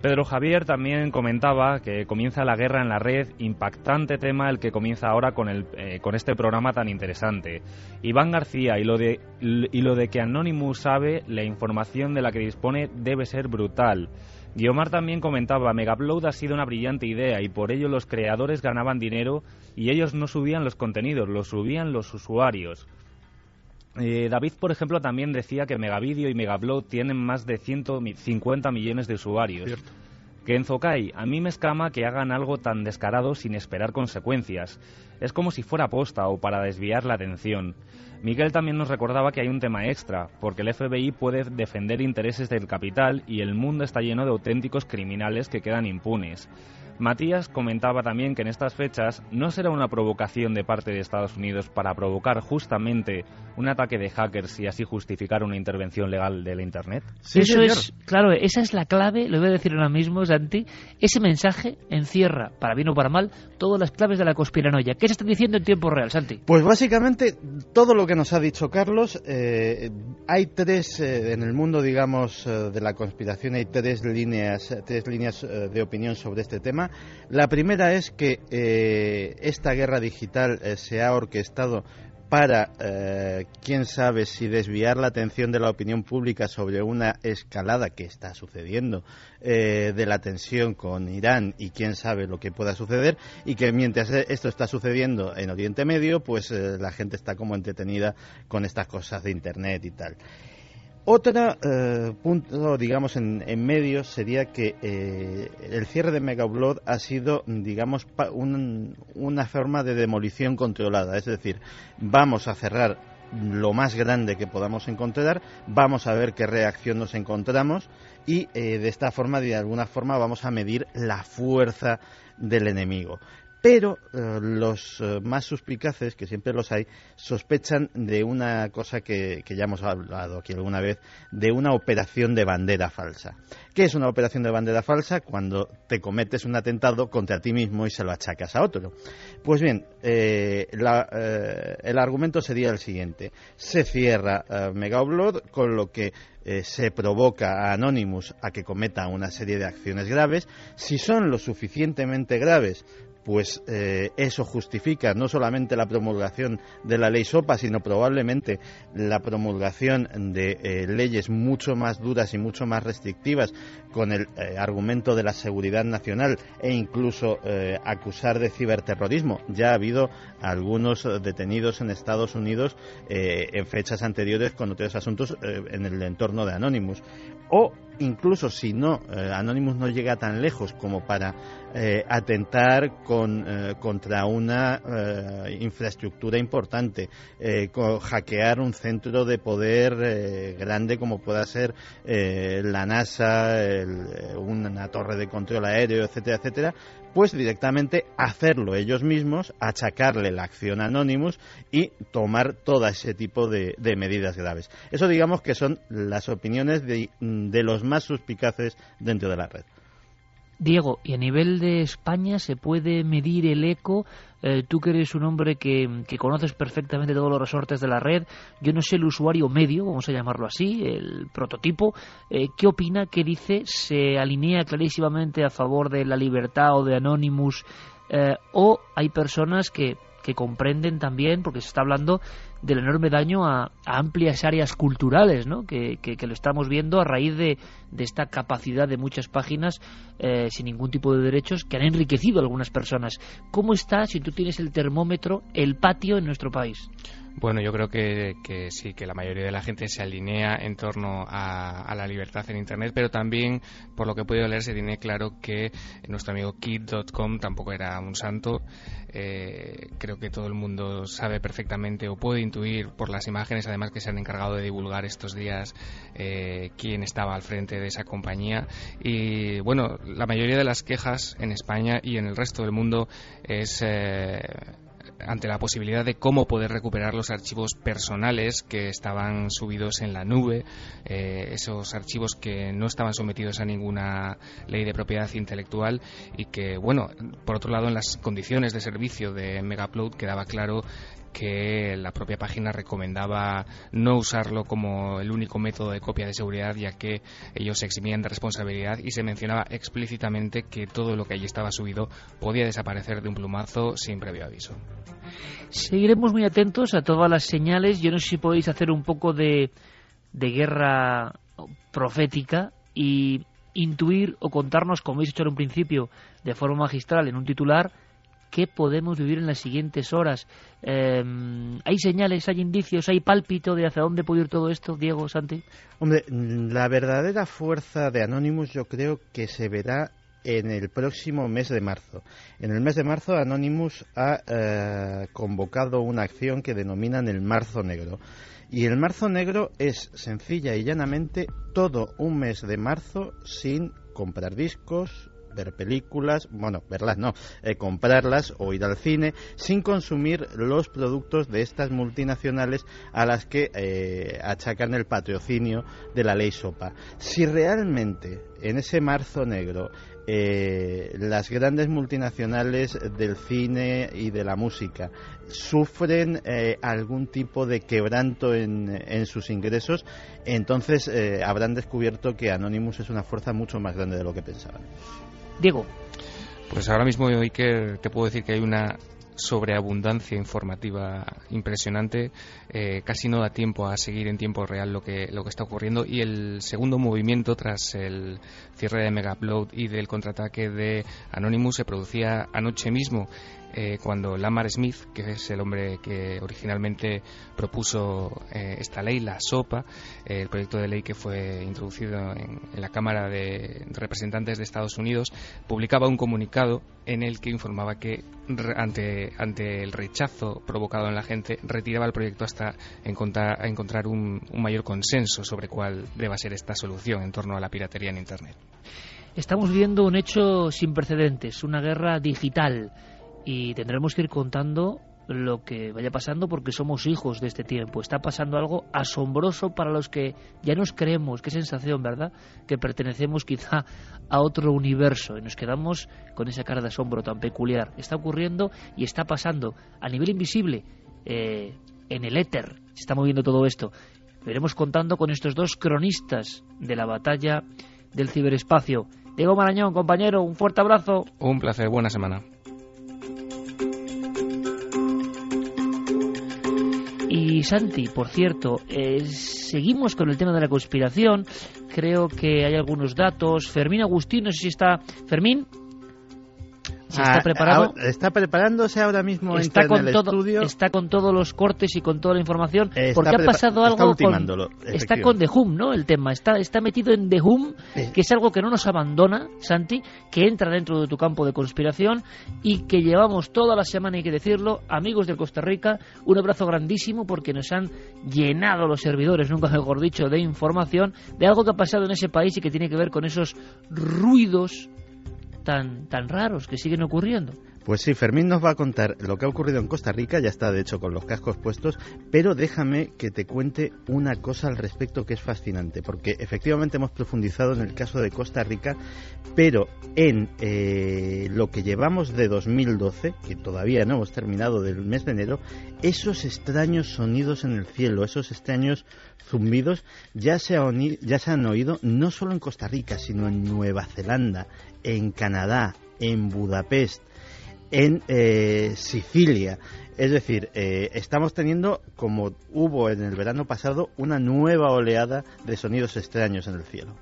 Pedro Javier también comentaba que comienza la guerra en la red, impactante tema el que comienza ahora con, el, eh, con este programa tan interesante. Iván García, y lo, de, y lo de que Anonymous sabe, la información de la que dispone debe ser brutal. Guiomar también comentaba, Megaupload ha sido una brillante idea y por ello los creadores ganaban dinero y ellos no subían los contenidos, los subían los usuarios. Eh, David, por ejemplo, también decía que Megavideo y Megaupload tienen más de 150 millones de usuarios. Que en Zokai, a mí me escama que hagan algo tan descarado sin esperar consecuencias. Es como si fuera posta o para desviar la atención. Miguel también nos recordaba que hay un tema extra, porque el FBI puede defender intereses del capital y el mundo está lleno de auténticos criminales que quedan impunes. Matías comentaba también que en estas fechas no será una provocación de parte de Estados Unidos para provocar justamente un ataque de hackers y así justificar una intervención legal de la Internet. Eso es, claro, esa es la clave, lo voy a decir ahora mismo, Santi. Ese mensaje encierra, para bien o para mal, todas las claves de la conspiranoia. ¿Qué se está diciendo en tiempo real, Santi? Pues básicamente todo lo que nos ha dicho Carlos. Eh, hay tres, eh, en el mundo, digamos, eh, de la conspiración, hay tres líneas, tres líneas de opinión sobre este tema. La primera es que eh, esta guerra digital eh, se ha orquestado para, eh, quién sabe, si desviar la atención de la opinión pública sobre una escalada que está sucediendo de la tensión con Irán y quién sabe lo que pueda suceder y que mientras esto está sucediendo en Oriente Medio, pues la gente está como entretenida con estas cosas de Internet y tal. Otro eh, punto, digamos, en, medio sería que eh, el cierre de Megablood ha sido, digamos, una forma de demolición controlada. Es decir, vamos a cerrar lo más grande que podamos encontrar, vamos a ver qué reacción nos encontramos y eh, de esta forma, de alguna forma, vamos a medir la fuerza del enemigo. Pero eh, los eh, más suspicaces, que siempre los hay, sospechan de una cosa que, ya hemos hablado aquí alguna vez, de una operación de bandera falsa. ¿Qué es una operación de bandera falsa? Cuando te cometes un atentado contra ti mismo y se lo achacas a otro. Pues bien, eh, el argumento sería el siguiente. Se cierra Mega con lo que se provoca a Anonymous a que cometa una serie de acciones graves. Si son lo suficientemente graves pues eh, eso justifica no solamente la promulgación de la ley SOPA, sino probablemente la promulgación de eh, leyes mucho más duras y mucho más restrictivas con el eh, argumento de la seguridad nacional e incluso acusar de ciberterrorismo. Ya ha habido algunos detenidos en Estados Unidos en fechas anteriores con otros asuntos en el entorno de Anonymous. O incluso si no, Anonymous no llega tan lejos como para eh, atentar eh, contra una eh, infraestructura importante, hackear un centro de poder grande como pueda ser la NASA, una torre de control aéreo, etcétera, etcétera, pues directamente hacerlo ellos mismos, achacarle la acción a Anonymous y tomar todo ese tipo de, medidas graves. Eso digamos que son las opiniones de los más suspicaces dentro de la red. Diego, y a nivel de España se puede medir el eco. Eh, tú que eres un hombre que, conoces perfectamente todos los resortes de la red, yo no sé el usuario medio, vamos a llamarlo así, el prototipo, eh, ¿qué opina, qué dice? ¿Se alinea clarísimamente a favor de la libertad o de Anonymous? Eh, ¿O hay personas que, que comprenden también, porque se está hablando del enorme daño a, amplias áreas culturales, ¿no? Que, lo estamos viendo a raíz de, esta capacidad de muchas páginas eh, sin ningún tipo de derechos que han enriquecido a algunas personas. ¿Cómo está, si tú tienes el termómetro, el patio en nuestro país? Bueno, yo creo que, sí, que la mayoría de la gente se alinea en torno a, la libertad en Internet, pero también, por lo que he podido leer, se tiene claro que nuestro amigo Kid.com tampoco era un santo. Eh, creo que todo el mundo sabe perfectamente o puede intuir por las imágenes, además que se han encargado de divulgar estos días, eh, quién estaba al frente de esa compañía. Y bueno, la mayoría de las quejas en España y en el resto del mundo es eh, ante la posibilidad de cómo poder recuperar los archivos personales que estaban subidos en la nube, eh, esos archivos que no estaban sometidos a ninguna ley de propiedad intelectual y que, bueno, por otro lado, en las condiciones de servicio de Megaupload quedaba claro que la propia página recomendaba no usarlo como el único método de copia de seguridad, ya que ellos se eximían de responsabilidad y se mencionaba explícitamente que todo lo que allí estaba subido podía desaparecer de un plumazo sin previo aviso. Seguiremos muy atentos a todas las señales. Yo no sé si podéis hacer un poco de, de guerra profética y intuir o contarnos, como habéis hecho en un principio, de forma magistral en un titular, qué podemos vivir en las siguientes horas. Em, ¿Hay señales, hay indicios, hay pálpito de hacia dónde puede ir todo esto, Diego, Santi? Hombre, la verdadera fuerza de Anonymous yo creo que se verá en el próximo mes de marzo. En el mes de marzo Anonymous ha eh, convocado una acción que denominan el Marzo Negro. Y el Marzo Negro es sencilla y llanamente todo un mes de marzo sin comprar discos, ver películas, bueno, verlas no, eh, comprarlas o ir al cine sin consumir los productos de estas multinacionales a las que eh, achacan el patrocinio de la ley SOPA. Si realmente en ese marzo negro eh, las grandes multinacionales del cine y de la música sufren algún tipo de quebranto en, en sus ingresos, entonces habrán descubierto que Anonymous es una fuerza mucho más grande de lo que pensaban. Diego. Pues ahora mismo, te puedo decir que hay una sobreabundancia informativa impresionante. Eh, casi no da tiempo a seguir en tiempo real lo que, lo que está ocurriendo. Y el segundo movimiento, tras el cierre de Megaupload y del contraataque de Anonymous, se producía anoche mismo. Eh, cuando Lamar Smith, que es el hombre que originalmente propuso eh, esta ley, la SOPA, eh, el proyecto de ley que fue introducido en, la Cámara de Representantes de Estados Unidos, publicaba un comunicado en el que informaba que ante, ante el rechazo provocado en la gente, retiraba el proyecto hasta encontrar, encontrar un, un mayor consenso sobre cuál deba ser esta solución en torno a la piratería en Internet. Estamos viendo un hecho sin precedentes, una guerra digital y tendremos que ir contando lo que vaya pasando porque somos hijos de este tiempo. Está pasando algo asombroso para los que ya nos creemos, qué sensación, ¿verdad? Que pertenecemos quizá a otro universo y nos quedamos con esa cara de asombro tan peculiar. Está ocurriendo y está pasando a nivel invisible, eh, en el éter, se está moviendo todo esto. Veremos contando con estos dos cronistas de la batalla del ciberespacio. Diego Marañón, compañero, un fuerte abrazo. Un placer, buena semana. Y Santi, por cierto, eh, seguimos con el tema de la conspiración. Creo que hay algunos datos. Fermín Agustín, no sé si está. Fermín está ah, está preparándose ahora mismo está con el todo, Está con todos los cortes y con toda la información. porque ha pasado algo está con. Está con The Hum, ¿no? El tema. Está, está metido en The Hum, que es algo que no nos abandona, Santi, que entra dentro de tu campo de conspiración y que llevamos toda la semana, hay que decirlo, amigos de Costa Rica, un abrazo grandísimo porque nos han llenado los servidores, nunca mejor dicho, de información de algo que ha pasado en ese país y que tiene que ver con esos ruidos tan, raros que siguen ocurriendo. Pues sí, Fermín nos va a contar lo que ha ocurrido en Costa Rica, ya está de hecho con los cascos puestos, pero déjame que te cuente una cosa al respecto que es fascinante, porque efectivamente hemos profundizado en el caso de Costa Rica, pero en eh, lo que llevamos de 2012, que todavía no hemos terminado del mes de enero, esos extraños sonidos en el cielo, esos extraños zumbidos, ya se, ya se han oído no solo en Costa Rica, sino en Nueva Zelanda, en Canadá, en Budapest, en eh, Sicilia. Es decir, eh, estamos teniendo, como hubo en el verano pasado, una nueva oleada de sonidos extraños en el cielo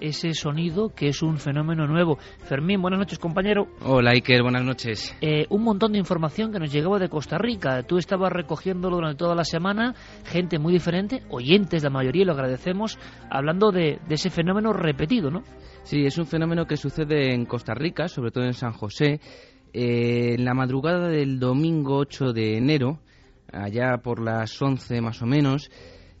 ese sonido que es un fenómeno nuevo. Fermín, buenas noches, compañero. Hola, Iker, buenas noches. Eh, un montón de información que nos llegaba de Costa Rica. Tú estabas recogiéndolo durante toda la semana, gente muy diferente, oyentes la mayoría, lo agradecemos, hablando de, de ese fenómeno repetido, ¿no? Sí, es un fenómeno que sucede en Costa Rica, sobre todo en San José, eh, en la madrugada del domingo 8 de enero, allá por las 11 más o menos,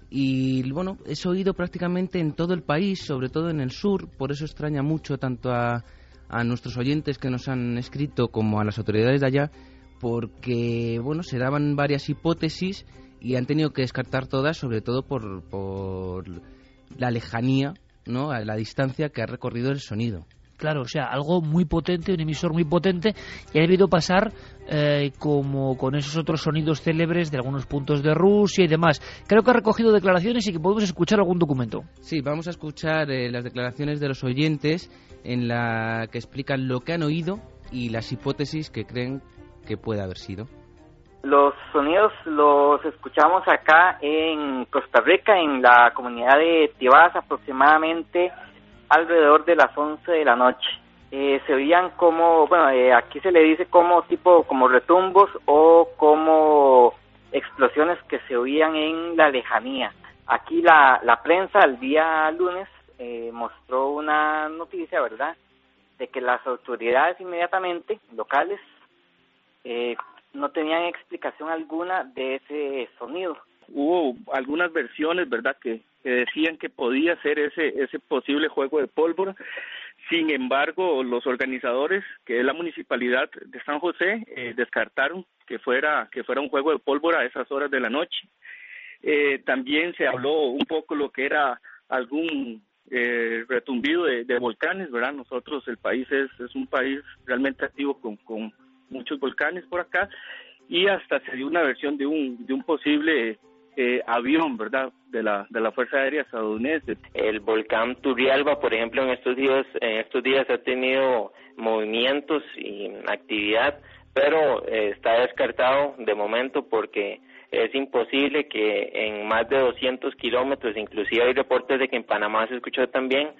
y bueno, es oído prácticamente en todo el país, sobre todo en el sur, por eso extraña mucho tanto a, a nuestros oyentes que nos han escrito como a las autoridades de allá, porque bueno, se daban varias hipótesis y han tenido que descartar todas, sobre todo por, por la lejanía, ¿no? a la distancia que ha recorrido el sonido. Claro, o sea, algo muy potente, un emisor muy potente, y ha debido pasar eh, como con esos otros sonidos célebres de algunos puntos de Rusia y demás. Creo que ha recogido declaraciones y que podemos escuchar algún documento. Sí, vamos a escuchar eh, las declaraciones de los oyentes en la que explican lo que han oído y las hipótesis que creen que puede haber sido. Los sonidos los escuchamos acá en Costa Rica, en la comunidad de Tibás, aproximadamente alrededor de las 11 de la noche. Eh, se oían como, bueno, eh, aquí se le dice como tipo, como retumbos o como explosiones que se oían en la lejanía. Aquí la, la prensa el día lunes eh, mostró una noticia, ¿verdad?, de que las autoridades inmediatamente locales no tenían explicación alguna de ese sonido. Hubo algunas versiones, ¿verdad?, que decían que podía ser ese, ese posible juego de pólvora. Sin embargo, los organizadores, que es la municipalidad de San José, eh, descartaron que fuera, que fuera un juego de pólvora a esas horas de la noche. Eh, también se habló un poco lo que era algún eh, retumbido de, volcanes, ¿verdad? Nosotros, el país es, es un país realmente activo con, con muchos volcanes por acá y hasta se dio una versión de un, de un posible eh, avión, ¿verdad? De la, de la Fuerza Aérea estadounidense. El volcán Turrialba, por ejemplo, en estos días, en estos días ha tenido movimientos y actividad, pero eh, está descartado de momento porque es imposible que en más de 200 kilómetros, inclusive hay reportes de que en Panamá se escuchó también,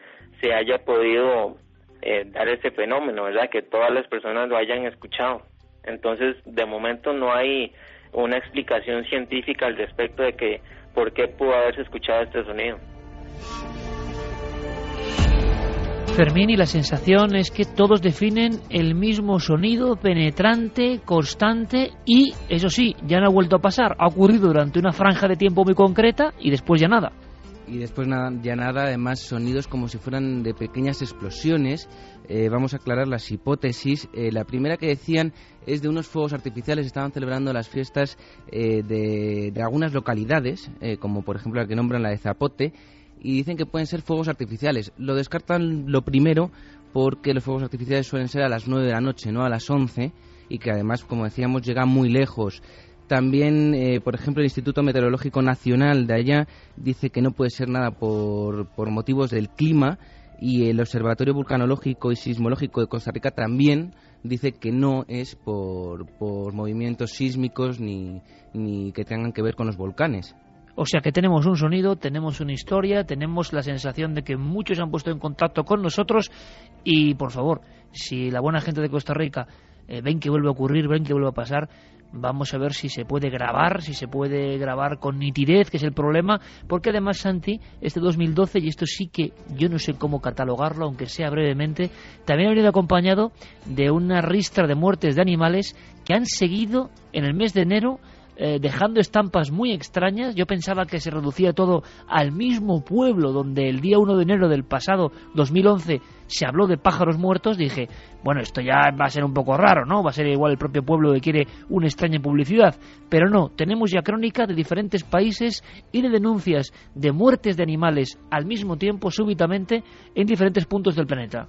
se haya podido eh, dar ese fenómeno, ¿verdad? Que todas las personas lo hayan escuchado. Entonces, de momento no hay una explicación científica al respecto de que por qué pudo haberse escuchado este sonido. Fermín, y la sensación es que todos definen el mismo sonido penetrante, constante y, eso sí, ya no ha vuelto a pasar. Ha ocurrido durante una franja de tiempo muy concreta y después ya nada. Y después nada, ya nada, además sonidos como si fueran de pequeñas explosiones. Eh, vamos a aclarar las hipótesis. Eh, la primera que decían es de unos fuegos artificiales. Estaban celebrando las fiestas eh, de, de, algunas localidades, como por ejemplo la que nombran la de Zapote, y dicen que pueden ser fuegos artificiales. Lo descartan lo primero porque los fuegos artificiales suelen ser a las 9 de la noche, no a las 11, y que además, como decíamos, llegan muy lejos. También, eh, por ejemplo, el Instituto Meteorológico Nacional de allá dice que no puede ser nada por, por motivos del clima y el Observatorio Vulcanológico y Sismológico de Costa Rica también dice que no es por, por movimientos sísmicos ni, ni que tengan que ver con los volcanes. O sea que tenemos un sonido, tenemos una historia, tenemos la sensación de que muchos se han puesto en contacto con nosotros y, por favor, si la buena gente de Costa Rica eh, ven que vuelve a ocurrir, ven que vuelve a pasar, Vamos a ver si se puede grabar, si se puede grabar con nitidez, que es el problema, porque además Santi, este 2012, y esto sí que yo no sé cómo catalogarlo, aunque sea brevemente, también ha venido acompañado de una ristra de muertes de animales que han seguido en el mes de enero eh, dejando estampas muy extrañas. Yo pensaba que se reducía todo al mismo pueblo donde el día 1 de enero del pasado 2011 se habló de pájaros muertos. Dije, bueno, esto ya va a ser un poco raro, ¿no? Va a ser igual el propio pueblo que quiere una extraña publicidad. Pero no, tenemos ya crónica de diferentes países y de denuncias de muertes de animales al mismo tiempo, súbitamente, en diferentes puntos del planeta.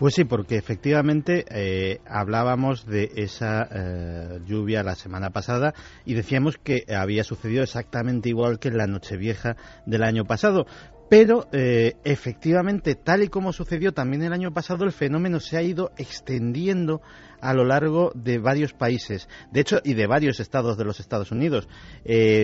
Pues sí, porque efectivamente eh, hablábamos de esa eh, lluvia la semana pasada y decíamos que había sucedido exactamente igual que en la Nochevieja del año pasado. Pero eh, efectivamente, tal y como sucedió también el año pasado, el fenómeno se ha ido extendiendo a lo largo de varios países, de hecho, y de varios estados de los Estados Unidos.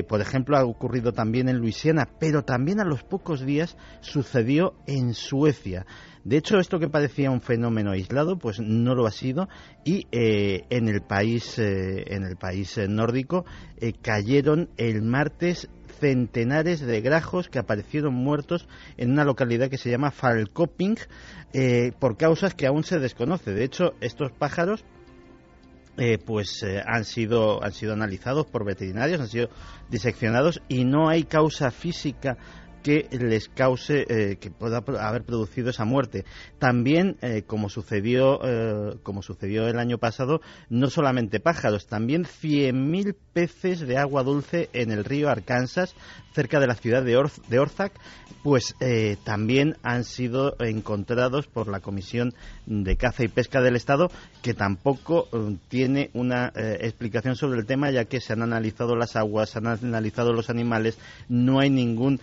por ejemplo, ha ocurrido también en Luisiana, pero también a los pocos días sucedió en Suecia. De hecho, esto que parecía un fenómeno aislado, pues no lo ha sido y eh, en el país, eh, en el país eh, nórdico cayeron el martes centenares de grajos que aparecieron muertos en una localidad que se llama Falkoping por causas que aún se desconoce. De hecho, estos pájaros pues han sido han sido analizados por veterinarios, han sido diseccionados y no hay causa física que les cause, eh, que pueda haber producido esa muerte. También, eh, como sucedió, eh, como sucedió el año pasado, no solamente pájaros, también 100.000 peces de agua dulce en el río Arkansas, cerca de la ciudad de, de Orzac, pues también han sido encontrados por la Comisión de Caza y Pesca del Estado, que tampoco tiene una explicación sobre el tema, ya que se han analizado las aguas, se han analizado los animales, no hay ningún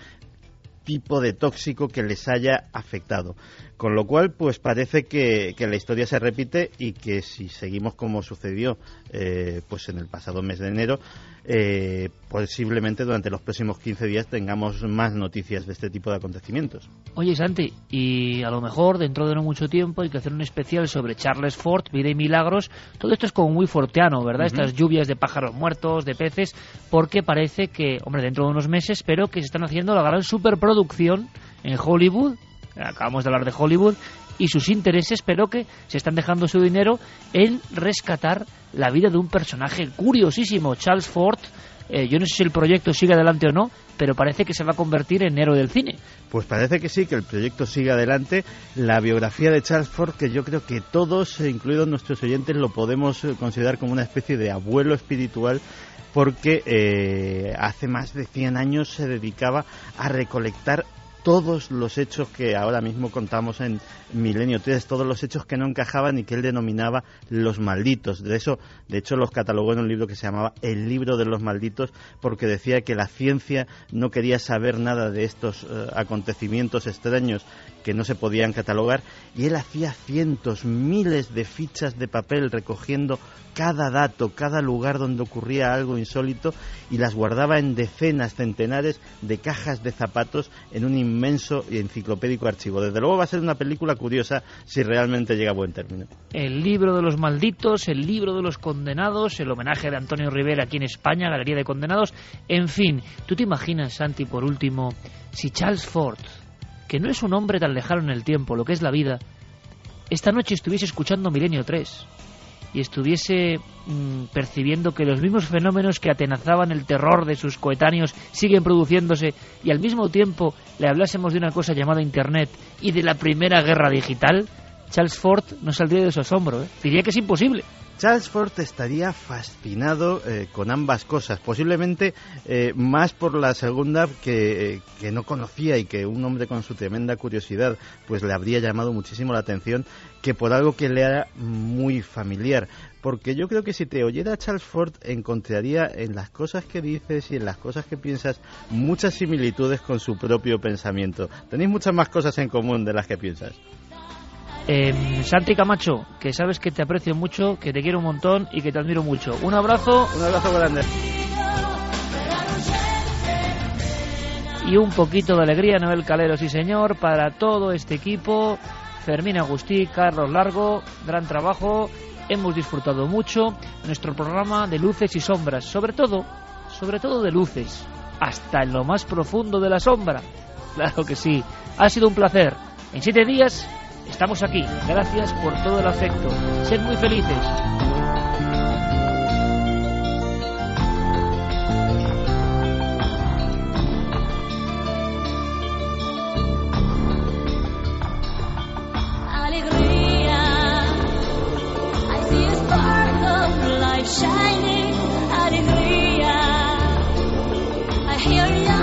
tipo de tóxico que les haya afectado. Con lo cual, pues parece que, la historia se repite y que si seguimos como sucedió eh, pues en el pasado mes de enero, eh, posiblemente durante los próximos 15 días tengamos más noticias de este tipo de acontecimientos. Oye, Santi, y a lo mejor dentro de no mucho tiempo hay que hacer un especial sobre Charles Ford, vida y milagros. Todo esto es como muy forteano, ¿verdad? Estas lluvias de pájaros muertos, de peces, porque parece que, hombre, dentro de unos meses, espero que se están haciendo la gran superproducción en Hollywood acabamos de hablar de Hollywood, y sus intereses, pero que se están dejando su dinero en rescatar la vida de un personaje curiosísimo, Charles Ford. Eh, yo no sé si el proyecto sigue adelante o no, pero parece que se va a convertir en héroe del cine. Pues parece que sí, que el proyecto sigue adelante. La biografía de Charles Ford, que yo creo que todos, incluidos nuestros oyentes, lo podemos eh, considerar como una especie de abuelo espiritual porque eh, hace más de 100 años se dedicaba a recolectar todos los hechos que ahora mismo contamos en Milenio 3, todos los hechos que no encajaban y que él denominaba los malditos. De eso, de hecho, los catalogó en un libro que se llamaba El libro de los malditos, porque decía que la ciencia no quería saber nada de estos eh, acontecimientos extraños que no se podían catalogar y él hacía cientos, miles de fichas de papel recogiendo cada dato, cada lugar donde ocurría algo insólito y las guardaba en decenas, centenares de cajas de zapatos en un inmenso y enciclopédico archivo. Desde luego va a ser una película curiosa si realmente llega a buen término. El libro de los malditos, el libro de los condenados, el homenaje de Antonio Rivera aquí en España, Galería de Condenados, en fin, ¿tú te imaginas, Santi, por último, si Charles Ford, que no es un hombre tan lejano en el tiempo, lo que es la vida, esta noche estuviese escuchando Milenio 3 y estuviese mm, percibiendo que los mismos fenómenos que atenazaban el terror de sus coetáneos siguen produciéndose y al mismo tiempo le hablásemos de una cosa llamada Internet y de la primera guerra digital, Charles Ford no saldría de su asombro. ¿eh? Diría que es imposible. Charles Ford estaría fascinado eh, con ambas cosas, posiblemente eh, más por la segunda que, que, no conocía y que un hombre con su tremenda curiosidad pues le habría llamado muchísimo la atención que por algo que le era muy familiar. Porque yo creo que si te oyera Charles Ford encontraría en las cosas que dices y en las cosas que piensas muchas similitudes con su propio pensamiento. Tenéis muchas más cosas en común de las que piensas. Eh, Santi Camacho, que sabes que te aprecio mucho, que te quiero un montón y que te admiro mucho. Un abrazo. Un abrazo grande. Y un poquito de alegría, Noel Calero, sí señor, para todo este equipo. Fermín Agustí, Carlos Largo, gran trabajo. Hemos disfrutado mucho nuestro programa de luces y sombras, sobre todo, sobre todo de luces, hasta en lo más profundo de la sombra. Claro que sí, ha sido un placer. En siete días Estamos aquí. Gracias por todo el afecto. Sed muy felices. shining, alegría. I hear young